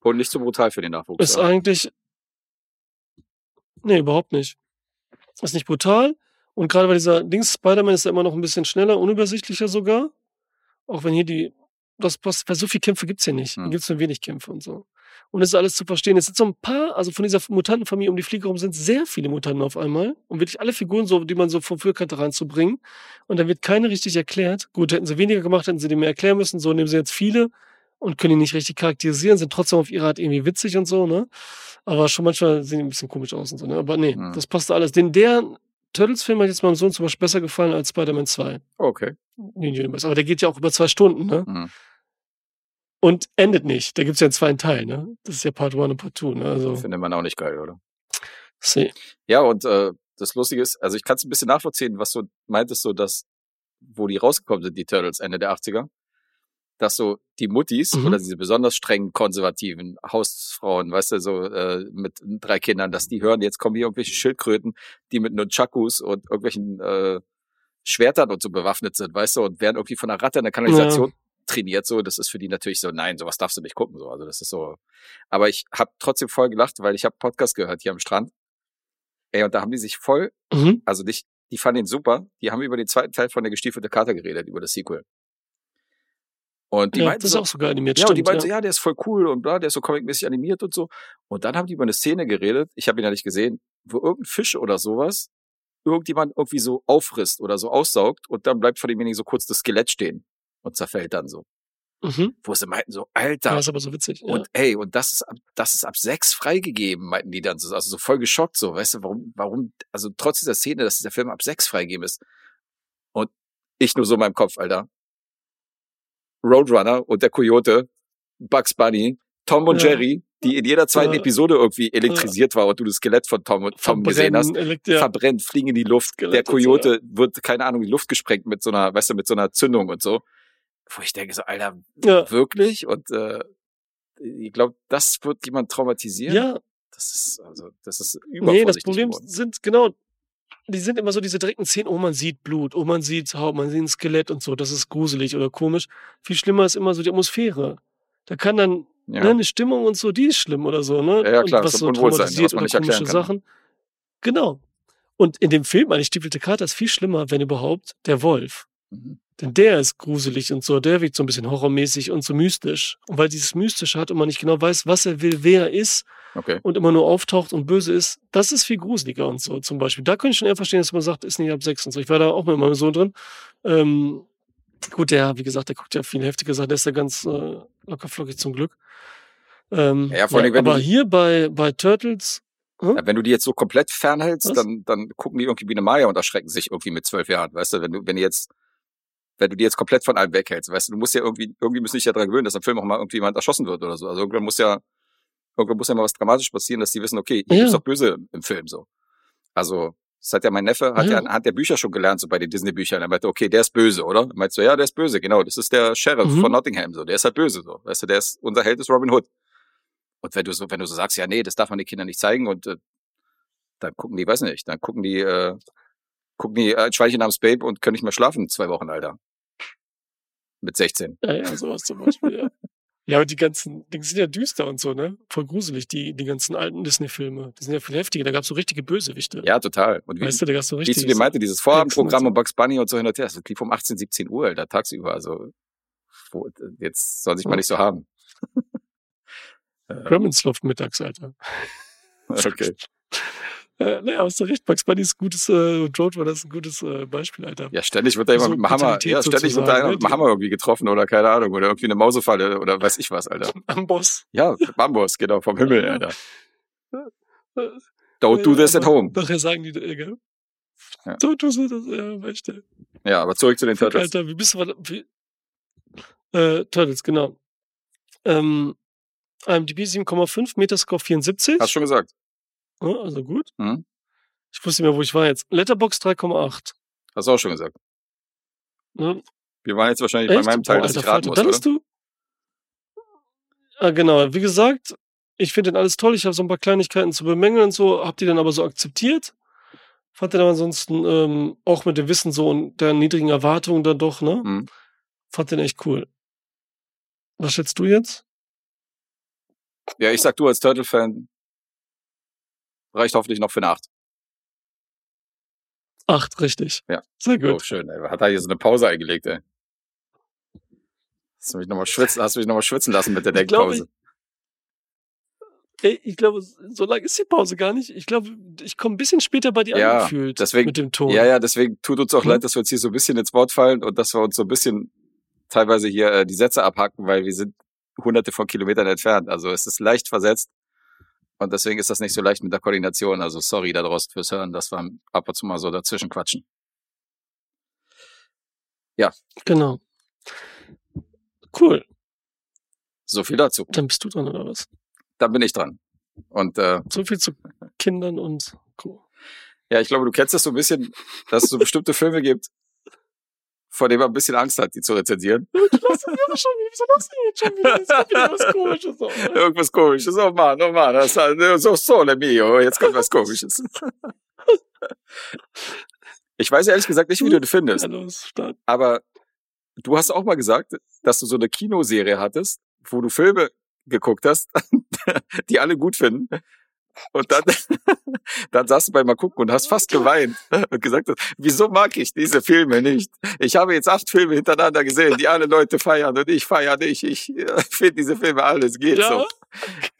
Und nicht so brutal für den Nachwuchs. Ist ja. eigentlich. Nee, überhaupt nicht. Ist nicht brutal. Und gerade bei dieser Dings Spider-Man ist er immer noch ein bisschen schneller, unübersichtlicher sogar. Auch wenn hier die. Das passt, weil so viele Kämpfe gibt's hier nicht. Hier Hm. gibt's nur wenig Kämpfe und so. Und es ist alles zu verstehen. Es sind so ein paar, also von dieser Mutantenfamilie um die Fliege herum sind sehr viele Mutanten auf einmal. Und wirklich alle Figuren so, die man so vom Füllkante reinzubringen. Und dann wird keine richtig erklärt. Gut, hätten sie weniger gemacht, hätten sie die mehr erklären müssen. So nehmen sie jetzt viele und können die nicht richtig charakterisieren, sind trotzdem auf ihre Art irgendwie witzig und so, ne? Aber schon manchmal sehen die ein bisschen komisch aus und so, ne? Aber nee, Hm. das passt alles. Den der Turtles-Film hat jetzt meinem Sohn zum Beispiel besser gefallen als Spider-Man 2. Okay. Aber der geht ja auch über zwei Stunden, ne? Mhm. Und endet nicht. Da gibt's ja in zwei Teilen, ne? Das ist ja Part 1 und Part 2, ne? Also, Findet man auch nicht geil, oder? see. Ja, und äh, das Lustige ist, also ich kann es ein bisschen nachvollziehen, was du meintest, so dass, wo die rausgekommen sind, die Turtles, Ende der 80er, dass so die Muttis Mhm. oder diese besonders strengen konservativen Hausfrauen, weißt du, so äh, mit drei Kindern, dass die hören, jetzt kommen hier irgendwelche Schildkröten, die mit Nunchakus und irgendwelchen äh, Schwertern und so bewaffnet sind, weißt du, und werden irgendwie von einer Ratte in der Kanalisation trainiert, so, das ist für die natürlich so, nein, sowas darfst du nicht gucken, so, also das ist so. Aber ich habe trotzdem voll gelacht, weil ich habe Podcast gehört hier am Strand. Ey, und da haben die sich voll, Mhm. also nicht, die fanden ihn super, die haben über den zweiten Teil von der gestiefelte Kater geredet, über das Sequel. Und die ja, meinten das ist so, auch sogar animiert, ja, und die stimmt. meinten so, ja. ja, der ist voll cool und bla, der ist so comicmäßig animiert und so. Und dann haben die über eine Szene geredet, ich habe ihn ja nicht gesehen, wo irgendein Fisch oder sowas irgendjemand irgendwie so auffrisst oder so aussaugt und dann bleibt von demjenigen so kurz das Skelett stehen und zerfällt dann so. Mhm. Wo sie meinten so, Ja, Alter, ist aber so witzig. Ja. und ey, und das ist ab, das ist ab sechs freigegeben, meinten die dann so, also so voll geschockt so, weißt du, warum, warum, also trotz dieser Szene, dass dieser Film ab sechs freigegeben ist. Und ich nur so in meinem Kopf, Alter. Roadrunner und der Coyote, Bugs Bunny, Tom und Ja. Jerry, die in jeder zweiten Ja. Episode irgendwie elektrisiert war und du das Skelett von Tom und Tom gesehen hast. Elekt- ja. Verbrennt, fliegen in die Luft. Skelett der und so, Coyote wird, keine Ahnung, in die Luft gesprengt mit so einer, weißt du, mit so einer Zündung und so. wo ich denke so, Alter, Ja. wirklich? Und äh, ich glaube, das wird jemand traumatisieren. Ja, Das ist, also, das ist nee, das übervorsichtig Problem geworden. sind genau, die sind immer so diese direkten Szenen, oh, man sieht Blut, oh, man sieht Haut, man sieht ein Skelett und so, das ist gruselig oder komisch. Viel schlimmer ist immer so die Atmosphäre. Da kann dann Ja. ne, eine Stimmung und so, die ist schlimm oder so, ne? Ja, ja, klar, und was so traumatisiert was man oder komische. Sachen. Genau. Und in dem Film, eigentlich Stiefel Kater, ist viel schlimmer, wenn überhaupt, der Wolf. Mhm. Denn der ist gruselig und so, der wirkt so ein bisschen horrormäßig und so mystisch. Und weil dieses Mystische hat und man nicht genau weiß, was er will, wer er ist Okay. und immer nur auftaucht und böse ist, das ist viel gruseliger und so zum Beispiel. Da könnte ich schon eher verstehen, dass man sagt, ist nicht ab sechs und so. Ich war da auch mit meinem Sohn drin. Ähm, gut, der, wie gesagt, der guckt ja viel heftiger Sachen, der ist ja ganz äh, locker flockig zum Glück. Ähm, Ja, vor allem, wenn aber du- hier bei, bei Turtles, Ja, wenn du die jetzt so komplett fernhältst, Was? dann, dann gucken die irgendwie wie eine Maya und erschrecken sich irgendwie mit zwölf Jahren, weißt du, wenn du, wenn die jetzt, wenn du die jetzt komplett von allem weghältst, weißt du, du musst ja irgendwie, irgendwie müssen dich ja daran gewöhnen, dass im Film auch mal irgendwie jemand erschossen wird oder so. Also irgendwann muss ja, irgendwann muss ja mal was dramatisch passieren, dass die wissen, okay, hier Ja. gibt's doch Böse im Film, so. Also, das hat ja mein Neffe, hat ja, Ja. anhand der Bücher schon gelernt, so bei den Disney-Büchern. Er meinte, okay, der ist böse, oder? Er meinte so, ja, der ist böse, genau. Das ist der Sheriff Mhm. von Nottingham, so. Der ist halt böse, so. Weißt du, der ist, unser Held ist Robin Hood. Und wenn du so, wenn du so sagst, ja, nee, das darf man den Kindern nicht zeigen und äh, dann gucken die, weiß nicht, dann gucken die, äh, gucken die äh, ein Schweinchen namens Babe und können nicht mehr schlafen zwei Wochen, Alter. Mit 16. ja, ja, sowas zum Beispiel, ja. Ja, aber die ganzen, die sind ja düster und so, ne? Voll gruselig, die, die ganzen alten Disney-Filme. Die sind ja viel heftiger. Da gab's so richtige Bösewichte. Ja, total. Und wie, Weißt du, da gab's so wie richtig. ich zu dir meinte, dieses Vorabendprogramm und Bugs Bunny und so hin und her, das lief um 18, 17 Uhr, Alter, tagsüber. Also, wo, jetzt soll sich mal nicht so haben. Gremlins läuft mittags, Alter. okay. Äh, naja, hast du recht. Bugs Bunny ist ein gutes, äh, war das ein gutes äh, Beispiel, Alter. Ja, ständig wird da So jemand mit dem Hammer, ja, ständig wird da einer ne? mit dem Hammer irgendwie getroffen oder keine Ahnung, oder irgendwie eine Mausefalle oder weiß ich was, Alter. Am Boss. Ja, Bambus, genau, vom Himmel. Alter. Don't do this at home. Nachher sagen die, äh, gell? Ja. Don't do this, ja, weißt du. Ja, aber zurück zu den Turtles. Alter, wie bist du, wie, äh, Turtles, genau. Ähm, IMDb 7,5, Metascore 74. Hast schon gesagt. Also gut. Mhm. Ich wusste nicht mehr, wo ich war jetzt. Letterbox 3,8. Hast du auch schon gesagt. Ne? Wir waren jetzt wahrscheinlich bei Echt? meinem Teil, Boah, dass ich Alter, raten Vater, muss, Dann oder? hast du. Ah, genau. Wie gesagt, ich finde den alles toll. Ich habe so ein paar Kleinigkeiten zu bemängeln und so. Hab die dann aber so akzeptiert. Fand den aber ansonsten ähm, auch mit dem Wissen so und der niedrigen Erwartungen dann doch, ne? Mhm. Fand den echt cool. Was schätzt du jetzt? Ja, ich sag du als Turtle-Fan, reicht hoffentlich noch für eine Acht. Acht, richtig. Ja. Sehr Oh, gut. schön, ey. Hat da hier so eine Pause eingelegt, ey. Hast du mich nochmal schwitzen, hast du mich noch mal schwitzen lassen mit der Denkpause? Ey, ich glaube, so lange ist die Pause gar nicht. Ich glaube, ich komme ein bisschen später bei dir Ja, angefühlt deswegen- mit dem Ton. Ja, ja, deswegen tut uns auch Hm? leid, dass wir jetzt hier so ein bisschen ins Wort fallen und dass wir uns so ein bisschen teilweise hier äh, die Sätze abhacken, weil wir sind hunderte von Kilometern entfernt. Also es ist leicht versetzt und deswegen ist das nicht so leicht mit der Koordination. Also sorry da draußen fürs Hören, dass wir ab und zu mal so dazwischen quatschen. Genau. Cool. So viel dazu. Dann bist du dran, oder was? Dann bin ich dran. Und äh, So viel zu Kindern und Co. ja, ich glaube, du kennst das so ein bisschen, dass es so bestimmte Filme gibt, vor denen man ein bisschen Angst hat, die zu rezensieren. Schon wieder, wieso lachst du jetzt schon wieder? Das ist wieder was komisches. So. Irgendwas komisches. Oh Mann, oh Mann, das ist so sole mio. Jetzt kommt was komisches. Ich weiß ehrlich gesagt nicht, wie du den findest. Aber du hast auch mal gesagt, dass du so eine Kinoserie hattest, wo du Filme geguckt hast, die alle gut finden. Und dann, dann saßt du bei mal gucken und hast fast geweint und gesagt, hast, wieso mag ich diese Filme nicht? Ich habe jetzt acht Filme hintereinander gesehen, die alle Leute feiern und ich feiere nicht. Ich äh, finde diese Filme alles geht Ja, so.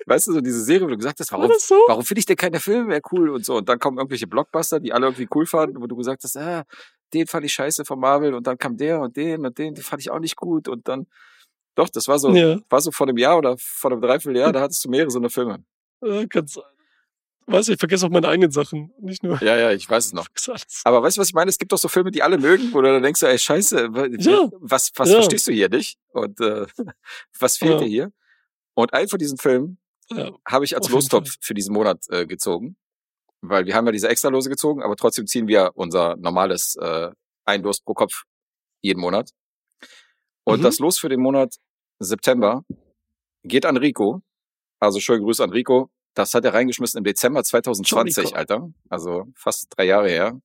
Weißt du, so diese Serie, wo du gesagt hast, war warum, so? warum finde ich denn keine Filme mehr cool und so? Und dann kommen irgendwelche Blockbuster, die alle irgendwie cool fanden, wo du gesagt hast, ah, den fand ich scheiße von Marvel und dann kam der und den und den, den fand ich auch nicht gut und dann, doch, das war so, Ja, war so vor einem Jahr oder vor einem Dreivierteljahr, da hattest du mehrere so eine Filme. äh, kann sein. Weißt du, ich vergesse auch meine eigenen Sachen. Nicht nur. Ja, ja, ich weiß es noch. Aber weißt du, was ich meine? Es gibt doch so Filme, die alle mögen, wo du dann denkst, ey, scheiße, Ja. was, was Ja. verstehst du hier nicht? Und äh, was fehlt Ja. dir hier? Und einen von diesen Filmen habe ich als Auf Lostopf für diesen Monat äh, gezogen. Weil wir haben ja diese Extralose gezogen, aber trotzdem ziehen wir unser normales äh, Einlos pro Kopf jeden Monat. Und Mhm. das Los für den Monat September geht an Rico. Also schönen Grüße an Rico. Das hat er reingeschmissen im Dezember 2020, Rico. Alter. Also fast drei Jahre her.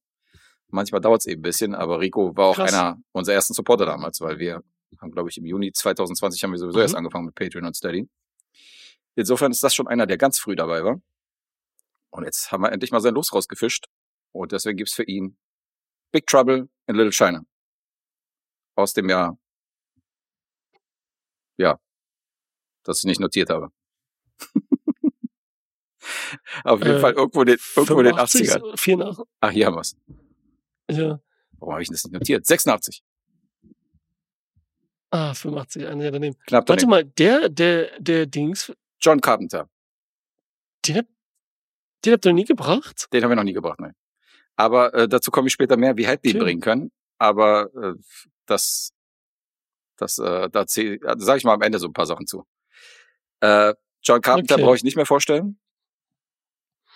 Manchmal dauert es eben ein bisschen, aber Rico war auch Krass. einer unserer ersten Supporter damals, weil wir haben, glaube ich, im Juni 2020 haben wir sowieso Mhm. erst angefangen mit Patreon und Steady. Insofern ist das schon einer, der ganz früh dabei war. Und jetzt haben wir endlich mal sein Los rausgefischt. Und deswegen gibt's für ihn Big Trouble in Little China. Aus dem Jahr, ja, das ich nicht notiert habe. Auf jeden Äh, Fall irgendwo in den, irgendwo in den 85, 80ern. 84, Ach, hier haben wir's. ja. Warum habe ich das nicht notiert? 86. Ah, 85, ein Jahr daneben. Knapp Warte daneben. mal, der, der, der Dings, John Carpenter. den, hab, den habt ihr noch nie gebracht? Den haben wir noch nie gebracht, nein. Aber äh, dazu komme ich später mehr, wie hätten wir ihn Okay. bringen können. Aber äh, das, das, äh, da sage ich mal am Ende so ein paar Sachen zu. Äh, John Carpenter Okay. brauche ich nicht mehr vorstellen.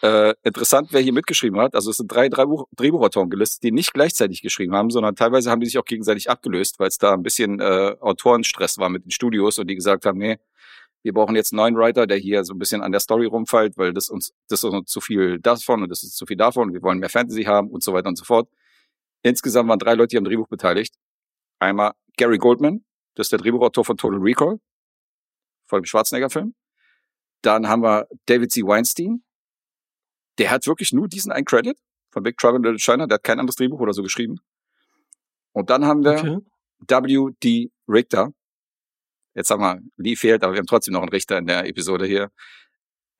Äh, interessant, wer hier mitgeschrieben hat. Also es sind drei, drei Buch Drehbuchautoren gelistet, die nicht gleichzeitig geschrieben haben, sondern teilweise haben die sich auch gegenseitig abgelöst, weil es da ein bisschen äh, Autorenstress war mit den Studios und die gesagt haben, nee, wir brauchen jetzt einen neuen Writer, der hier so ein bisschen an der Story rumfällt, weil das uns, das ist uns zu viel davon und das ist zu viel davon und wir wollen mehr Fantasy haben und so weiter und so fort. Insgesamt waren drei Leute hier am Drehbuch beteiligt. Einmal Gary Goldman, das ist der Drehbuchautor von Total Recall, von dem Schwarzenegger-Film. Dann haben wir David C. Weinstein. Der hat wirklich nur diesen einen Credit von Big Trouble in Little China. Der hat kein anderes Drehbuch oder so geschrieben. Und dann haben wir Okay. W.D. Richter. Jetzt haben wir, Lee fehlt, aber wir haben trotzdem noch einen Richter in der Episode hier.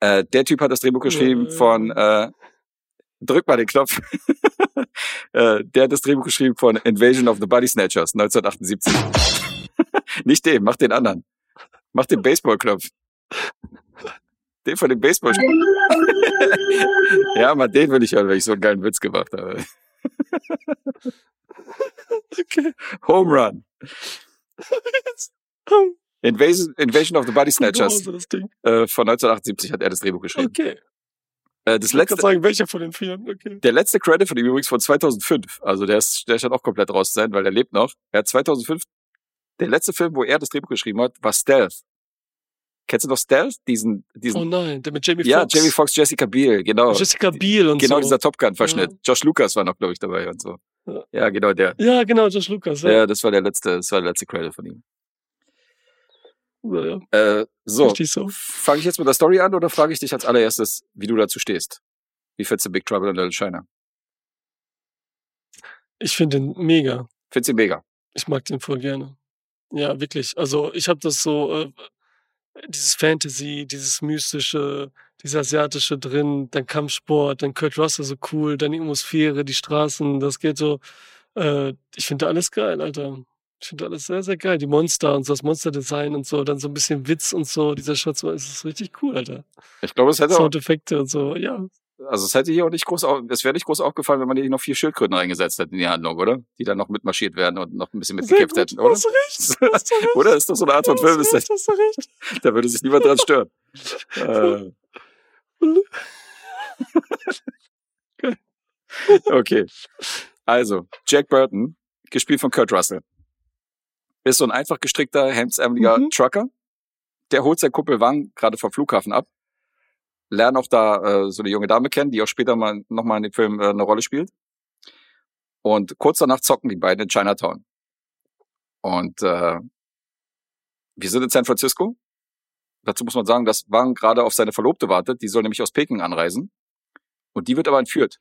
Äh, der Typ hat das Drehbuch geschrieben Äh. von, äh, drück mal den Knopf. äh, der hat das Drehbuch geschrieben von Invasion of the Body Snatchers 1978. Nicht den, mach den anderen. Mach den Baseballknopf. Den von dem Baseball. ja, mal den will ich hören, weil ich so einen geilen Witz gemacht habe. Okay. Home Run. Invasion, Invasion of the Body Snatchers äh, von 1978 hat er das Drehbuch geschrieben. Okay. Äh, das Ich letzte, gerade sagen, welcher von den vielen? Okay. der letzte Credit von ihm übrigens von 2005. Also der ist, der scheint auch komplett raus zu sein, weil er lebt noch. Er hat 2005, der letzte Film, wo er das Drehbuch geschrieben hat, war Stealth. Kennst du noch Stealth? Diesen, diesen, Oh nein, der mit Jamie ja, Foxx. Jamie Foxx, Jessica Biel, genau. Jessica Biel und genau so. dieser Top Gun-Verschnitt. Ja. Josh Lucas war noch, glaube ich, dabei und so. Ja. Ja, genau der. Ja, genau, Josh Lucas. Ja. Ja. das war der letzte, das war der letzte Credit von ihm. Ja, ja. Äh, so, so. fange ich jetzt mit der Story an oder frage ich dich als allererstes, wie du dazu stehst? Wie findest du Big Trouble in Little China? Ich finde den mega. Findest du ihn mega? Ich mag den voll gerne. Ja, wirklich. Also ich habe das so, äh, dieses Fantasy, dieses Mystische, dieses Asiatische drin, dann Kampfsport, dann Kurt Russell so cool, dann die Atmosphäre, die Straßen, das geht so. Äh, ich finde alles geil, Alter. Ich finde alles sehr, sehr geil. Die Monster und so, das Monsterdesign und so, dann so ein bisschen Witz und so, dieser Schatz, es ist richtig cool, Alter. Ich glaube, es hätte auch, Soundeffekte und so, ja. Also es hätte hier auch nicht groß, es wäre nicht groß aufgefallen, wenn man hier noch vier Schildkröten reingesetzt hätte in die Handlung, oder? Die dann noch mitmarschiert werden und noch ein bisschen gut, hätten, oder? Hast du recht, hast du recht. Oder ist das so eine Art von Film? Ist recht, das, hast du recht. da würde sich niemand dran stören. äh, okay. Also, Jack Burton, gespielt von Kurt Russell, ist so ein einfach gestrickter, hemdsärmeliger Mhm. Trucker. Der holt sein Kumpel Wang gerade vom Flughafen ab. Lernen auch da äh, so eine junge Dame kennen, die auch später mal nochmal in dem Film äh, eine Rolle spielt. Und kurz danach zocken die beiden in Chinatown. Und äh, wir sind in San Francisco. Dazu muss man sagen, dass Wang gerade auf seine Verlobte wartet. Die soll nämlich aus Peking anreisen. Und die wird aber entführt,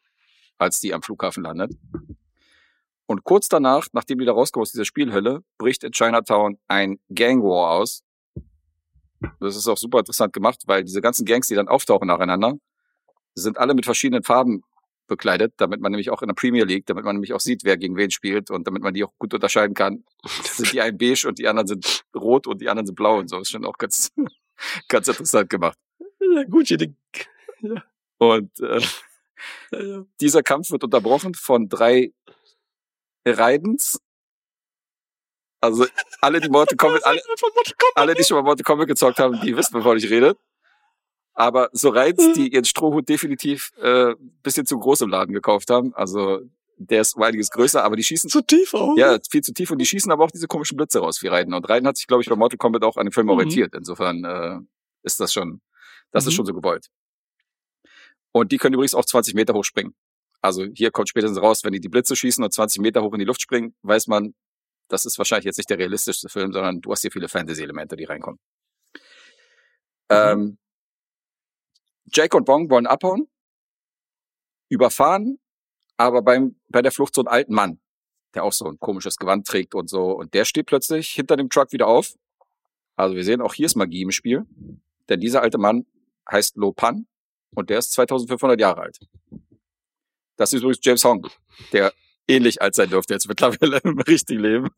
als die am Flughafen landet. Und kurz danach, nachdem die da rauskommen aus dieser Spielhölle, bricht in Chinatown ein Gang War aus. Das ist auch super interessant gemacht, weil diese ganzen Gangs, die dann auftauchen nacheinander, sind alle mit verschiedenen Farben bekleidet, damit man nämlich auch in der Premier League, damit man nämlich auch sieht, wer gegen wen spielt und damit man die auch gut unterscheiden kann. Sind die einen beige und die anderen sind rot und die anderen sind blau und so. ist schon auch ganz, ganz interessant gemacht. Ja, gut, jede. Und äh, Ja, ja. dieser Kampf wird unterbrochen von drei Raidens. Also alle, die Mortal Kombat, alle, alle, die schon mal Mortal Kombat gezockt haben, die wissen, wovon ich rede. Aber so Raidens, die ihren Strohhut definitiv äh, bisschen zu groß im Laden gekauft haben. Also der ist um einiges größer, aber die schießen Zu tief auch. ja, viel zu tief und die schießen aber auch diese komischen Blitze raus wie Raiden. Und Raiden hat sich, glaube ich, bei Mortal Kombat auch an den Film Mhm. orientiert. Insofern äh, ist das schon, das ist Mhm. schon so gewollt. Und die können übrigens auch 20 Meter hoch springen. Also hier kommt spätestens raus, wenn die die Blitze schießen und 20 Meter hoch in die Luft springen, weiß man, das ist wahrscheinlich jetzt nicht der realistischste Film, sondern du hast hier viele Fantasy-Elemente, die reinkommen. Ähm, Jake und Bong wollen abhauen, überfahren, aber beim, bei der Flucht so einen alten Mann, der auch so ein komisches Gewand trägt und so. Und der steht plötzlich hinter dem Truck wieder auf. Also wir sehen, auch hier ist Magie im Spiel. Denn dieser alte Mann heißt Lo Pan und der ist 2500 Jahre alt. Das ist übrigens James Hong, der ähnlich alt sein dürfte jetzt mittlerweile im richtigen Leben.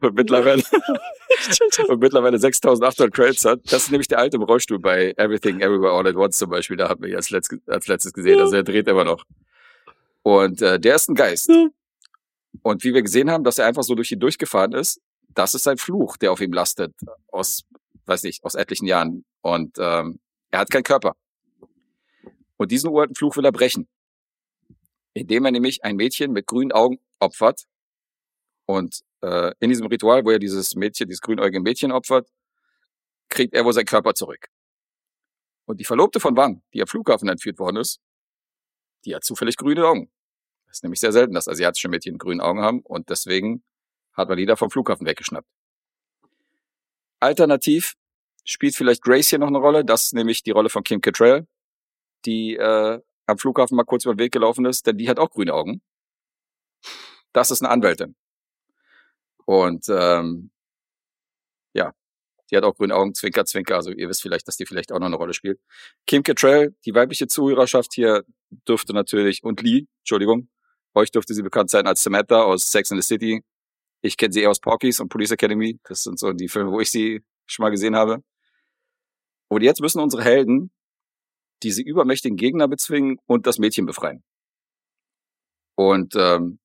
Und mittlerweile, und mittlerweile 6800 Credits hat. Das ist nämlich der alte im Rollstuhl bei Everything Everywhere All at Once zum Beispiel. Da wir ihn als, letzt, als letztes gesehen. Also er dreht immer noch. Und äh, der ist ein Geist. Und wie wir gesehen haben, dass er einfach so durch ihn durchgefahren ist, das ist sein Fluch, der auf ihm lastet. Aus, weiß nicht, aus etlichen Jahren. Und ähm, er hat keinen Körper. Und diesen uralten Fluch will er brechen. Indem er nämlich ein Mädchen mit grünen Augen opfert. Und äh, in diesem Ritual, wo er dieses Mädchen, dieses grünäugige Mädchen opfert, kriegt er wohl seinen Körper zurück. Und die Verlobte von Wang, die am Flughafen entführt worden ist, die hat zufällig grüne Augen. Das ist nämlich sehr selten, dass asiatische Mädchen grüne Augen haben und deswegen hat man die da vom Flughafen weggeschnappt. Alternativ spielt vielleicht Grace hier noch eine Rolle, das ist nämlich die Rolle von Kim Cattrall, die äh, am Flughafen mal kurz über den Weg gelaufen ist, denn die hat auch grüne Augen. Das ist eine Anwältin. Und ähm, ja, die hat auch grüne Augen, Zwinker, Zwinker. Also ihr wisst vielleicht, dass die vielleicht auch noch eine Rolle spielt. Kim Cattrall, die weibliche Zuhörerschaft hier dürfte natürlich, und Lee, Entschuldigung, euch dürfte sie bekannt sein als Samantha aus Sex and the City. Ich kenne sie eher aus Porky's und Police Academy. Das sind so die Filme, wo ich sie schon mal gesehen habe. Und jetzt müssen unsere Helden diese übermächtigen Gegner bezwingen und das Mädchen befreien. Und ähm,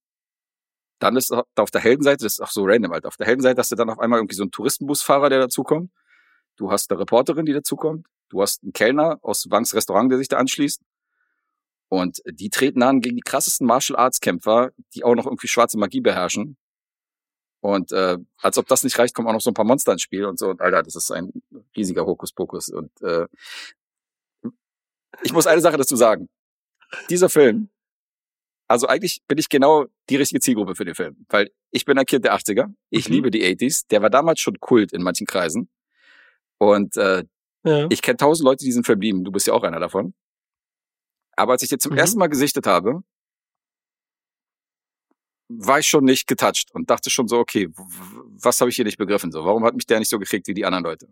dann ist auf der Heldenseite, das ist auch so random, halt, auf der Heldenseite hast du dann auf einmal irgendwie so einen Touristenbusfahrer, der dazukommt. Du hast eine Reporterin, die dazukommt. Du hast einen Kellner aus Wangs Restaurant, der sich da anschließt. Und die treten an gegen die krassesten Martial Arts Kämpfer, die auch noch irgendwie schwarze Magie beherrschen. Und äh, als ob das nicht reicht, kommen auch noch so ein paar Monster ins Spiel und so. Und Alter, das ist ein riesiger Hokuspokus. Und äh, ich muss eine Sache dazu sagen. Dieser Film, also eigentlich bin ich genau die richtige Zielgruppe für den Film. Weil ich bin ein Kind der 80er. Ich Mhm. liebe die 80s. Der war damals schon Kult in manchen Kreisen. Und äh, Ja. ich kenne tausend Leute, die diesen Film lieben. Du bist ja auch einer davon. Aber als ich den zum Mhm. ersten Mal gesichtet habe, war ich schon nicht getoucht und dachte schon so, okay, was habe ich hier nicht begriffen? So, warum hat mich der nicht so gekriegt wie die anderen Leute?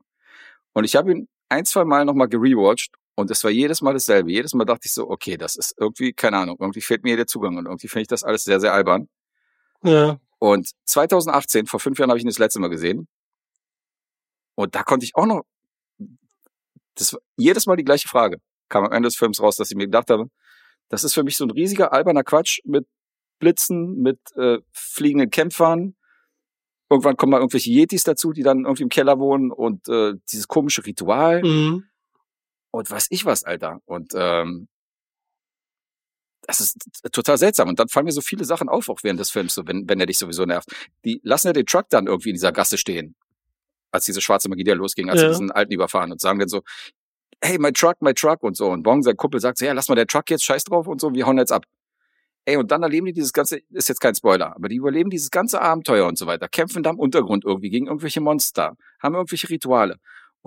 Und ich habe ihn ein, zwei Mal nochmal gerewatcht und es war jedes Mal dasselbe. Jedes Mal dachte ich so, okay, das ist irgendwie, keine Ahnung, irgendwie fehlt mir der Zugang und irgendwie finde ich das alles sehr, sehr albern. ja. Und 2018, vor fünf Jahren, habe ich ihn das letzte Mal gesehen. Und da konnte ich auch noch, das war jedes Mal die gleiche Frage. Kam am Ende des Films raus, dass ich mir gedacht habe, das ist für mich so ein riesiger alberner Quatsch mit Blitzen, mit äh, fliegenden Kämpfern. Irgendwann kommen mal irgendwelche Yetis dazu, die dann irgendwie im Keller wohnen und äh, dieses komische Ritual Mhm. Und weiß ich was, Alter. Und ähm, das ist total seltsam. Und dann fallen mir so viele Sachen auf, auch während des Films, so, wenn, wenn er dich sowieso nervt. Die lassen ja den Truck dann irgendwie in dieser Gasse stehen, als diese schwarze Magie da losging, als sie Ja. diesen Alten überfahren und sagen dann so, hey, my truck, my truck und so. Und Bong, sein Kumpel, sagt so, ja, lass mal der Truck jetzt, scheiß drauf und so, wir hauen jetzt ab. Ey, und dann erleben die dieses ganze, ist jetzt kein Spoiler, aber die überleben dieses ganze Abenteuer und so weiter, kämpfen da im Untergrund irgendwie gegen irgendwelche Monster, haben irgendwelche Rituale.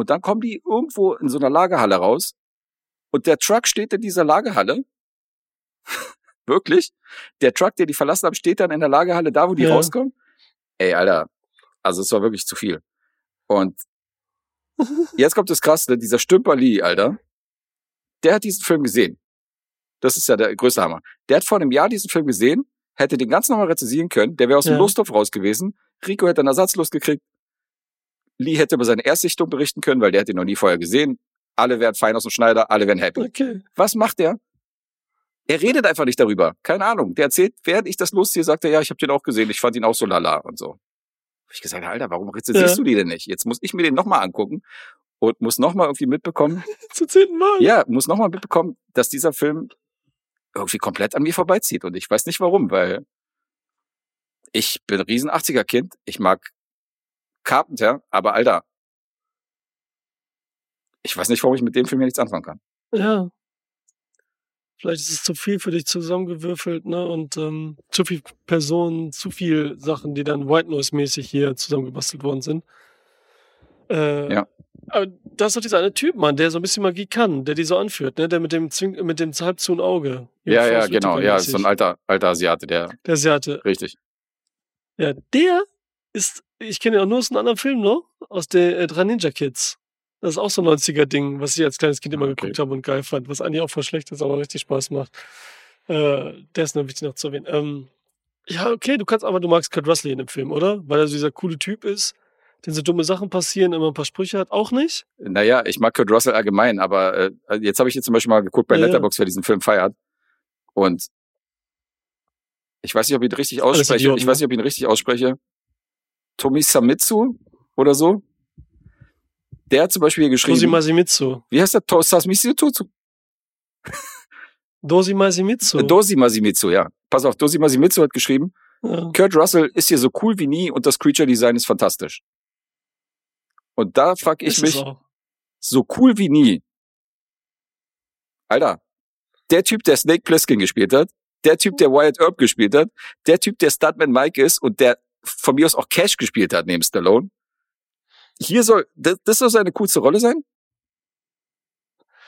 Und dann kommen die irgendwo in so einer Lagerhalle raus und der Truck steht in dieser Lagerhalle. Wirklich? Der Truck, den die verlassen haben, steht dann in der Lagerhalle da, wo die Ja. rauskommen? Ey, Alter. Also es war wirklich zu viel. Und jetzt kommt das Krasse, dieser Stümper Lee, Alter. Der hat diesen Film gesehen. Das ist ja der größte Hammer. Der hat vor einem Jahr diesen Film gesehen, hätte den ganz normal rezensieren können. Der wäre aus dem Ja. Losthof raus gewesen. Rico hätte einen Ersatzlos gekriegt. Lee hätte über seine Erstsichtung berichten können, weil der hat ihn noch nie vorher gesehen. Alle wären fein aus dem Schneider, alle wären happy. Okay. Was macht der? Er redet einfach nicht darüber. Keine Ahnung. Der erzählt, während ich das losziehe, sagt er, ja, ich habe den auch gesehen, ich fand ihn auch so lala und so. Hab ich gesagt, Alter, warum rezensierst Ja. du die denn nicht? Jetzt muss ich mir den nochmal angucken und muss nochmal irgendwie mitbekommen, Zum zehnten Mal. ja, muss nochmal mitbekommen, dass dieser Film irgendwie komplett an mir vorbeizieht. Und ich weiß nicht warum, weil ich bin ein riesen 80er-Kind. Ich mag Carpenter, aber Alter, ich weiß nicht, warum ich mit dem Film hier nichts anfangen kann. Ja. Vielleicht ist es zu viel für dich zusammengewürfelt, ne? Und ähm, zu viel Personen, zu viel Sachen, die dann White Noise-mäßig hier zusammengebastelt worden sind. Äh, Ja. Aber das ist doch dieser eine Typ, Mann, der so ein bisschen Magie kann, der die so anführt, ne? Der mit dem Zwing mit dem halb zu Auge. Ja, ja, genau. Ja, Whitaker-mäßig. so ein alter, alter Asiate, der, Der Asiate. richtig. Ja, der ist, ich kenne ihn auch nur aus einem anderen Film noch, aus der äh, Drei Ninja Kids. Das ist auch so ein 90er-Ding, was ich als kleines Kind immer Okay. geguckt habe und geil fand, was eigentlich auch voll schlecht ist, aber richtig Spaß macht. Äh, der ist nur wichtig noch zu erwähnen. Ähm, ja, okay, du kannst aber, du magst Kurt Russell in dem Film, oder? Weil er so dieser coole Typ ist, den so dumme Sachen passieren, immer ein paar Sprüche hat. Auch nicht? Naja, ich mag Kurt Russell allgemein, aber äh, jetzt habe ich jetzt zum Beispiel mal geguckt bei Ja, ja. Letterboxd, wer diesen Film feiert. Und ich weiß nicht, ob ich ihn richtig ausspreche. Ich weiß nicht, ob ich ihn richtig ausspreche. Tomi Samitsu oder so. Der hat zum Beispiel hier geschrieben. Masimitsu. Wie heißt der? To- Sasmitsu? Dosi Masimitsu. Dosi Masimitsu, ja. Pass auf, Dosi Masimitsu hat geschrieben, ja. Kurt Russell ist hier so cool wie nie und das Creature Design ist fantastisch. Und da frag ich Ist mich, so cool wie nie. Alter, der Typ, der Snake Plissken gespielt hat, der Typ, der Wyatt Earp gespielt hat, der Typ, der Stuntman Mike ist und der von mir aus auch Cash gespielt hat neben Stallone. Hier soll, das, das soll seine coolste Rolle sein?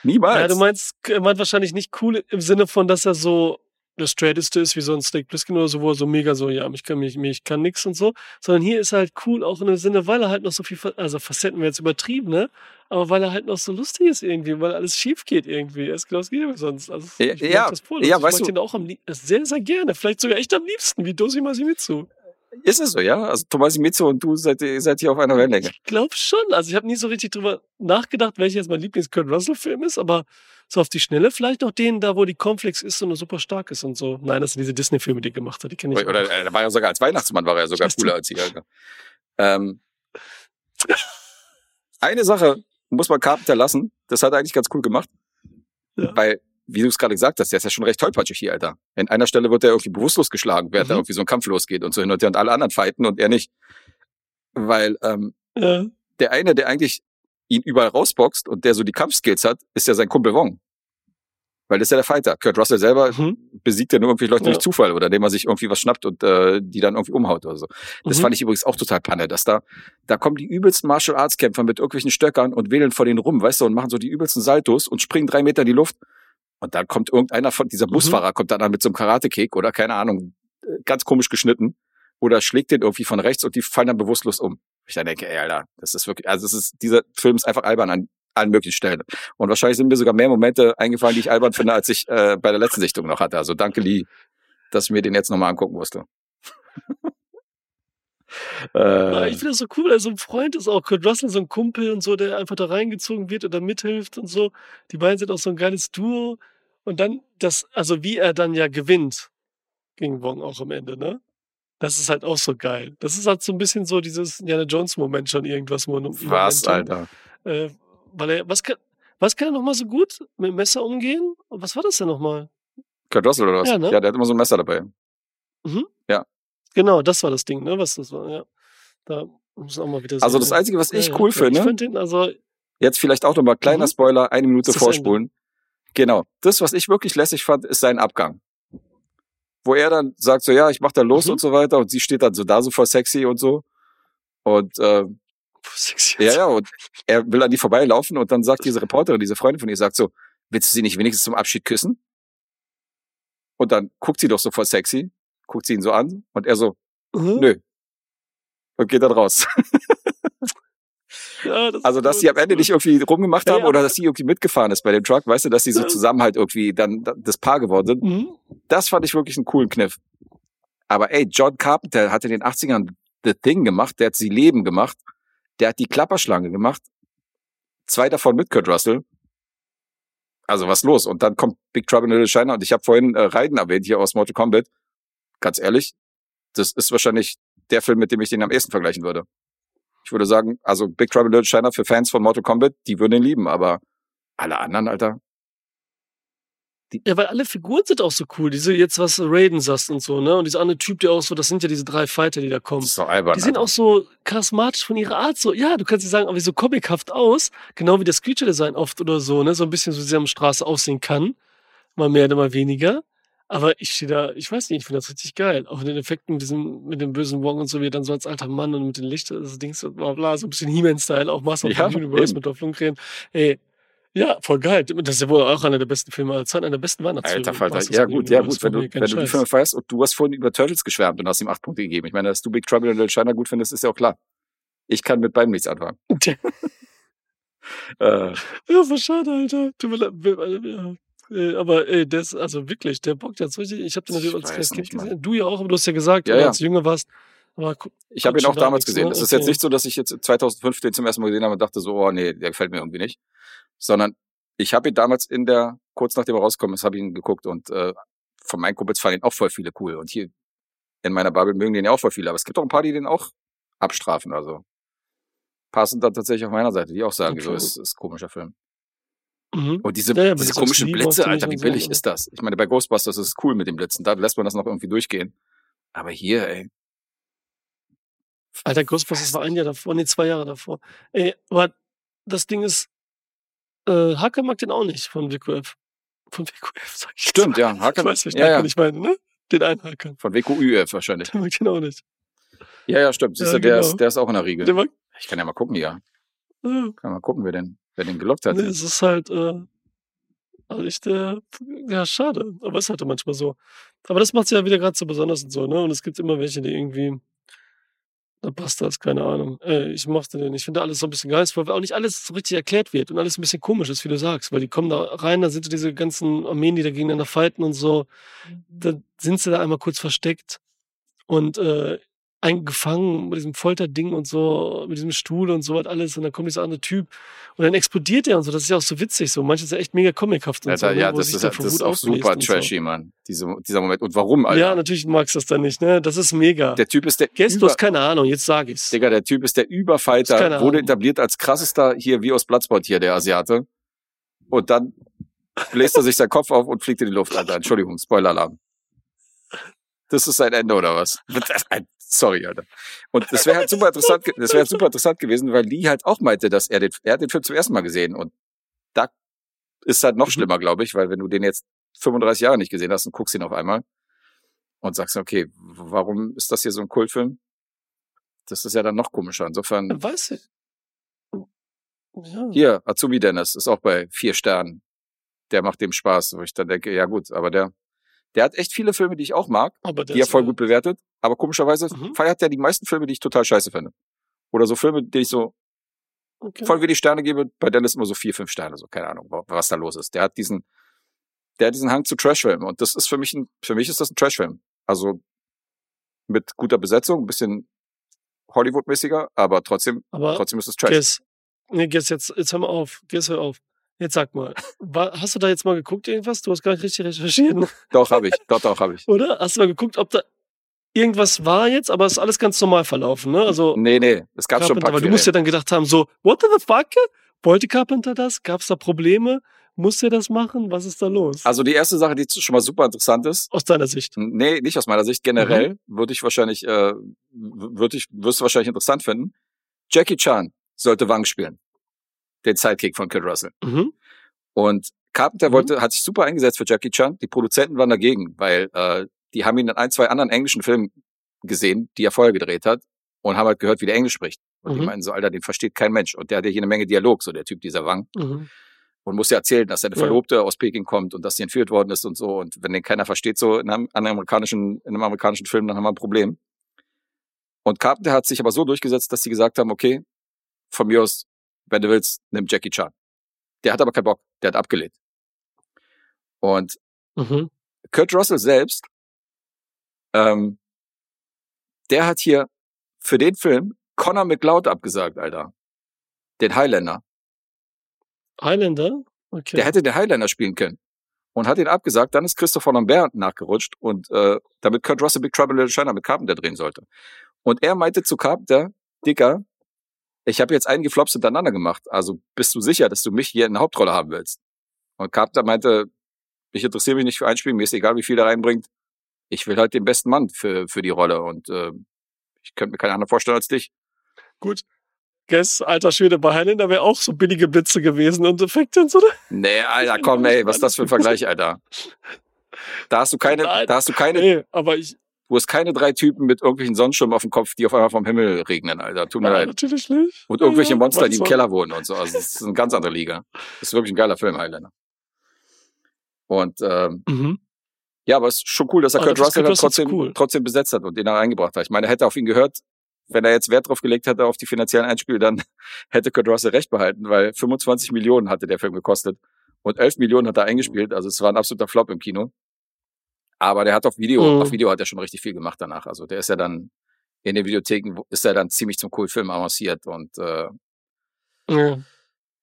Niemals. Ja, du meinst, er meint wahrscheinlich nicht cool im Sinne von, dass er so der straighteste ist, wie so ein Snake Plissken oder so, wo er so mega so, ja, ich kann mich, ich kann nix und so, sondern hier ist er halt cool auch in dem Sinne, weil er halt noch so viel, also Facetten wäre jetzt übertrieben, ne? Aber weil er halt noch so lustig ist irgendwie, weil alles schief geht irgendwie. Er ist genau das Gegenteil sonst. Also Ja, ich mag ja, das voll. ja, Also ich weißt du- den auch am sehr, sehr gerne. Vielleicht sogar echt am liebsten, wie Dosi Masimitsu. Ist es so, ja? Also Tomasi Mitsu und du seid, seid hier auf einer Wellenlänge. Ich glaube schon. Also ich habe nie so richtig drüber nachgedacht, welcher jetzt mein Lieblings-Kurt Russell-Film ist, aber so auf die Schnelle vielleicht noch den da, wo die Cornflakes ist und er super stark ist und so. Nein, das sind diese Disney-Filme, die er gemacht hat. Die kenne ich Oder auch. da war er sogar als Weihnachtsmann war er sogar du? cooler als. Alter. Ähm, eine Sache muss man Carpenter lassen. Das hat er eigentlich ganz cool gemacht. Ja. Weil, wie du es gerade gesagt hast, der ist ja schon recht tollpatschig hier, Alter. In einer Stelle wird er irgendwie bewusstlos geschlagen, während da Mhm. irgendwie so ein Kampf losgeht und so hin und her und alle anderen fighten und er nicht. Weil ähm, Ja. der eine, der eigentlich ihn überall rausboxt und der so die Kampfskills hat, ist ja sein Kumpel Wong. Weil das ist ja der Fighter. Kurt Russell selber Mhm. besiegt ja nur irgendwie Leute Ja. durch Zufall oder indem er sich irgendwie was schnappt und äh, die dann irgendwie umhaut oder so. Das Mhm. fand ich übrigens auch total panne, dass da, da kommen die übelsten Martial Arts Kämpfer mit irgendwelchen Stöckern und wählen vor denen rum, weißt du, und machen so die übelsten Saltos und springen drei Meter in die Luft. Und dann kommt irgendeiner von dieser Mhm. Busfahrer, kommt dann an mit so einem Karate-Kick oder keine Ahnung, äh, ganz komisch geschnitten oder schlägt den irgendwie von rechts und die fallen dann bewusstlos um. Ich dann denke, ey, Alter, das ist wirklich, also es ist, dieser Film ist einfach albern an allen möglichen Stellen. Und wahrscheinlich sind mir sogar mehr Momente eingefallen, die ich albern finde, als ich äh, bei der letzten Sichtung noch hatte. Also danke, Lee, dass ich mir den jetzt nochmal angucken musste. Äh, ich finde das so cool, also ein Freund ist auch Kurt Russell, so ein Kumpel und so, der einfach da reingezogen wird oder mithilft und so. Die beiden sind auch so ein geiles Duo. Und dann das, also wie er dann ja gewinnt gegen Wong auch am Ende, ne? Das ist halt auch so geil. Das ist halt so ein bisschen so dieses Indiana Jones Moment schon irgendwas. Was. Alter? Äh, weil er, was kann, was kann er nochmal so gut? Mit dem Messer umgehen? Was war das denn nochmal? Kurt Russell oder was? Ja, ne? ja, der hat immer so ein Messer dabei. Genau, das war das Ding, ne? Was das war, ja. Da muss auch mal wieder Also sehen, das ne? Einzige, was ich Ja, cool ja. finde, Ich fand den, also, jetzt vielleicht auch nochmal kleiner Mhm. Spoiler, eine Minute vorspulen. Genau. Das, was ich wirklich lässig fand, ist sein Abgang. Wo er dann sagt so, ja, ich mach da los Mhm. und so weiter und sie steht dann so da so voll sexy und so. Und äh, sexy. ja, ja, und er will an die vorbeilaufen und dann sagt diese Reporterin, diese Freundin von ihr, sagt so, willst du sie nicht wenigstens zum Abschied küssen? Und dann guckt sie doch so voll sexy, guckt sie ihn so an und er so, Mhm. nö. Und geht dann raus. Ja, das Also, dass sie am Ende nicht irgendwie rumgemacht haben ja. oder dass sie irgendwie mitgefahren ist bei dem Truck, weißt du, dass sie so zusammen halt irgendwie dann das Paar geworden sind. Mhm. Das fand ich wirklich einen coolen Kniff. Aber ey, John Carpenter hat in den 80ern The Thing gemacht, der hat sie Leben gemacht, der hat die Klapperschlange gemacht, zwei davon mit Kurt Russell. Also was los? Und dann kommt Big Trouble in Little China und ich habe vorhin äh, Raiden erwähnt hier aus Mortal Kombat. Ganz ehrlich, das ist wahrscheinlich der Film, mit dem ich den am ehesten vergleichen würde. Ich würde sagen, also Big Trouble Little China für Fans von Mortal Kombat, die würden ihn lieben, aber alle anderen, Alter. Ja, weil alle Figuren sind auch so cool. Diese jetzt, was Raiden sagst und so, ne? Und dieser andere Typ, der auch so, das sind ja diese drei Fighter, die da kommen. Das ist doch albern. Die sehen Alter. auch so charismatisch von ihrer Art so. Ja, du kannst dir sagen, aber so comichaft aus. Genau wie das Creature Design oft oder so, ne? So ein bisschen so, wie sie am Straße aussehen kann. Mal mehr, mal weniger. Aber ich stehe da, ich weiß nicht, ich finde das richtig geil. Auch in den Effekten mit diesem, mit dem bösen Wong und so, wie er dann so als alter Mann und mit den Lichtern, das Ding so, bla, bla, so ein bisschen He-Man-Style, auch Master of Ja, the Universe eben. mit Dolph Lundgren. Ey, ja, voll geil. Das ist ja wohl auch einer der besten Filme aller Zeiten, einer der besten Weihnachtsfilme. Alter Falter. Ja of gut, ja gut, wenn du, wenn du die. Filme feierst und du hast vorhin über Turtles geschwärmt und hast ihm acht Punkte gegeben. Ich meine, dass du Big Trouble in Little China gut findest, ist ja auch klar. Ich kann mit beidem nichts anfangen. Äh, Ja, voll schade, Alter. Tut mir leid. Ja. Äh, Aber ey, der ist, also wirklich, der bockt jetzt richtig. Ich habe den Ich natürlich als kleines Kind gesehen. Du ja auch, aber du hast ja gesagt, Ja, ja, als du jünger warst. Aber ich habe ihn auch damals gesehen. Es ist jetzt Okay. nicht so, dass ich jetzt 2005 den zum ersten Mal gesehen habe und dachte so, oh nee, der gefällt mir irgendwie nicht. Sondern ich habe ihn damals in der, kurz nachdem er rausgekommen ist, habe ich ihn geguckt und äh, von meinen Kumpels fanden ihn auch voll viele cool. Und hier in meiner Bubble mögen den ja auch voll viele. Aber es gibt auch ein paar, die den auch abstrafen. Also ein paar sind da tatsächlich auf meiner Seite, die auch sagen, Okay. so ist, ist ein komischer Film. Mhm. Und diese, Ja, ja, diese komischen Blitze, Alter, wie billig ist das? Ich meine, bei Ghostbusters ist es cool mit den Blitzen. Da lässt man das noch irgendwie durchgehen. Aber hier, ey. Alter, Ghostbusters war ein Jahr davor, nee, zwei Jahre davor. Ey, aber das Ding ist, äh, Hacker mag den auch nicht von WQF. Von WQF, sag ich. Stimmt, ja. Hacker, Ich weiß, welchen ja, ja. ich meine, ne? Den einen Hacker. Von WQÜF wahrscheinlich. Der mag den auch nicht. Ja, ja, stimmt. Siehst Ja, du, der, genau. ist, der ist auch in der Riege. Der mag, Ich kann ja mal gucken, ja. äh, Kann mal gucken, wer den, wer den gelockt hat. Nee, es ist halt, äh, also ich, äh, ja, schade. Aber es ist halt manchmal so. Aber das macht ja wieder gerade so besonders und so, ne? Und es gibt immer welche, die irgendwie, da passt das, keine Ahnung. Äh, ich mochte den. Ich finde alles so ein bisschen geistvoll, weil auch nicht alles so richtig erklärt wird und alles ein bisschen komisch ist, wie du sagst. Weil die kommen da rein, da sind so diese ganzen Armeen, die da gegeneinander fighten und so. Da sind sie da einmal kurz versteckt und, äh, eingefangen mit diesem Folterding und so, mit diesem Stuhl und so was alles. Und dann kommt dieser andere Typ und dann explodiert er und so. Das ist ja auch so witzig so. Manches ist ja echt mega comichaft und Alter, so. ne, ja, wo das ist, der das ist auch super und so. trashy, Mann. Diese, dieser Moment. Und warum, Alter? Ja, natürlich magst du das dann nicht, ne? Das ist mega. der Typ ist der hast keine Ahnung, jetzt sag ich's. Digga, der Typ ist der Überfighter, wurde etabliert als krassester hier wie aus Bloodsport hier, der Asiate. Und dann bläst er sich seinen Kopf auf und fliegt in die Luft, Alter. Entschuldigung, Spoiler-Alarm. Das ist sein Ende, oder was? Sorry, Alter. Und das wäre halt super interessant, das wäre halt super interessant gewesen, weil Lee halt auch meinte, dass er den, er hat den Film zum ersten Mal gesehen und da ist halt noch Mhm. schlimmer, glaube ich, weil wenn du den jetzt 35 Jahre nicht gesehen hast und guckst ihn auf einmal und sagst, okay, warum ist das hier so ein Kultfilm? Das ist ja dann noch komischer. Insofern, ich. Ja. hier, Azubi Dennis ist auch bei vier Sternen. Der macht dem Spaß, wo ich dann denke, ja gut, aber der, der hat echt viele Filme, die ich auch mag, die er voll äh, gut bewertet, aber komischerweise Mhm. feiert er die meisten Filme, die ich total scheiße finde. Oder so Filme, die ich so Okay. voll wenig Sterne gebe, bei Dennis immer so vier, fünf Sterne, so keine Ahnung, wa- was da los ist. Der hat diesen, der hat diesen Hang zu Trashfilmen und das ist für mich ein, für mich ist das ein Trashfilm. Also mit guter Besetzung, ein bisschen Hollywood-mäßiger, aber trotzdem, Aber trotzdem ist es Trash. Guess, nee, Guess, jetzt, jetzt hör mal auf. Guess, hör auf. Jetzt sag mal, hast du da jetzt mal geguckt irgendwas? Du hast gar nicht richtig recherchiert, ne? Doch, habe ich, doch, doch, habe ich. oder? Hast du mal geguckt, ob da irgendwas war jetzt? Aber es ist alles ganz normal verlaufen, ne? Also, Nee, nee, es gab schon ein Carpenter, paar weil du musst ja dann gedacht haben, so, what the fuck? Wollte Carpenter das? Gab es da Probleme? Muss er das machen? Was ist da los? Also die erste Sache, die schon mal super interessant ist, Aus deiner Sicht. nee, nicht aus meiner Sicht, Mhm. generell würde ich wahrscheinlich, äh, würde ich, wirst du wahrscheinlich interessant finden. Jackie Chan sollte Wang spielen. Den Sidekick von Kid Russell. Mhm. Und Carpenter Mhm. wollte, hat sich super eingesetzt für Jackie Chan. Die Produzenten waren dagegen, weil äh, die haben ihn in ein, zwei anderen englischen Filmen gesehen, die er vorher gedreht hat und haben halt gehört, wie der Englisch spricht. Und die Mhm. meinen so, Alter, den versteht kein Mensch. Und der hat ja hier eine Menge Dialog, so der Typ, dieser Wang. Mhm. Und muss ja erzählen, dass seine Ja. Verlobte aus Peking kommt und dass sie entführt worden ist und so. Und wenn den keiner versteht, so in einem, einem amerikanischen, in einem amerikanischen Film, dann haben wir ein Problem. Und Carpenter hat sich aber so durchgesetzt, dass sie gesagt haben, okay, von mir aus, wenn du willst, nimm Jackie Chan. Der hat aber keinen Bock, der hat abgelehnt. Und Mhm. Kurt Russell selbst, ähm, der hat hier für den Film Connor McLeod abgesagt, Alter. Den Highlander. Highlander? Okay. Der hätte den Highlander spielen können. Und hat ihn abgesagt. Dann ist Christopher Lambert nachgerutscht und äh, damit Kurt Russell Big Trouble in Little China mit Carpenter drehen sollte. Und er meinte zu Carpenter, Dicker, ich habe jetzt einige Flops hintereinander gemacht. Also bist du sicher, dass du mich hier in der Hauptrolle haben willst? Und Carpenter meinte, ich interessiere mich nicht für Einspielen, mir ist egal, wie viel er reinbringt. Ich will halt den besten Mann für, für die Rolle und äh, ich könnte mir keinen anderen vorstellen als dich. Gut. Guess, alter Schwede, bei Highlander wäre auch so billige Blitze gewesen und Effekte und so. ne? Nee, Alter, komm, ey, was ist das für ein Vergleich, Alter? Da hast du keine, Nein. da hast du keine, Nee, aber ich, du hast keine drei Typen mit irgendwelchen Sonnenschirmen auf dem Kopf, die auf einmal vom Himmel regnen, Alter. Tut mir ja, leid. natürlich nicht. Und irgendwelche Ja, Monster, die im Keller wohnen und so. Also das ist eine ganz andere Liga. Das ist wirklich ein geiler Film, Highlander. Und ähm. Mhm. ja, aber es ist schon cool, dass er Ah, Kurt ist Russell Kurt Russell trotzdem, cool. trotzdem besetzt hat und den da reingebracht hat. Ich meine, er hätte auf ihn gehört, wenn er jetzt Wert drauf gelegt hätte auf die finanziellen Einspiele, dann hätte Kurt Russell recht behalten, weil 25 Millionen hatte der Film gekostet und 11 Millionen hat er eingespielt. Also es war ein absoluter Flop im Kino. Aber der hat auf Video, Mhm. auf Video hat er schon richtig viel gemacht danach. Also der ist ja dann in den Videotheken, ist er dann ziemlich zum Kultfilm avanciert und äh, Ja.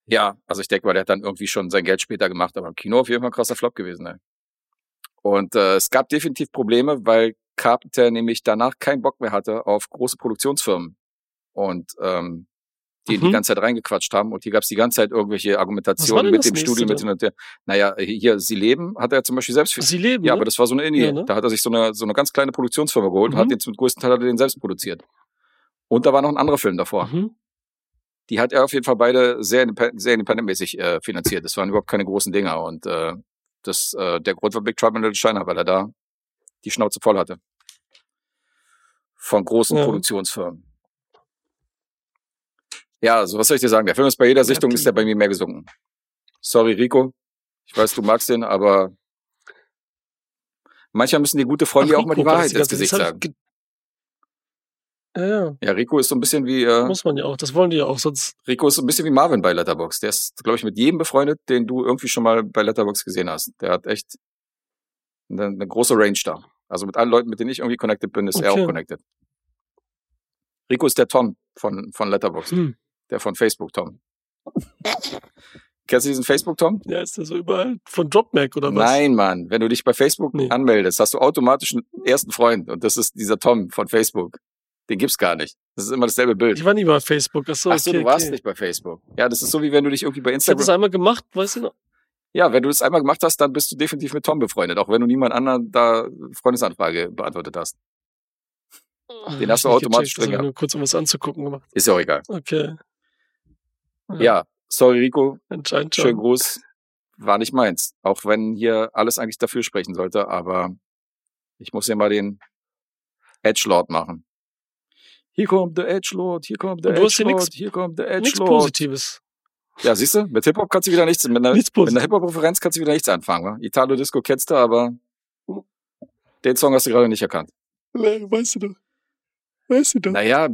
ja, also ich denke mal, der hat dann irgendwie schon sein Geld später gemacht, aber im Kino auf jeden Fall ein krasser Flop gewesen. Ey. Und äh, es gab definitiv Probleme, weil Carpenter nämlich danach keinen Bock mehr hatte auf große Produktionsfirmen und ähm, die Mhm. die ganze Zeit reingequatscht haben und hier gab es die ganze Zeit irgendwelche Argumentationen mit dem Studio, mit und her. Naja, hier, Sie leben, hat er zum Beispiel selbst Sie leben, ja, ne? aber das war so eine Indie. Ja, ne? Da hat er sich so eine, so eine ganz kleine Produktionsfirma geholt und Mhm. hat den zum größten Teil hat er den selbst produziert. Und da war noch ein anderer Film davor. Mhm. Die hat er auf jeden Fall beide sehr, sehr independentmäßig äh, finanziert. Das waren überhaupt keine großen Dinger. Und äh, das, äh, der Grund war Big Trouble in Little China, weil er da die Schnauze voll hatte. Von großen Ja. Produktionsfirmen. Ja, also was soll ich dir sagen? Der Film ist bei jeder Sichtung, die- ist der bei mir mehr gesunken. Sorry, Rico. Ich weiß, du magst den, aber manchmal müssen die gute Freunde Ach, auch mal die Rico, war das Wahrheit ins Gesicht sagen. ge- Ja, ja, Ja, Rico ist so ein bisschen wie, äh, muss man ja auch. Das wollen die ja auch, sonst. Rico ist so ein bisschen wie Marvin bei Letterbox. Der ist, glaube ich, mit jedem befreundet, den du irgendwie schon mal bei Letterbox gesehen hast. Der hat echt eine, eine große Range da. Also mit allen Leuten, mit denen ich irgendwie connected bin, ist er Okay. auch connected. Rico ist der Tom von, von Letterbox. Hm. Der von Facebook Tom. Kennst du diesen Facebook Tom? Ja, ist der so überall von Dropmac oder was? Nein, Mann. Wenn du dich bei Facebook Nee. anmeldest, hast du automatisch einen ersten Freund. Und das ist dieser Tom von Facebook. Den gibt's gar nicht. Das ist immer dasselbe Bild. Ich war nie bei Facebook. Achso, Ach so, okay, du warst okay. nicht bei Facebook. Ja, das ist so, wie wenn du dich irgendwie bei Ich habe Instagram das einmal gemacht, weißt du noch? Ja, wenn du das einmal gemacht hast, dann bist du definitiv mit Tom befreundet, auch wenn du niemand anderen da Freundesanfrage beantwortet hast. Den hast du Hab ich automatisch gecheckt, das drin hab ich Nur kurz, um was anzugucken gemacht. Ist ja auch egal. Okay. Ja, sorry Rico, Anscheinend schon. schönen Gruß. War nicht meins. Auch wenn hier alles eigentlich dafür sprechen sollte, aber ich muss ja mal den Edgelord machen. Hier kommt der Edgelord, hier kommt der du hast hier hier kommt der Nichts Edgelord. Positives. Ja, siehst du, mit Hip-Hop kannst du wieder nichts, mit einer, Nichts mit einer. Hip-Hop-Referenz kannst du wieder nichts anfangen. Wa? Italo-Disco kennst du, aber den Song hast du gerade nicht erkannt. Weißt du doch. Weißt du doch. Naja,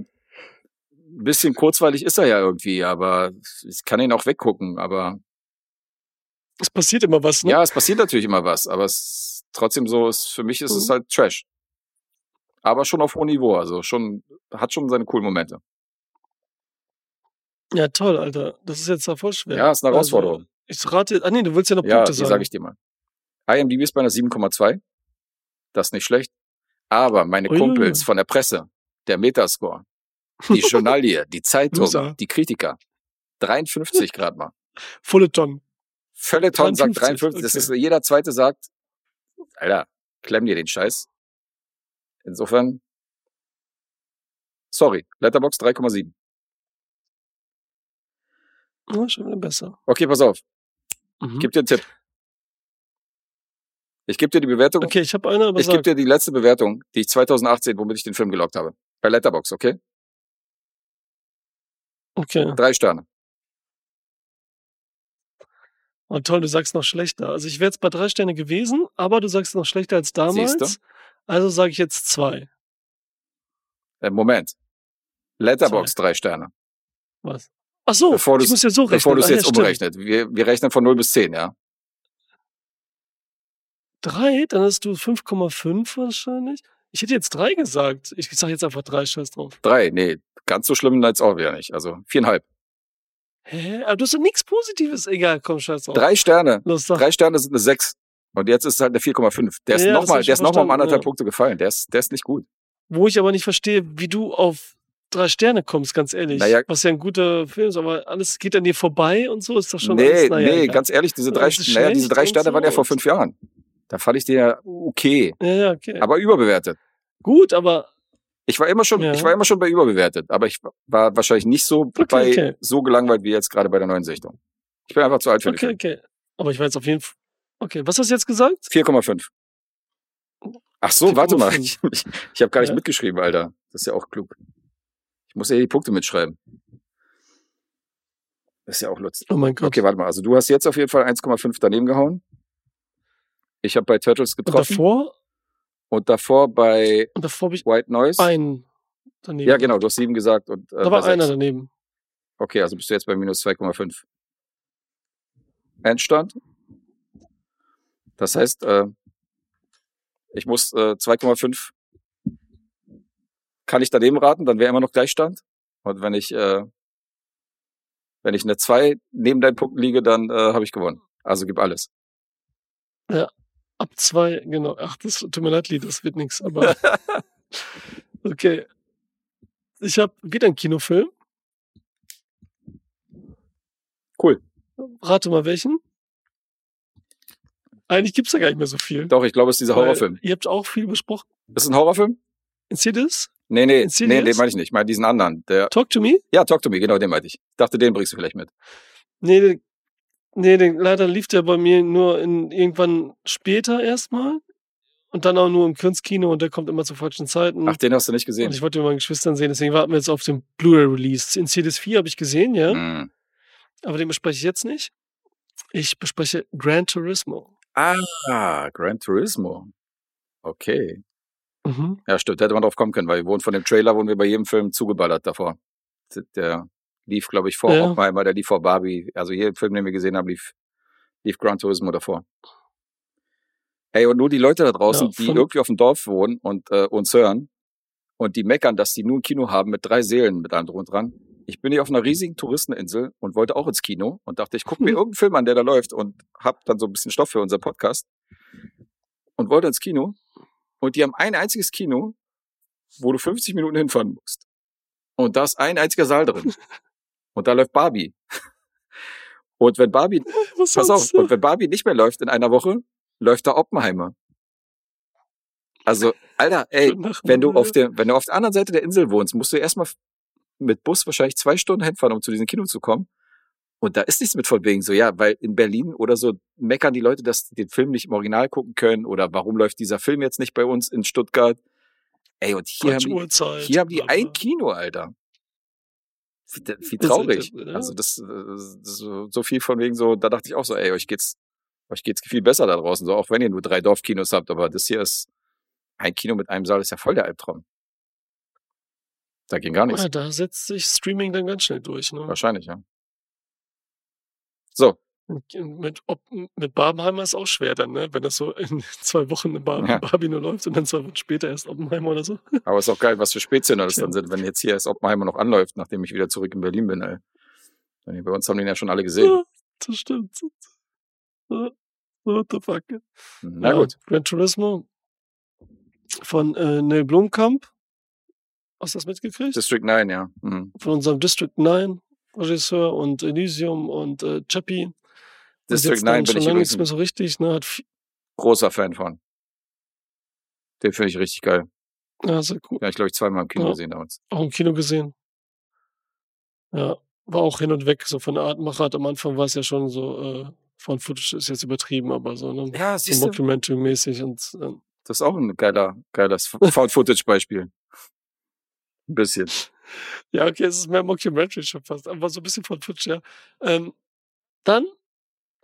ein bisschen kurzweilig ist er ja irgendwie, aber ich kann ihn auch weggucken. Aber Es passiert immer was, ne? ja, es passiert natürlich immer was, aber es ist trotzdem so, es, für mich ist es Mhm. halt Trash. Aber schon auf hohem Niveau, also schon, hat schon seine coolen Momente. Ja, toll, Alter. Das ist jetzt da voll schwer. Ja, ist eine Herausforderung. Also, ich rate, ah nee, du willst ja noch Ja, Punkte die sagen. sage ich dir mal. IMDb ist bei einer 7,2. Das ist nicht schlecht. Aber meine Ui. Kumpels von der Presse, der Metascore, die Journalie, die Zeitung, Loser. die Kritiker, 53 Grad mal. Volle Tonnen. Völleton sagt 53, 53. Das okay. ist, jeder zweite sagt, Alter, klemm dir den Scheiß. Insofern, sorry, Letterbox 3,7. Ja, schon wieder besser. Okay, pass auf, Mhm. ich gebe dir einen Tipp. Ich gebe dir die Bewertung. Okay, ich habe eine, aber ich gebe dir die letzte Bewertung, die ich 2018, womit ich den Film gelockt habe. Bei Letterbox, okay? Okay. Drei Sterne. Oh, toll, du sagst noch schlechter. Also ich wäre jetzt bei drei Sterne gewesen, aber du sagst noch schlechter als damals. Siehste? Also sage ich jetzt zwei. Äh, Moment. Letterbox drei Sterne. Was? Ach so, Bevor ich muss ja so rechnen. Bevor du es Ah, ja, jetzt stimmt. umrechnet. Wir, wir rechnen von 0 bis 10, ja? Drei, dann hast du 5,5 wahrscheinlich. Ich hätte jetzt drei gesagt. Ich sage jetzt einfach drei, scheiß drauf. Drei, nee, ganz so schlimm jetzt auch wieder nicht. Also viereinhalb. Hä? Aber du hast doch nichts Positives. Egal, komm, scheiß drauf. Drei Sterne. Los. Drei Sterne sind eine 6. Und jetzt ist es halt eine 4,5. Der ist Ja, nochmal, der ist schon nochmal um anderthalb ja. Punkte gefallen. Der ist, der ist nicht gut. Wo ich aber nicht verstehe, wie du auf drei Sterne kommst, ganz ehrlich. Naja. Was ja ein guter Film ist, aber alles geht an dir vorbei und so, ist doch schon nee, alles, naja, nee, egal. ganz ehrlich, diese Ja, drei, naja, diese drei Sterne so waren ja vor fünf Jahren. Da fand ich den ja okay, Ja, ja, okay. aber überbewertet. Gut, aber Ich war immer schon, Ja. ich war immer schon bei überbewertet, aber ich war wahrscheinlich nicht so Okay, bei okay. so gelangweilt wie jetzt gerade bei der neuen Sichtung. Ich bin einfach zu alt für okay, den okay. Aber ich war jetzt auf jeden Fall. Okay, was hast du jetzt gesagt? Film. 4,5. Ach so, warte mal. Ich, 4,5. ich, ich habe gar nicht Ja. mitgeschrieben, Alter. Das ist ja auch klug. Ich muss ja die Punkte mitschreiben. Das ist ja auch lustig. Oh mein Gott. Okay, warte mal. Also du hast jetzt auf jeden Fall 1,5 daneben gehauen. Ich habe bei Turtles und getroffen davor? Und davor bei Und davor ich White Noise. einen daneben. Ja, genau, du hast sieben gesagt und äh, Da war einer daneben. Okay, also bist du jetzt bei minus 2,5. Endstand. Das heißt, äh, ich muss äh, 2,5 kann ich daneben raten, dann wäre immer noch Gleichstand. Und wenn ich äh, wenn ich eine 2 neben deinen Punkten liege, dann äh, habe ich gewonnen. Also gib alles. Ab zwei, genau. Ach, das tut mir leid, Lied, das wird nichts. Aber okay. Ich habe wieder einen Kinofilm. Cool. Rate mal welchen. Eigentlich gibt's da gar nicht mehr so viel. Doch, ich glaube, es ist dieser Horrorfilm. Ihr habt auch viel besprochen. Ist es ein Horrorfilm? Insidious? Nee, nee, Insidious? nee, den meine ich nicht. Ich meine diesen anderen. Der, Talk to me? ja, Talk to Me, genau, den meinte ich. Ich dachte, den bringst du vielleicht mit. Nee, den, nee den, leider lief der bei mir nur in, irgendwann später erstmal. Und dann auch nur im Kunstkino und der kommt immer zu falschen Zeiten. Ach, den hast du nicht und gesehen. ich wollte mit meinen Geschwistern sehen, deswegen warten wir jetzt auf den Blu-ray-Release. Insidious 4 habe ich gesehen, ja. Hm. Aber den bespreche ich jetzt nicht. Ich bespreche Gran Turismo. Ah, Gran Turismo. Okay. Mhm. Ja, stimmt, da hätte man drauf kommen können, weil wir wurden von dem Trailer, wurden wir bei jedem Film zugeballert davor. Der lief, glaube ich, vor Ja. Oppenheimer, der lief vor Barbie. Also jeden Film, den wir gesehen haben, lief, lief Gran Turismo davor. Ey, und nur die Leute da draußen, Ja, die irgendwie auf dem Dorf wohnen und äh, uns hören und die meckern, dass die nur ein Kino haben mit drei Seelen mit allem drum und dran. Ich bin hier auf einer riesigen Touristeninsel und wollte auch ins Kino und dachte, ich gucke mir irgendeinen Film an, der da läuft und hab dann so ein bisschen Stoff für unseren Podcast und wollte ins Kino und die haben ein einziges Kino, wo du 50 Minuten hinfahren musst. Und da ist ein einziger Saal drin. Und da läuft Barbie. Und wenn Barbie, Was pass auf, und wenn Barbie nicht mehr läuft in einer Woche, läuft da Oppenheimer. Also, Alter, ey, wenn du auf der, wenn du auf der anderen Seite der Insel wohnst, musst du erstmal mit Bus wahrscheinlich zwei Stunden hinfahren, um zu diesem Kino zu kommen. Und da ist nichts mit von wegen so, ja, weil in Berlin oder so meckern die Leute, dass die den Film nicht im Original gucken können oder warum läuft dieser Film jetzt nicht bei uns in Stuttgart. Ey, und hier haben die, hier haben die ein Kino, Alter. Wie, ist traurig. ja. Also das, äh, das so, so viel von wegen so, da dachte ich auch so, ey, euch geht's, euch geht's viel besser da draußen, so auch wenn ihr nur drei Dorfkinos habt, aber das hier ist ein Kino mit einem Saal, ist ja voll der Albtraum. Da ging gar nichts. Ja, da setzt sich Streaming dann ganz schnell durch. Ne? Wahrscheinlich, ja. So, Mit, ob, mit Barbenheimer ist auch schwer dann, ne? wenn das so in zwei Wochen in Bar Ja. Barbie nur läuft und dann zwei Wochen später erst Oppenheimer oder so. aber ist auch geil, was für Spätzchen das dann sind, wenn jetzt hier erst Oppenheimer noch anläuft, nachdem ich wieder zurück in Berlin bin, ey. Bei uns haben den ja schon alle gesehen. Ja, das stimmt. What the fuck. Na ja, gut. Gran Turismo von äh, Neil Blomkamp. Hast du das mitgekriegt? District 9, ja. Mhm. von unserem District 9 Regisseur und Elysium und äh, Chappie. District jetzt 9 dann bin schon ich lange nichts mehr so richtig. Ne? Hat großer Fan von. Den finde ich richtig geil. ja, sehr cool. Ja, ich glaube, ich zweimal im Kino Ja. gesehen damals. Auch im Kino gesehen. Ja, war auch hin und weg, so von der Art Machart. Am Anfang war es ja schon so, äh, von Footage ist jetzt übertrieben, aber so, ne? Ja, So Mockumentary-mäßig und äh, Das ist auch ein geiler, geiles Found-Footage-Beispiel. Ein bisschen. Ja, okay, es ist mehr Mockumentary schon fast, aber so ein bisschen von Footage, ja. Ähm, dann,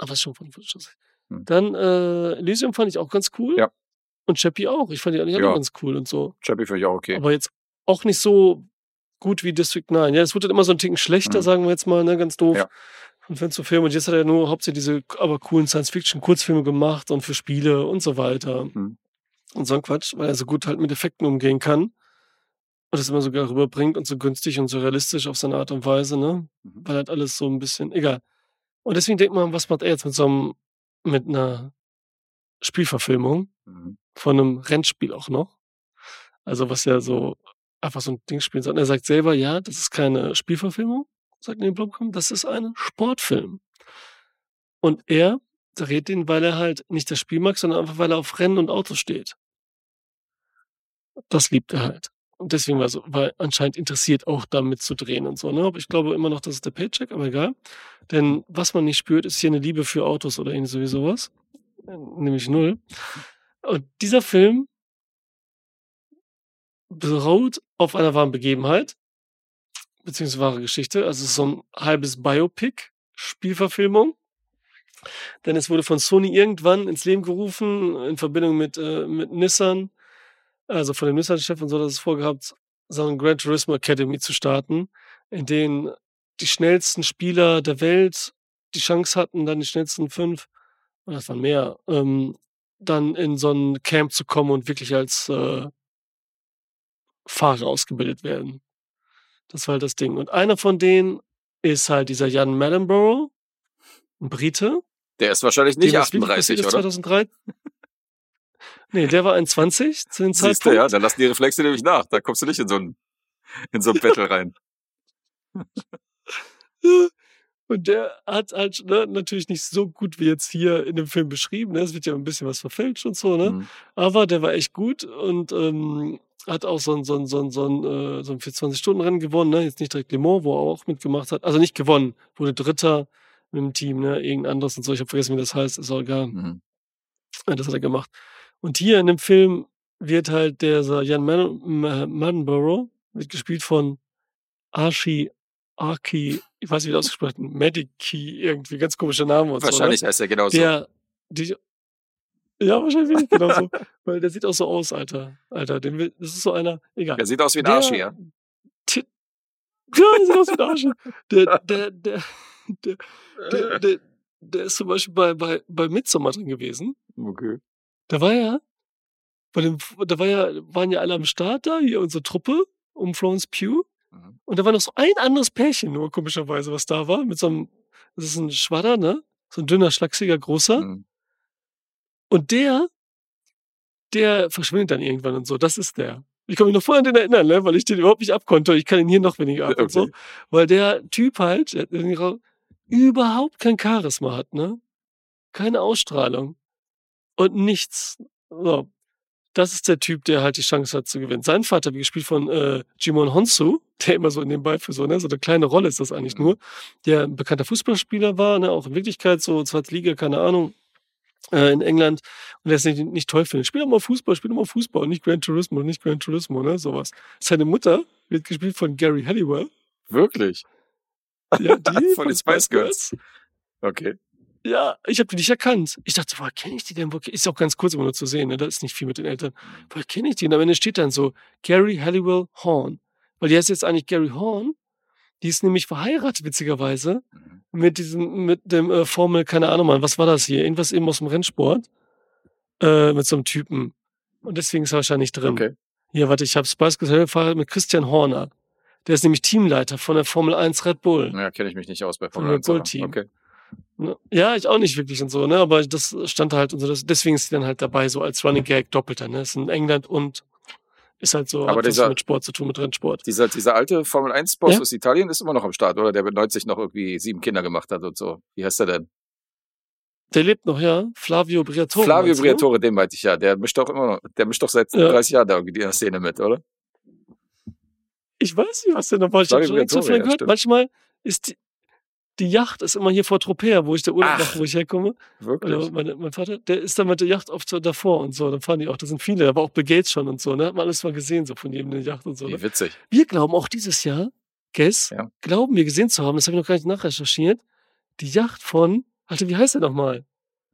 aber schon von Footage. Hm. Dann, äh, Elysium fand ich auch ganz cool. Ja. Und Chappie auch. Ich fand die eigentlich Ja. auch ganz cool und so. Chappie finde ich auch okay. Aber jetzt auch nicht so gut wie District 9. Ja, es wurde dann immer so ein Ticken schlechter, Mhm. sagen wir jetzt mal, ne, ganz doof. Ja. Von Film zu Film. Und jetzt hat er nur hauptsächlich diese aber coolen Science-Fiction-Kurzfilme gemacht und für Spiele und so weiter. Mhm. Und so ein Quatsch, weil er so gut halt mit Effekten umgehen kann. Und das immer sogar rüberbringt und so günstig und so realistisch auf seine Art und Weise, ne? Mhm. Weil halt alles so ein bisschen, egal. Und deswegen denkt man, was macht er jetzt mit so einem, mit einer Spielverfilmung? Mhm. von einem Rennspiel auch noch. Also was ja so einfach so ein Ding spielen, sondern er sagt selber, ja, das ist keine Spielverfilmung, sagt Neil Blomkamp, das ist ein Sportfilm. Und er dreht den, weil er halt nicht das Spiel mag, sondern einfach, weil er auf Rennen und Autos steht. Das liebt er halt. Und deswegen war so, war anscheinend interessiert, auch damit zu drehen und so. Ne? Aber ich glaube immer noch, das ist der Paycheck, aber egal. Denn was man nicht spürt, ist hier eine Liebe für Autos oder irgendwie sowieso was. Nämlich null. Und dieser Film beruht auf einer wahren Begebenheit, beziehungsweise wahre Geschichte. Also so ein halbes Biopic, Spielverfilmung. Denn es wurde von Sony irgendwann ins Leben gerufen, in Verbindung mit, äh, mit Nissan, also von dem Nissan-Chef und so, dass es vorgehabt, so eine Gran Turismo Academy zu starten, in denen die schnellsten Spieler der Welt die Chance hatten, dann die schnellsten fünf, oder das waren mehr, ähm, dann in so ein Camp zu kommen und wirklich als äh, Fahrer ausgebildet werden. Das war halt das Ding. Und einer von denen ist halt dieser Jan Mallenborough, ein Brite. Der ist wahrscheinlich nicht 38, oder? 2003. nee, der war 21 zu dem Zeitpunkt. du, ja, dann lassen die Reflexe nämlich nach. Da kommst du nicht in so ein, in so ein Battle rein. Und der hat halt ne, natürlich nicht so gut wie jetzt hier in dem Film beschrieben. Ne? Es wird ja ein bisschen was verfälscht und so, ne? Mhm. Aber der war echt gut und ähm, hat auch so ein, so ein, so ein, so ein, äh, so ein 24-Stunden-Rennen gewonnen, ne? Jetzt nicht direkt Le Mans, wo er auch mitgemacht hat. Also nicht gewonnen, wurde Dritter mit dem Team, ne? Irgendein anderes und so. Ich habe vergessen, wie das heißt, ist auch egal. Mhm. Ja, das hat er gemacht. Und hier in dem Film wird halt der Jan Man Ma- Manborough, wird gespielt von Archie Arki, ich weiß nicht, wie das ausgesprochen Mediki, irgendwie, ganz komischer Name und Wahrscheinlich so. heißt er genauso. Ne? Der, die, ja, wahrscheinlich genau so. Weil der sieht auch so aus, Alter. Alter, den will, das ist so einer, egal. Er sieht aus wie ein Der- Arsch hier. Ti- Ja, der sieht aus wie ein Arsch. Der, der, der, der, der, der, der ist zum Beispiel bei, bei, bei Midsommar drin gewesen. Okay. Da war ja, bei dem, da war ja, waren ja alle am Start da, hier unsere Truppe um Florence Pugh. Mhm. Und da war noch so ein anderes Pärchen nur, komischerweise, was da war, mit so einem, das ist ein Schwadder, ne? So ein dünner, schlachsiger, großer. Mhm. Und der, der verschwindet dann irgendwann und so. Das ist der. Ich kann mich noch voll an den erinnern, ne? weil ich den überhaupt nicht abkonnte. Ich kann ihn hier noch weniger ab und so. Okay. Weil der Typ halt der überhaupt kein Charisma hat, ne? Keine Ausstrahlung. Und nichts. So. Das ist der Typ, der halt die Chance hat zu gewinnen. Sein Vater, wie gespielt von äh, Jimon Honsu, der immer so nebenbei für so, ne, so eine kleine Rolle ist das eigentlich Mhm. nur, der ein bekannter Fußballspieler war, ne, auch in Wirklichkeit so zweite Liga, keine Ahnung, äh, in England und der es nicht, nicht toll findet. Spiel doch mal Fußball, spiel doch mal Fußball und nicht Gran Turismo, nicht Gran Turismo, ne, sowas. Seine Mutter wird gespielt von Gary Halliwell. Wirklich? Ja, die Von den Spice Girls. Okay. Ja, ich habe die nicht erkannt. Ich dachte, woher kenne ich die denn? Ist auch ganz kurz immer nur zu sehen, ne? Da ist nicht viel mit den Eltern. Woher kenne ich die? Und am Ende steht dann so Gary Halliwell Horn. Weil die heißt jetzt eigentlich Gary Horn. Die ist nämlich verheiratet, witzigerweise, Mhm. mit diesem, mit dem äh, Formel, keine Ahnung, Mann, was war das hier? Irgendwas eben aus dem Rennsport. Äh, mit so einem Typen. Und deswegen ist er wahrscheinlich drin. Okay. Hier, warte, ich habe Spice Girls verheiratet mit Christian Horner. Der ist nämlich Teamleiter von der Formel 1 Red Bull. Ja, kenne ich mich nicht aus bei Formel Red 1. aber Bull Team. Okay. Ne? Ja, ich auch nicht wirklich und so, ne? Aber das stand halt und so. Das, deswegen ist sie dann halt dabei, so als Running Gag doppelter, ne? Ist in England und ist halt so, Aber dieser- mit Sport zu tun, mit Rennsport. Dieser, dieser alte Formel 1 Boss Ja? aus Italien ist immer noch am Start, oder? Der mit 90 noch irgendwie sieben Kinder gemacht hat und so. Wie heißt der denn? Der lebt noch, ja? Flavio Briatore. Flavio du? Briatore, den meinte ich ja. Der mischt doch immer noch, der mischt doch seit Ja. 30 Jahren da irgendwie in der Szene mit, oder? Ich weiß nicht, was der noch war. Ich habe schon Briatore, ja, gehört. stimmt. Manchmal ist die, die Yacht ist immer hier vor Tropea, wo ich der Urlaub Ach. mache, wo ich herkomme. Wirklich? Oder meine, mein Vater, der ist dann mit der Yacht oft so davor und so. Dann fahren die auch, da sind viele, da war auch Bill Gates schon und so, ne? Hat man alles mal gesehen, so von jedem der Yacht und so. Ne? Wie witzig. Wir glauben auch dieses Jahr, Guess, Ja. glauben wir gesehen zu haben, das habe ich noch gar nicht nachrecherchiert, die Yacht von, Alter, wie heißt der nochmal?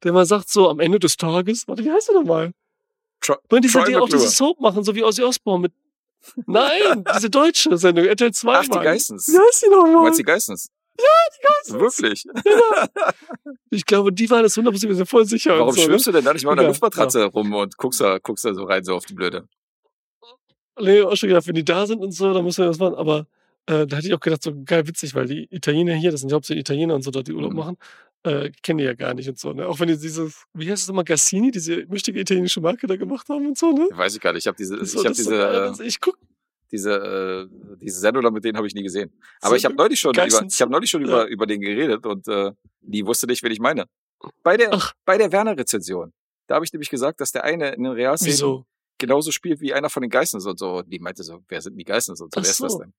Der mal sagt so am Ende des Tages, warte, wie heißt der nochmal? Tro Weil diese, die auch McClure. diese Soap machen, so wie Ozzy Osbourne mit, nein, diese deutsche Sendung, RTL 2. Ach, die. Geissens. Wie heißt die Du nochmal? meinst die Geissens? Geissens. Wirklich? Ich glaube, die waren das 100% wir sind voll sicher. Warum so, schwimmst du denn da nicht mal in der Luftmatratze rum und guckst da, guckst da so rein, so auf die Blöde? Ne? Nee, auch schon gedacht, wenn die da sind und so, dann müssen wir das machen. Aber äh, da hätte ich auch gedacht, so geil witzig, weil die Italiener hier, das sind ja hauptsächlich Italiener und so, dort die Urlaub Mhm. machen, äh, kennen die ja gar nicht und so. Ne? Auch wenn die dieses, wie heißt es immer, Gassini, diese mächtige italienische Marke da gemacht haben und so, ne? Weiß ich gar nicht. Ich habe diese, Das ist ich so- habe das so diese, äh, ich guck, diese, äh, diese Sendung mit denen habe ich nie gesehen. Aber ich habe neulich schon über, ich habe neulich schon Ja. über, über den geredet und äh, die wusste nicht, wen ich meine. Bei der, Ach. bei der Werner-Rezension. Da habe ich nämlich gesagt, dass der eine in den Realszenen Wieso? genauso spielt wie einer von den Geissens und so. Und die meinte so, wer sind die Geissens und so, Ach wer ist das denn?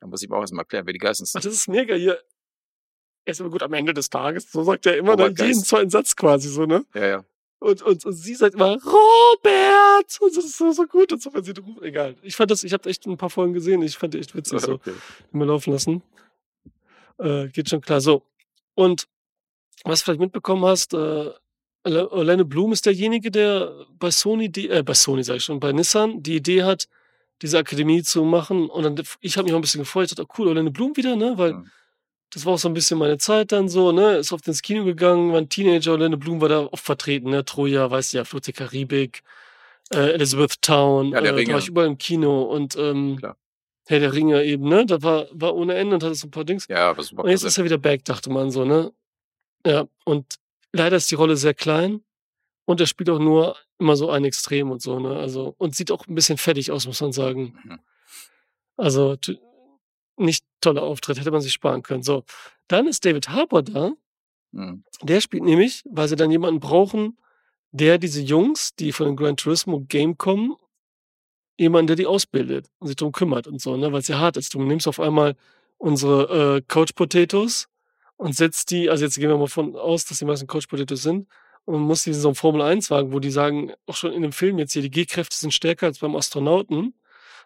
Da muss ich mir auch erstmal erklären, wer die Geissens Ach, sind. das ist mega hier. Er ist aber gut am Ende des Tages. So sagt er immer Robert dann jeden Geist. zweiten Satz quasi so, ne? Ja, ja. Und, und, und sie sagt immer, Robert! Und das ist so, so gut. Und so, wenn sie ruft, egal. Ich fand das, ich habe echt ein paar Folgen gesehen. Ich fand die echt witzig so. Okay. Immer laufen lassen. Äh, geht schon klar. So. Und was du vielleicht mitbekommen hast, äh, Orla- Orlando Bloom ist derjenige, der bei Sony, die, äh, bei Sony sag ich schon, bei Nissan die Idee hat, diese Akademie zu machen. Und dann, ich habe mich auch ein bisschen gefreut. Ich dachte, oh, cool, Orlando Bloom wieder, ne? Weil Mhm. Das war auch so ein bisschen meine Zeit dann so, ne? Ist oft ins Kino gegangen, war ein Teenager, Orlando Bloom war da oft vertreten, ne? Troja, weißt du ja, Flut der Karibik, äh, Elizabeth Town, Ja, der äh, da war ich überall im Kino und ähm, Klar. Herr der Ringe eben, ne? Da war, war ohne Ende und hatte so ein paar Dings. Ja, aber super Und jetzt präsent. ist er wieder back, dachte man so, ne? Ja, und leider ist die Rolle sehr klein und er spielt auch nur immer so ein Extrem und so, ne? Also, und sieht auch ein bisschen fettig aus, muss man sagen. Mhm. Also, nicht toller Auftritt, hätte man sich sparen können. So, dann ist David Harbour da. Mhm. Der spielt nämlich, weil sie dann jemanden brauchen, der diese Jungs, die von dem Gran Turismo Game kommen, jemanden, der die ausbildet und sich darum kümmert und so, ne, weil es ja hart ist. Du nimmst auf einmal unsere äh, Coach Potatoes und setzt die, also jetzt gehen wir mal von aus, dass die meisten Coach Potatoes sind, und musst die in so einem Formel 1 Wagen, wo die sagen, auch schon in dem Film jetzt hier, die G-Kräfte sind stärker als beim Astronauten.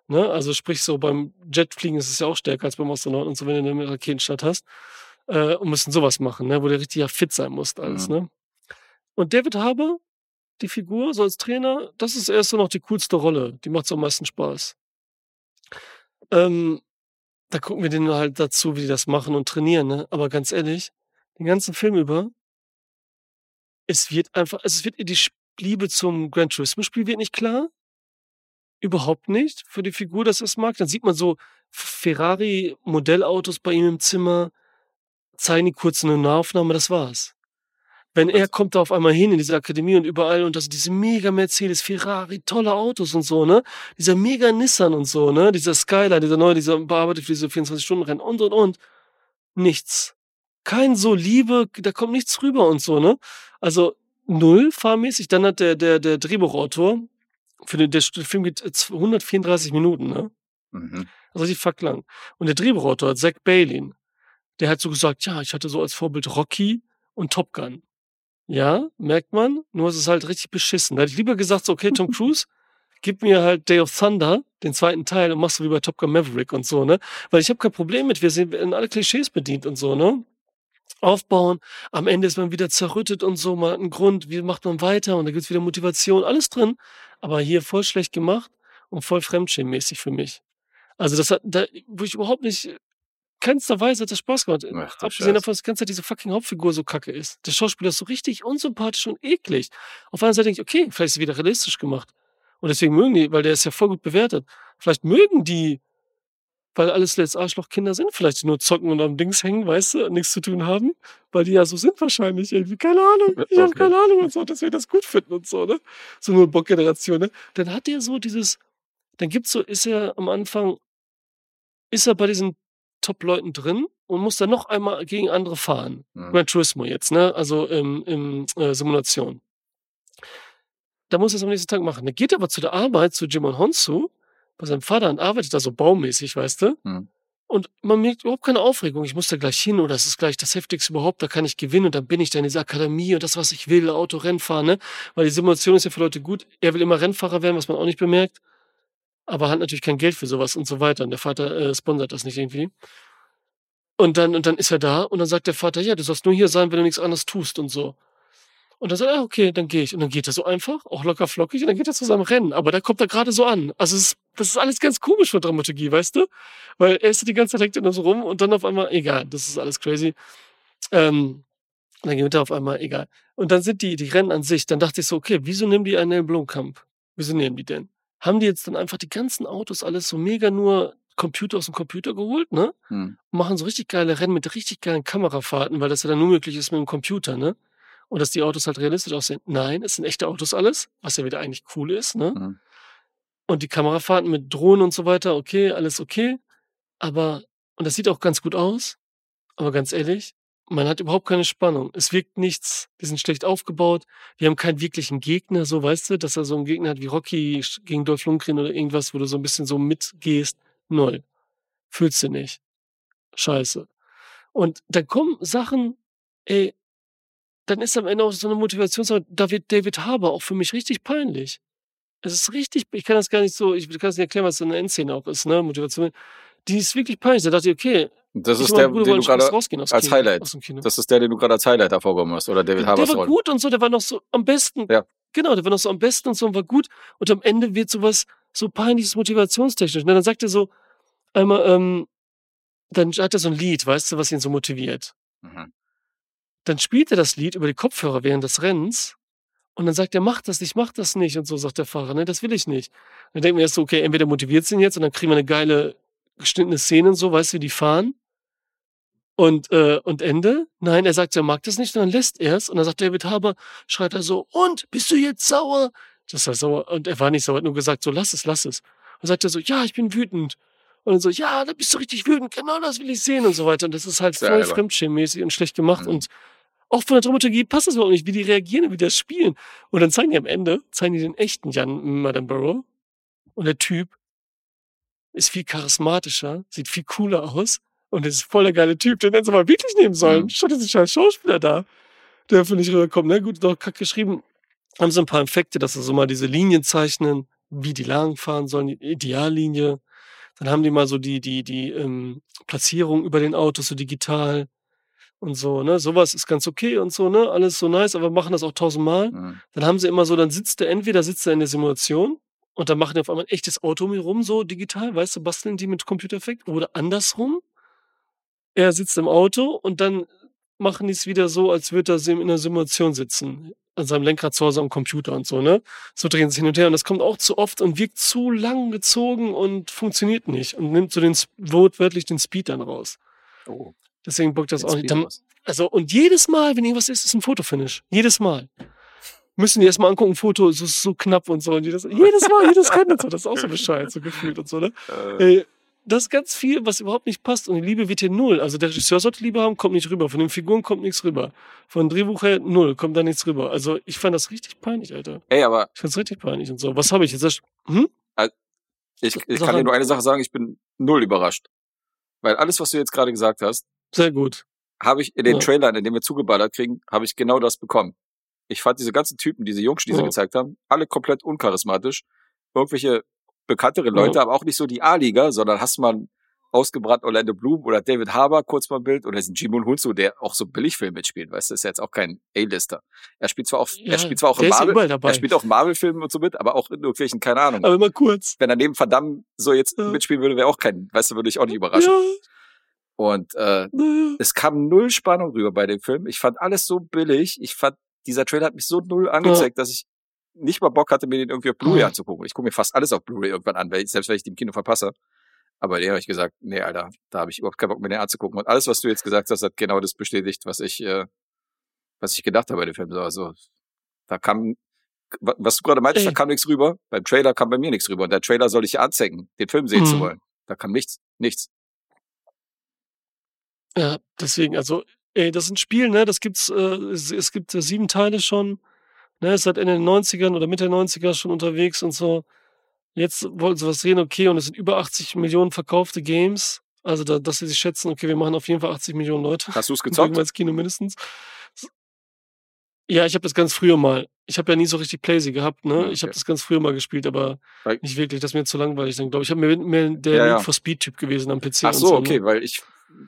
Ne? Also sprich so beim Jetfliegen ist es ja auch stärker als beim Astronauten und so, wenn du eine Raketenstadt hast. Äh, und müssen sowas machen, ne? wo der richtig ja fit sein muss, alles, Mhm. ne? Und David Harbour, die Figur, so als Trainer, das ist erst so noch die coolste Rolle. Die macht so am meisten Spaß. Ähm, da gucken wir denen halt dazu, wie die das machen und trainieren, ne? Aber ganz ehrlich, den ganzen Film über, es wird einfach, es wird die Liebe zum Gran Turismo Spiel wird nicht klar. Überhaupt nicht für die Figur, dass er es mag. Dann sieht man so Ferrari Modellautos bei ihm im Zimmer, zeigen die kurz eine Nahaufnahme, das war's. Wenn er kommt da auf einmal hin in diese Akademie und überall und das sind diese mega Mercedes, Ferrari, tolle Autos und so, ne? Dieser mega Nissan und so, ne? Dieser Skyline, dieser neue, dieser bearbeitet für diese 24-Stunden-Rennen und und und. Nichts. Kein so Liebe, da kommt nichts rüber und so, ne? Also null fahrmäßig. Dann hat der, der, der Drehbuchautor, für den, der Film geht äh, 134 Minuten, ne? Mhm. Also die fuck lang. Und der Drehbuchautor, Zach Balin, der hat so gesagt, ja, ich hatte so als Vorbild Rocky und Top Gun. Ja, merkt man, nur es ist halt richtig beschissen. Da hätte ich lieber gesagt, so, okay, Tom Cruise, gib mir halt Day of Thunder, den zweiten Teil, und machst du wie bei Top Gun Maverick und so, ne? Weil ich habe kein Problem mit, wir sind in alle Klischees bedient und so, ne? Aufbauen, am Ende ist man wieder zerrüttet und so, man hat einen Grund, wie macht man weiter und da gibt's wieder Motivation, alles drin, aber hier voll schlecht gemacht und voll fremdschämmäßig für mich. Also das hat, da, wo ich überhaupt nicht, keinster Weise hat das Spaß gemacht. Ach, Abgesehen davon, dass die ganze Zeit diese fucking Hauptfigur so kacke ist. Der Schauspieler ist so richtig unsympathisch und eklig. Auf einer Seite denke ich, okay, vielleicht ist es wieder realistisch gemacht. Und deswegen mögen die, weil der ist ja voll gut bewertet. Vielleicht mögen die, weil alles letzt Arschlochkinder sind, vielleicht die nur zocken und am Dings hängen, weißt du, und nichts zu tun haben, weil die ja so sind wahrscheinlich irgendwie, keine Ahnung, ich habe Okay. keine Ahnung und so, dass wir das gut finden und so, ne? So nur Bock-Generation, ne? Dann hat der so dieses, dann gibt's so, ist er am Anfang, ist er bei diesen Top-Leuten drin und muss dann noch einmal gegen andere fahren. Mhm. Gran Turismo jetzt, ne? Also im, im äh, Simulation. Da muss er es am nächsten Tag machen. Dann geht er aber zu der Arbeit, zu Jimon Honsu, bei seinem Vater und arbeitet da so baumäßig, weißt du? Mhm. Und man merkt überhaupt keine Aufregung. Ich muss da gleich hin oder es ist gleich das Heftigste überhaupt, da kann ich gewinnen und dann bin ich da in dieser Akademie und das, was ich will, Auto, Rennfahren, ne? Weil die Simulation ist ja für Leute gut. Er will immer Rennfahrer werden, was man auch nicht bemerkt. Aber hat natürlich kein Geld für sowas und so weiter. Und der Vater äh, sponsert das nicht irgendwie. Und dann, und dann ist er da und dann sagt der Vater, ja, du sollst nur hier sein, wenn du nichts anderes tust und so. Und dann sagt er, ah, okay, dann gehe ich. Und dann geht er so einfach, auch locker flockig, und dann geht er zu seinem Rennen. Aber da kommt er gerade so an. Also es ist, das ist alles ganz komisch für Dramaturgie, weißt du? Weil er ist die ganze Zeit hängt nur so rum und dann auf einmal, egal, das ist alles crazy. Ähm, dann gewinnt er auf einmal, egal. Und dann sind die, die Rennen an sich, dann dachte ich so, okay, wieso nehmen die einen Blomkamp? Wieso nehmen die denn? Haben die jetzt dann einfach die ganzen Autos alles so mega nur Computer aus dem Computer geholt, ne? Und machen so richtig geile Rennen mit richtig geilen Kamerafahrten, weil das ja dann nur möglich ist mit dem Computer, ne? Und dass die Autos halt realistisch aussehen. Nein, es sind echte Autos alles, was ja wieder eigentlich cool ist, ne? Mhm. Und die Kamerafahrten mit Drohnen und so weiter, okay, alles okay. Aber, und das sieht auch ganz gut aus. Aber ganz ehrlich, man hat überhaupt keine Spannung. Es wirkt nichts. Die sind schlecht aufgebaut. Die haben keinen wirklichen Gegner, so weißt du, dass er so einen Gegner hat wie Rocky gegen Dolph Lundgren oder irgendwas, wo du so ein bisschen so mitgehst. Null. Fühlst du nicht. Scheiße. Und dann kommen Sachen, ey, dann ist am Ende auch so eine Motivation, da wird David Harbour auch für mich richtig peinlich. Es ist richtig, ich kann das gar nicht so, ich kann es nicht erklären, was so eine Endszene auch ist, ne, Motivation. Die ist wirklich peinlich. Da dachte ich, okay, das ist der, den du gerade als Kino, Highlight. Das ist der, den du gerade als Highlight hervorgehoben hast, oder David Harbour. Der war gut und so, der war noch so am besten. Ja. Genau, der war noch so am besten und so und war gut. Und am Ende wird sowas so peinliches motivationstechnisch. Und dann sagt er so einmal, ähm, dann hat er so ein Lied, weißt du, was ihn so motiviert. Mhm. Dann spielt er das Lied über die Kopfhörer während des Rennens und dann sagt er, mach das nicht, mach das nicht. Und so sagt der Fahrer, ne, das will ich nicht. Und dann denken wir erst so, okay, entweder motiviert sie ihn jetzt und dann kriegen wir eine geile geschnittene Szene und so, weißt du, wie die fahren. Und, äh, und Ende? Nein, er sagt, er mag das nicht und dann lässt er es. Und dann sagt David Haber, schreit er so, und, bist du jetzt sauer? Das war sauer. Und er war nicht sauer, hat nur gesagt, so, lass es, lass es. Und sagt er so, ja, ich bin wütend. Und dann so, ja, da bist du richtig wütend, genau das will ich sehen und so weiter. Und das ist halt voll fremdschirmmäßig und schlecht gemacht. Mhm. Und auch von der Dramaturgie passt das überhaupt nicht, wie die reagieren und wie die das spielen. Und dann zeigen die am Ende, zeigen die den echten Jan Madame Burrow. Und der Typ ist viel charismatischer, sieht viel cooler aus und ist voll der geile Typ. Den hätten sie mal wirklich nehmen sollen. Mhm. Statt diesen scheiß Schauspieler da, der für nicht rüberkommt. Ne? Gut, doch kack geschrieben. Haben sie ein paar Effekte, dass sie so mal diese Linien zeichnen, wie die lang fahren sollen, die Ideallinie. Dann haben die mal so die, die, die ähm, Platzierung über den Autos so digital und so, ne? Sowas ist ganz okay und so, ne? Alles so nice, aber machen das auch tausendmal. Mhm. Dann haben sie immer so, dann sitzt er, entweder sitzt er in der Simulation und dann machen die auf einmal ein echtes Auto mit rum, so digital, weißt du, basteln die mit Computereffekt. Oder andersrum. Er sitzt im Auto und dann machen die es wieder so, als würde er in einer Simulation sitzen. An seinem Lenkrad zu Hause am Computer und so, ne? So drehen sie hin und her. Und das kommt auch zu oft und wirkt zu lang gezogen und funktioniert nicht. Und nimmt so den, wortwörtlich den Speed dann raus. Oh. Deswegen bockt das auch nicht. Dann, also, und jedes Mal, wenn irgendwas ist, ist ein Fotofinish. Jedes Mal müssen die erstmal angucken, Foto ist so knapp und so. Und jedes, jedes Mal, jedes Rennen und so. Das ist auch so bescheuert, so gefühlt und so, ne? Äh. Das ist ganz viel, was überhaupt nicht passt. Und die Liebe wird hier null. Also der Regisseur sollte Liebe haben, kommt nicht rüber. Von den Figuren kommt nichts rüber. Von Drehbuch her null, kommt da nichts rüber. Also ich fand das richtig peinlich, Alter. Ey, aber. Ich fand's richtig peinlich und so. Was habe ich jetzt? Hm? Ich, ich kann dir nur eine Sache sagen, ich bin null überrascht. Weil alles, was du jetzt gerade gesagt hast. Sehr gut. Habe ich in den ja. Trailern, in denen wir zugeballert kriegen, habe ich genau das bekommen ich fand diese ganzen Typen, diese Jungs, die sie gezeigt haben, alle komplett uncharismatisch. Irgendwelche bekanntere Leute, oh. aber auch nicht so die A-Liga, sondern hast man ausgebrannt Orlando Bloom oder David Harbour kurz mal ein Bild oder ist ein Jimon Hunsu, der auch so Billigfilm mitspielt, weißt du, ist ja jetzt auch kein A-Lister. Er spielt zwar auch, ja, er spielt zwar auch in Marvel, er spielt auch Marvel-Filmen und so mit, aber auch in irgendwelchen, keine Ahnung. Aber immer kurz. Wenn er neben Verdammt so jetzt ja. mitspielen würde, wäre auch kein, weißt du, würde ich auch nicht überraschen. Und äh, es kam null Spannung rüber bei dem Film. Ich fand alles so billig. Ich fand dieser Trailer hat mich so null angezeigt, dass ich nicht mal Bock hatte, mir den irgendwie auf Blu-ray mhm. anzugucken. Ich gucke mir fast alles auf Blu-ray irgendwann an, weil ich, selbst wenn ich den im Kino verpasse. Aber der habe ich gesagt, nee, Alter, da habe ich überhaupt keinen Bock, mir den anzugucken. Und alles, was du jetzt gesagt hast, hat genau das bestätigt, was ich, äh, was ich gedacht habe bei dem Film. Also, da kam, was du gerade meintest, Ey. da kam nichts rüber. Beim Trailer kam bei mir nichts rüber. Und der Trailer soll ich ja anzeigen, den Film sehen mhm. zu wollen. Da kam nichts, nichts. Ja, deswegen, also Ey, das ist ein Spiel, ne? Das gibt's, äh, es, es gibt äh, sieben Teile schon. Ne, ist seit Ende den 90ern oder Mitte der 90er schon unterwegs und so. Jetzt wollten sie was sehen, okay, und es sind über 80 Millionen verkaufte Games. Also, da, dass sie sich schätzen, okay, wir machen auf jeden Fall 80 Millionen Leute. Hast du es gezockt? Ins Kino mindestens. Ja, ich habe das ganz früher mal. Ich habe ja nie so richtig Playsy gehabt, ne? Okay. Ich habe das ganz früher mal gespielt, aber weil nicht wirklich. Das ist mir zu langweilig dann, glaube ich. Ich habe mir mehr der ja, ja. for Speed Typ gewesen am PC. Ach so, so ne? okay, ne? weil ich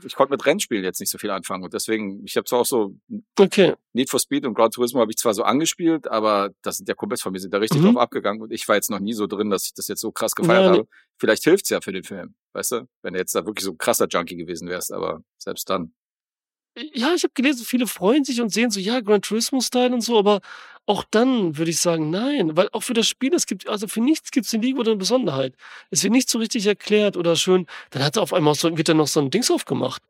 ich konnte mit Rennspielen jetzt nicht so viel anfangen und deswegen, ich habe zwar auch so okay. Need for Speed und Gran Turismo habe ich zwar so angespielt, aber das sind ja Kumpels von mir, sind da richtig mhm. drauf abgegangen und ich war jetzt noch nie so drin, dass ich das jetzt so krass gefeiert ja, habe. Vielleicht hilft's ja für den Film, weißt du, wenn du jetzt da wirklich so ein krasser Junkie gewesen wärst, aber selbst dann ja, ich habe gelesen, viele freuen sich und sehen so, ja, Gran Turismo-Style und so, aber auch dann würde ich sagen, nein, weil auch für das Spiel, es gibt, also für nichts gibt es in Liga oder eine Besonderheit. Es wird nicht so richtig erklärt oder schön, dann hat er auf einmal so, wird dann noch so ein Dings aufgemacht.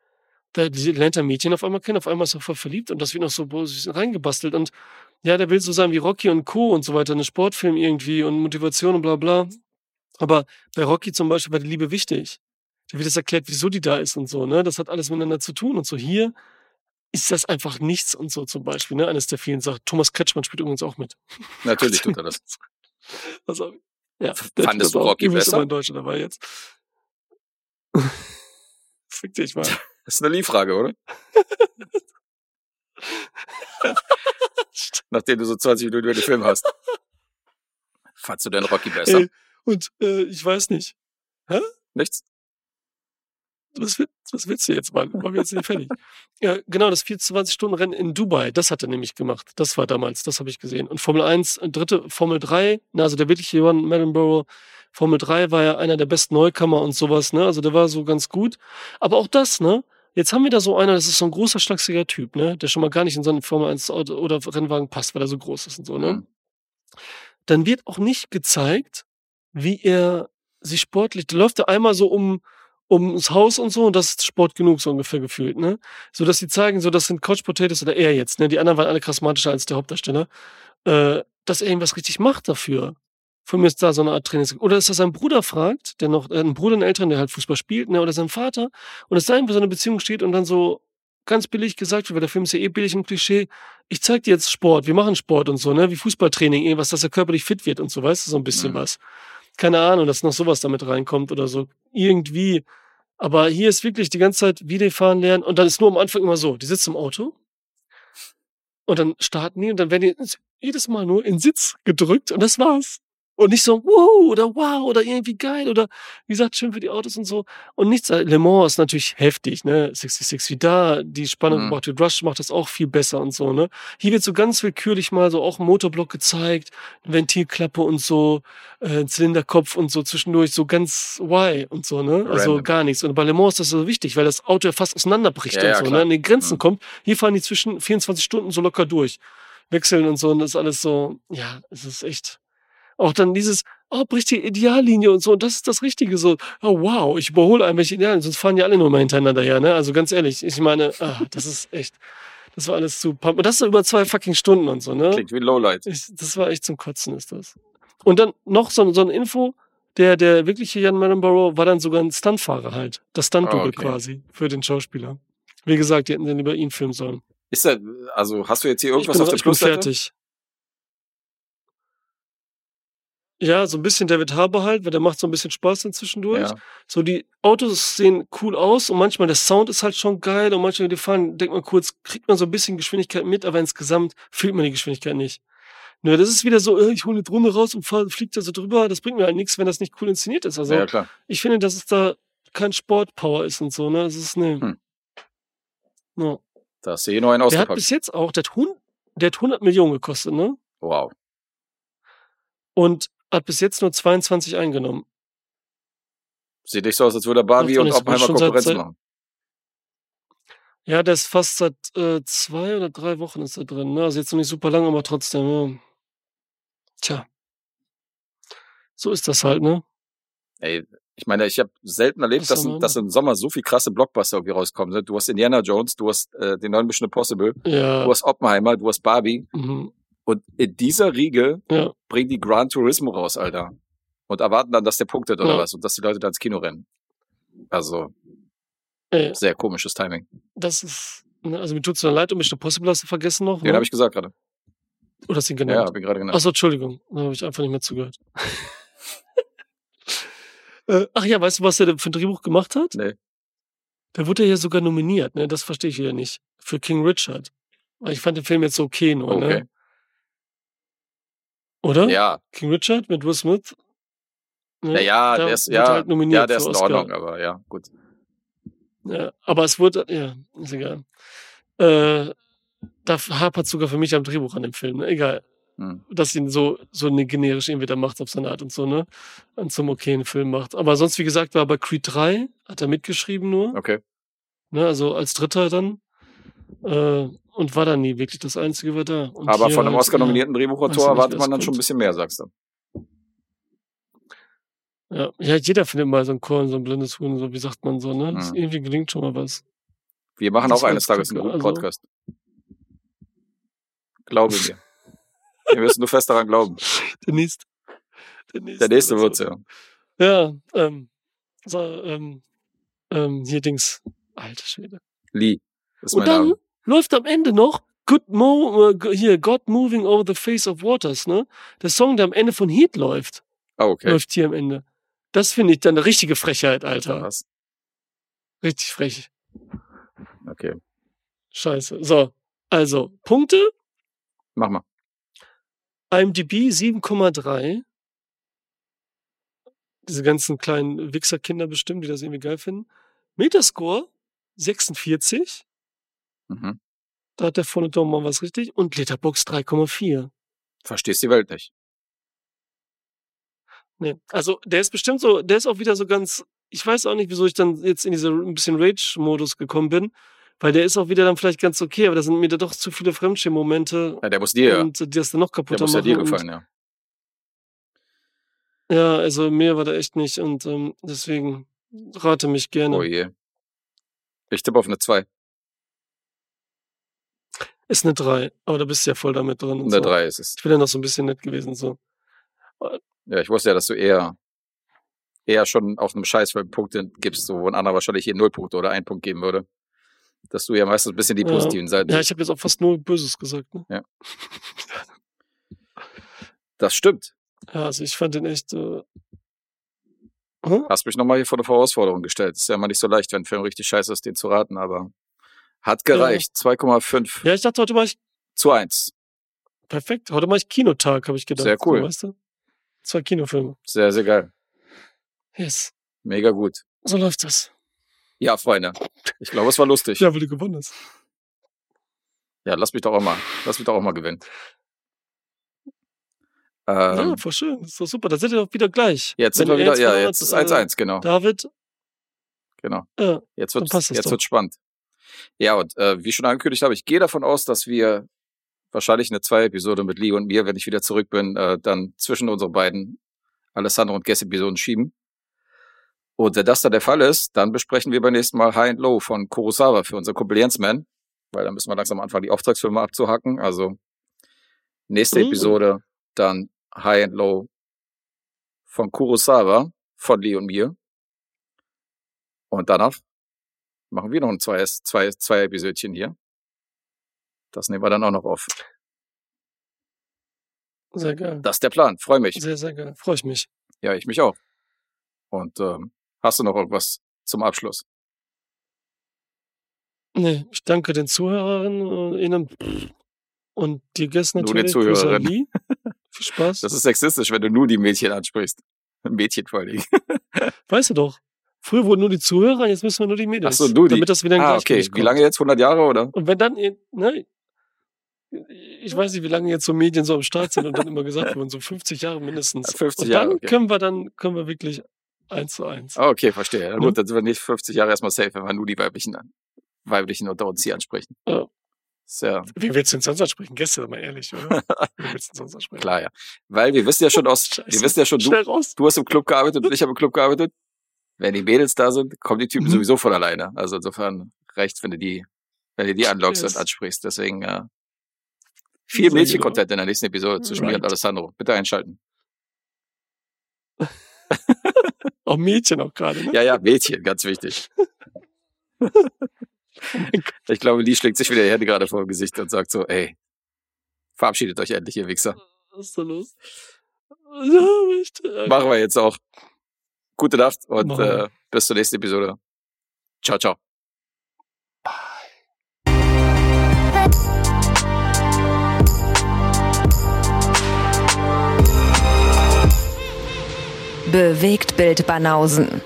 Da, lernt er Mädchen auf einmal kennen, auf einmal ist er voll verliebt und das wird noch so reingebastelt und ja, der will so sein wie Rocky und Co. und so weiter, eine Sportfilm irgendwie und Motivation und bla bla. Aber bei Rocky zum Beispiel war die Liebe wichtig. Da wird das erklärt, wieso die da ist und so, ne? Das hat alles miteinander zu tun und so. Hier ist das einfach nichts und so zum Beispiel, ne? Eines der vielen Sachen. Thomas Kretschmann spielt übrigens auch mit. Natürlich tut er das. Also, ja, Fandest du Rocky besser? in Deutschland dabei jetzt. Fick dich mal. Das ist eine Liefrage, oder? Nachdem du so 20 Minuten über den Film hast. Fandst du denn Rocky besser? Ey, und äh, ich weiß nicht. Hä? Nichts? Was, will- was willst du jetzt, Mann? Waren wir jetzt nicht fertig? Ja, genau, das 24-Stunden-Rennen in Dubai, das hat er nämlich gemacht. Das war damals, das habe ich gesehen. Und Formel 1, äh, dritte, Formel 3, na, also der wirkliche Johan Mellenborough, Formel 3 war ja einer der besten Neukammer und sowas, ne? Also der war so ganz gut. Aber auch das, ne? Jetzt haben wir da so einer, das ist so ein großer, schlachsiger Typ, ne? Der schon mal gar nicht in so einen Formel 1 Auto oder Rennwagen passt, weil er so groß ist und so, ne? Mhm. Dann wird auch nicht gezeigt, wie er sich sportlich, da läuft er einmal so um, ums Haus und so und das ist Sport genug, so ungefähr gefühlt, ne? So dass sie zeigen, so das sind Couch Potatoes oder er jetzt, ne? Die anderen waren alle charismatischer als der Hauptdarsteller, äh, dass er irgendwas richtig macht dafür. Von mir ist da so eine Art Trainings. Oder dass er seinen Bruder fragt, der noch, äh, einen Bruder, einen Älteren, der halt Fußball spielt, ne? Oder seinen Vater, und es da irgendwie so eine Beziehung steht und dann so ganz billig gesagt wird, weil der Film ist ja eh billig im Klischee, ich zeig dir jetzt Sport, wir machen Sport und so, ne? Wie Fußballtraining, irgendwas, dass er körperlich fit wird und so, weißt du, so ein bisschen Mhm. was. Keine Ahnung, dass noch sowas damit reinkommt oder so. Irgendwie. Aber hier ist wirklich die ganze Zeit Video fahren lernen und dann ist nur am Anfang immer so, die sitzen im Auto und dann starten die und dann werden die jedes Mal nur in Sitz gedrückt und das war's. Und nicht so, wow, oder wow, oder irgendwie geil, oder wie gesagt, schön für die Autos und so. Und nichts, äh, Le Mans ist natürlich heftig, ne? 66 wie da, die Spannung Mhm. wird. Rush macht das auch viel besser und so, ne? Hier wird so ganz willkürlich mal so auch ein Motorblock gezeigt, Ventilklappe und so, äh, Zylinderkopf und so zwischendurch, so ganz why und so, ne? Also Random. gar nichts. Und bei Le Mans ist das so wichtig, weil das Auto ja fast auseinanderbricht Ja, und ja, so, klar. ne? An die Grenzen Mhm. kommt. Hier fahren die zwischen 24 Stunden so locker durch. Wechseln und so, und das ist alles so, ja, es ist echt. Auch dann dieses, oh, bricht die Ideallinie und so, und das ist das Richtige, so, oh wow, ich überhole ein welche Ideallinie, sonst fahren ja alle nur mal hintereinander her, ne? Also ganz ehrlich, ich meine, ah, das ist echt, das war alles zu pump. Und das so über zwei fucking Stunden und so, ne? Klingt wie Lowlight. Ich, das war echt zum Kotzen, ist das. Und dann noch so, so eine Info, der, der wirkliche Jan Marrenborough war dann sogar ein Stuntfahrer halt. Das Stunt-Double Ah, okay. quasi für den Schauspieler. Wie gesagt, die hätten dann über ihn filmen sollen. Ist da, also hast du jetzt hier Ich irgendwas bin, auf der ich bin fertig. Ja, so ein bisschen David Harbour halt, weil der macht so ein bisschen Spaß dann zwischendurch. Ja. So, die Autos sehen cool aus und manchmal der Sound ist halt schon geil und manchmal die fahren, denkt man kurz, kriegt man so ein bisschen Geschwindigkeit mit, aber insgesamt fühlt man die Geschwindigkeit nicht. Nur das ist wieder so, äh, ich hole eine Drohne raus und fahr, fliegt da so drüber. Das bringt mir halt nichts, wenn das nicht cool inszeniert ist. Also ja, klar. ich finde, dass es da kein Sportpower ist und so, ne? Es ist ne. Hm. Ja. Da hast du hier noch einen Der hat ausgepackt. bis jetzt auch, der hat, 100, der hat 100 Millionen gekostet, ne? Wow. Und hat bis jetzt nur 22 eingenommen. Sieht nicht so aus, als würde Barbie und Oppenheimer Konkurrenz seit- machen. Ja, der ist fast seit äh, zwei oder drei Wochen ist er drin. Ne? Also jetzt noch nicht super lang, aber trotzdem. Ja. Tja. So ist das halt, ne? Ey, ich meine, ich habe selten erlebt, dass, man dass im Sommer so viel krasse Blockbuster irgendwie rauskommen sind. Du hast Indiana Jones, du hast äh, den neuen Mission Impossible, Ja. du hast Oppenheimer, du hast Barbie. Mhm. Und in dieser Riege Ja. bringen die Gran Turismo raus, Alter. Und erwarten dann, dass der punktet oder Ja. was und dass die Leute dann ins Kino rennen. Also, Ey, sehr komisches Timing. das ist. Ne? Also mir tut's dann leid, um Mission Impossible hast du vergessen noch. Den ne? habe ich gesagt gerade. Oder hast du ihn Ja, genannt? habe ich gerade genannt. Achso, Entschuldigung. Da habe ich einfach nicht mehr zugehört. äh, ach ja, weißt du, was er für ein Drehbuch gemacht hat? Nee. Der wurde ja sogar nominiert, ne? Das verstehe ich wieder nicht. Für King Richard. Ich fand den Film jetzt so okay nur, Okay. ne? Oder? Ja, King Richard mit Will Smith? Ne? naja, Da der ist, ja, halt nominiert ja, der ist in. Ordnung, aber ja, gut. Ja, aber es wurde, ja, ist egal. Äh, da hapert sogar für mich am Drehbuch an dem Film, ne? Egal. Hm. Dass ihn so, so eine generisch irgendwie da macht auf seine Art und so, ne? Und zum okayen Film macht. Aber sonst, wie gesagt, war bei Creed 3, hat er mitgeschrieben nur, Okay. ne? Also als Dritter dann. Äh, und war dann nie wirklich das Einzige, war da. Und Aber von einem halt, Oscar-nominierten Drehbuchautor erwartet man dann schon ein kommt. bisschen mehr, sagst du. Ja, ja, jeder findet mal so ein Korn, so ein blindes Huhn, so wie sagt man so, ne? Das Mhm. irgendwie gelingt schon mal was. Wir machen Das auch eines Tages einen guten also- Podcast. Glaube mir. Wir müssen nur fest daran glauben. Der nächste. Der nächste, Der nächste wird's, ja. Ja, ähm, so, ähm, ähm, hier Dings. Alter Schwede. Lee. Ist Und mein dann Name. Läuft am Ende noch Good Mo, äh, hier, God Moving Over the Face of Waters, ne? Der Song, der am Ende von Heat läuft, Ah, okay. läuft hier am Ende. Das finde ich dann eine richtige Frechheit, Alter. Was? Richtig frech. Okay. Scheiße. So. Also, Punkte. Mach mal. IMDb 7,3. Diese ganzen kleinen Wichserkinder bestimmt, die das irgendwie geil finden. Metascore 46. Mhm. Da hat der vorne doch mal was richtig. Und Letterbox 3,4. Verstehst die Welt nicht. Nee. Also, der ist bestimmt so, der ist auch wieder so ganz, ich weiß auch nicht, wieso ich dann jetzt in diese ein bisschen Rage-Modus gekommen bin, weil der ist auch wieder dann vielleicht ganz okay, aber da sind mir da doch zu viele Fremdschirm-Momente Ja, der muss dir, ja. und die das dann noch Der kaputter muss ja dir gefallen, ja. Ja, also mir war da echt nicht und ähm, deswegen rate mich gerne. Oh je. Ich tippe auf eine 2. Ist eine 3, aber da bist du ja voll damit drin. Und Eine so. 3 ist es. Ich bin ja noch so ein bisschen nett gewesen. so. Ja, ich wusste ja, dass du eher, eher schon auf einem Scheißfilm Punkte gibst, so, wo ein anderer wahrscheinlich hier null Punkte oder einen Punkt geben würde. Dass du ja meistens ein bisschen die Ja. positiven Seiten. Ja, ich habe jetzt auch fast nur Böses gesagt. Ne? das stimmt. Ja, also ich fand den echt. Äh, hm? Hast mich nochmal hier vor eine Herausforderung gestellt. Ist ja immer nicht so leicht, wenn ein Film richtig scheiße ist, den zu raten, aber hat gereicht. 2,5 Ja, ich dachte, heute mache ich zu 1. perfekt. Heute mache ich Kinotag, habe ich gedacht. Sehr cool. So, weißt du? Zwei Kinofilme. Sehr, sehr geil. Yes. Mega gut. So läuft das. Ja, Freunde. Ich glaube, es war lustig. Ja, weil du gewonnen hast. Ja, lass mich doch auch mal, lass mich doch auch mal gewinnen. Ähm, ja, voll schön. Das ist doch super. Da seid ihr doch wieder gleich. jetzt sind wir wieder, ja, jetzt ist äh, 1-1, genau. David, Genau. ja, Jetzt Dann wird jetzt doch. wird spannend. Ja, und äh, wie schon angekündigt habe, ich gehe davon aus, dass wir wahrscheinlich eine Zwei-Episode mit Lee und mir, wenn ich wieder zurück bin, äh, dann zwischen unsere beiden Alessandro und Guest-Episoden schieben. Und wenn das dann der Fall ist, dann besprechen wir beim nächsten Mal High and Low von Kurosawa für unsere Kumpel Jensman, weil dann müssen wir langsam anfangen, die Auftragsfilme abzuhacken. Also nächste Mhm. Episode dann High and Low von Kurosawa, von Lee und mir. Und danach machen wir noch ein zwei, zwei, zwei Episodchen hier. Das nehmen wir dann auch noch auf. sehr geil. Das ist der Plan. Freue mich. Sehr, sehr geil. Freue ich mich. Ja, ich mich auch. Und ähm, hast du noch irgendwas zum Abschluss? Nee, ich danke den Zuhörerinnen äh, und dir gestern Nur den natürlich. Grüße an Zuhörerinnen. Viel Spaß. Das ist sexistisch, wenn du nur die Mädchen ansprichst. Mädchen vor allen Dingen. weißt du doch. Früher wurden nur die Zuhörer, jetzt müssen wir nur die Mädels. Ach so, nur die. Damit das wieder in Ah, okay. Wie lange jetzt? 100 Jahre oder? Und wenn dann, ne, ich weiß nicht, wie lange jetzt so Medien so am Start sind und dann immer gesagt wurden, so 50 Jahre mindestens. 50 und dann Jahre, okay. können wir dann, können wir wirklich eins zu eins. Ah, okay, verstehe. Mhm. gut, dann sind wir nicht 50 Jahre erstmal safe, wenn wir nur die weiblichen, weiblichen unter uns hier ansprechen. Ja. Ja Wie willst du denn sonst ansprechen? Gestern mal ehrlich, oder? Wie willst du denn sonst ansprechen? klar, ja. Weil wir wissen ja schon aus, wir wissen ja schon, du, du hast im Club gearbeitet und ich habe im Club gearbeitet. Wenn die Mädels da sind, kommen die Typen Mhm. sowieso von alleine. Also insofern reicht, wenn du die, wenn du die anlockst Yes. und ansprichst. Deswegen äh, viel Mädchen-Content in der nächsten Episode zwischen mir und Right. Alessandro. Bitte einschalten. Auch Mädchen auch gerade, ne? Ja, ja, Mädchen, ganz wichtig. ich glaube, die schlägt sich wieder die Hände gerade vor dem Gesicht und sagt so, ey, verabschiedet euch endlich, ihr Wichser. Was ist da los? Ja, Machen wir jetzt auch. Gute Nacht und äh, bis zur nächsten Episode. Ciao, ciao. Bewegt Bild Banausen.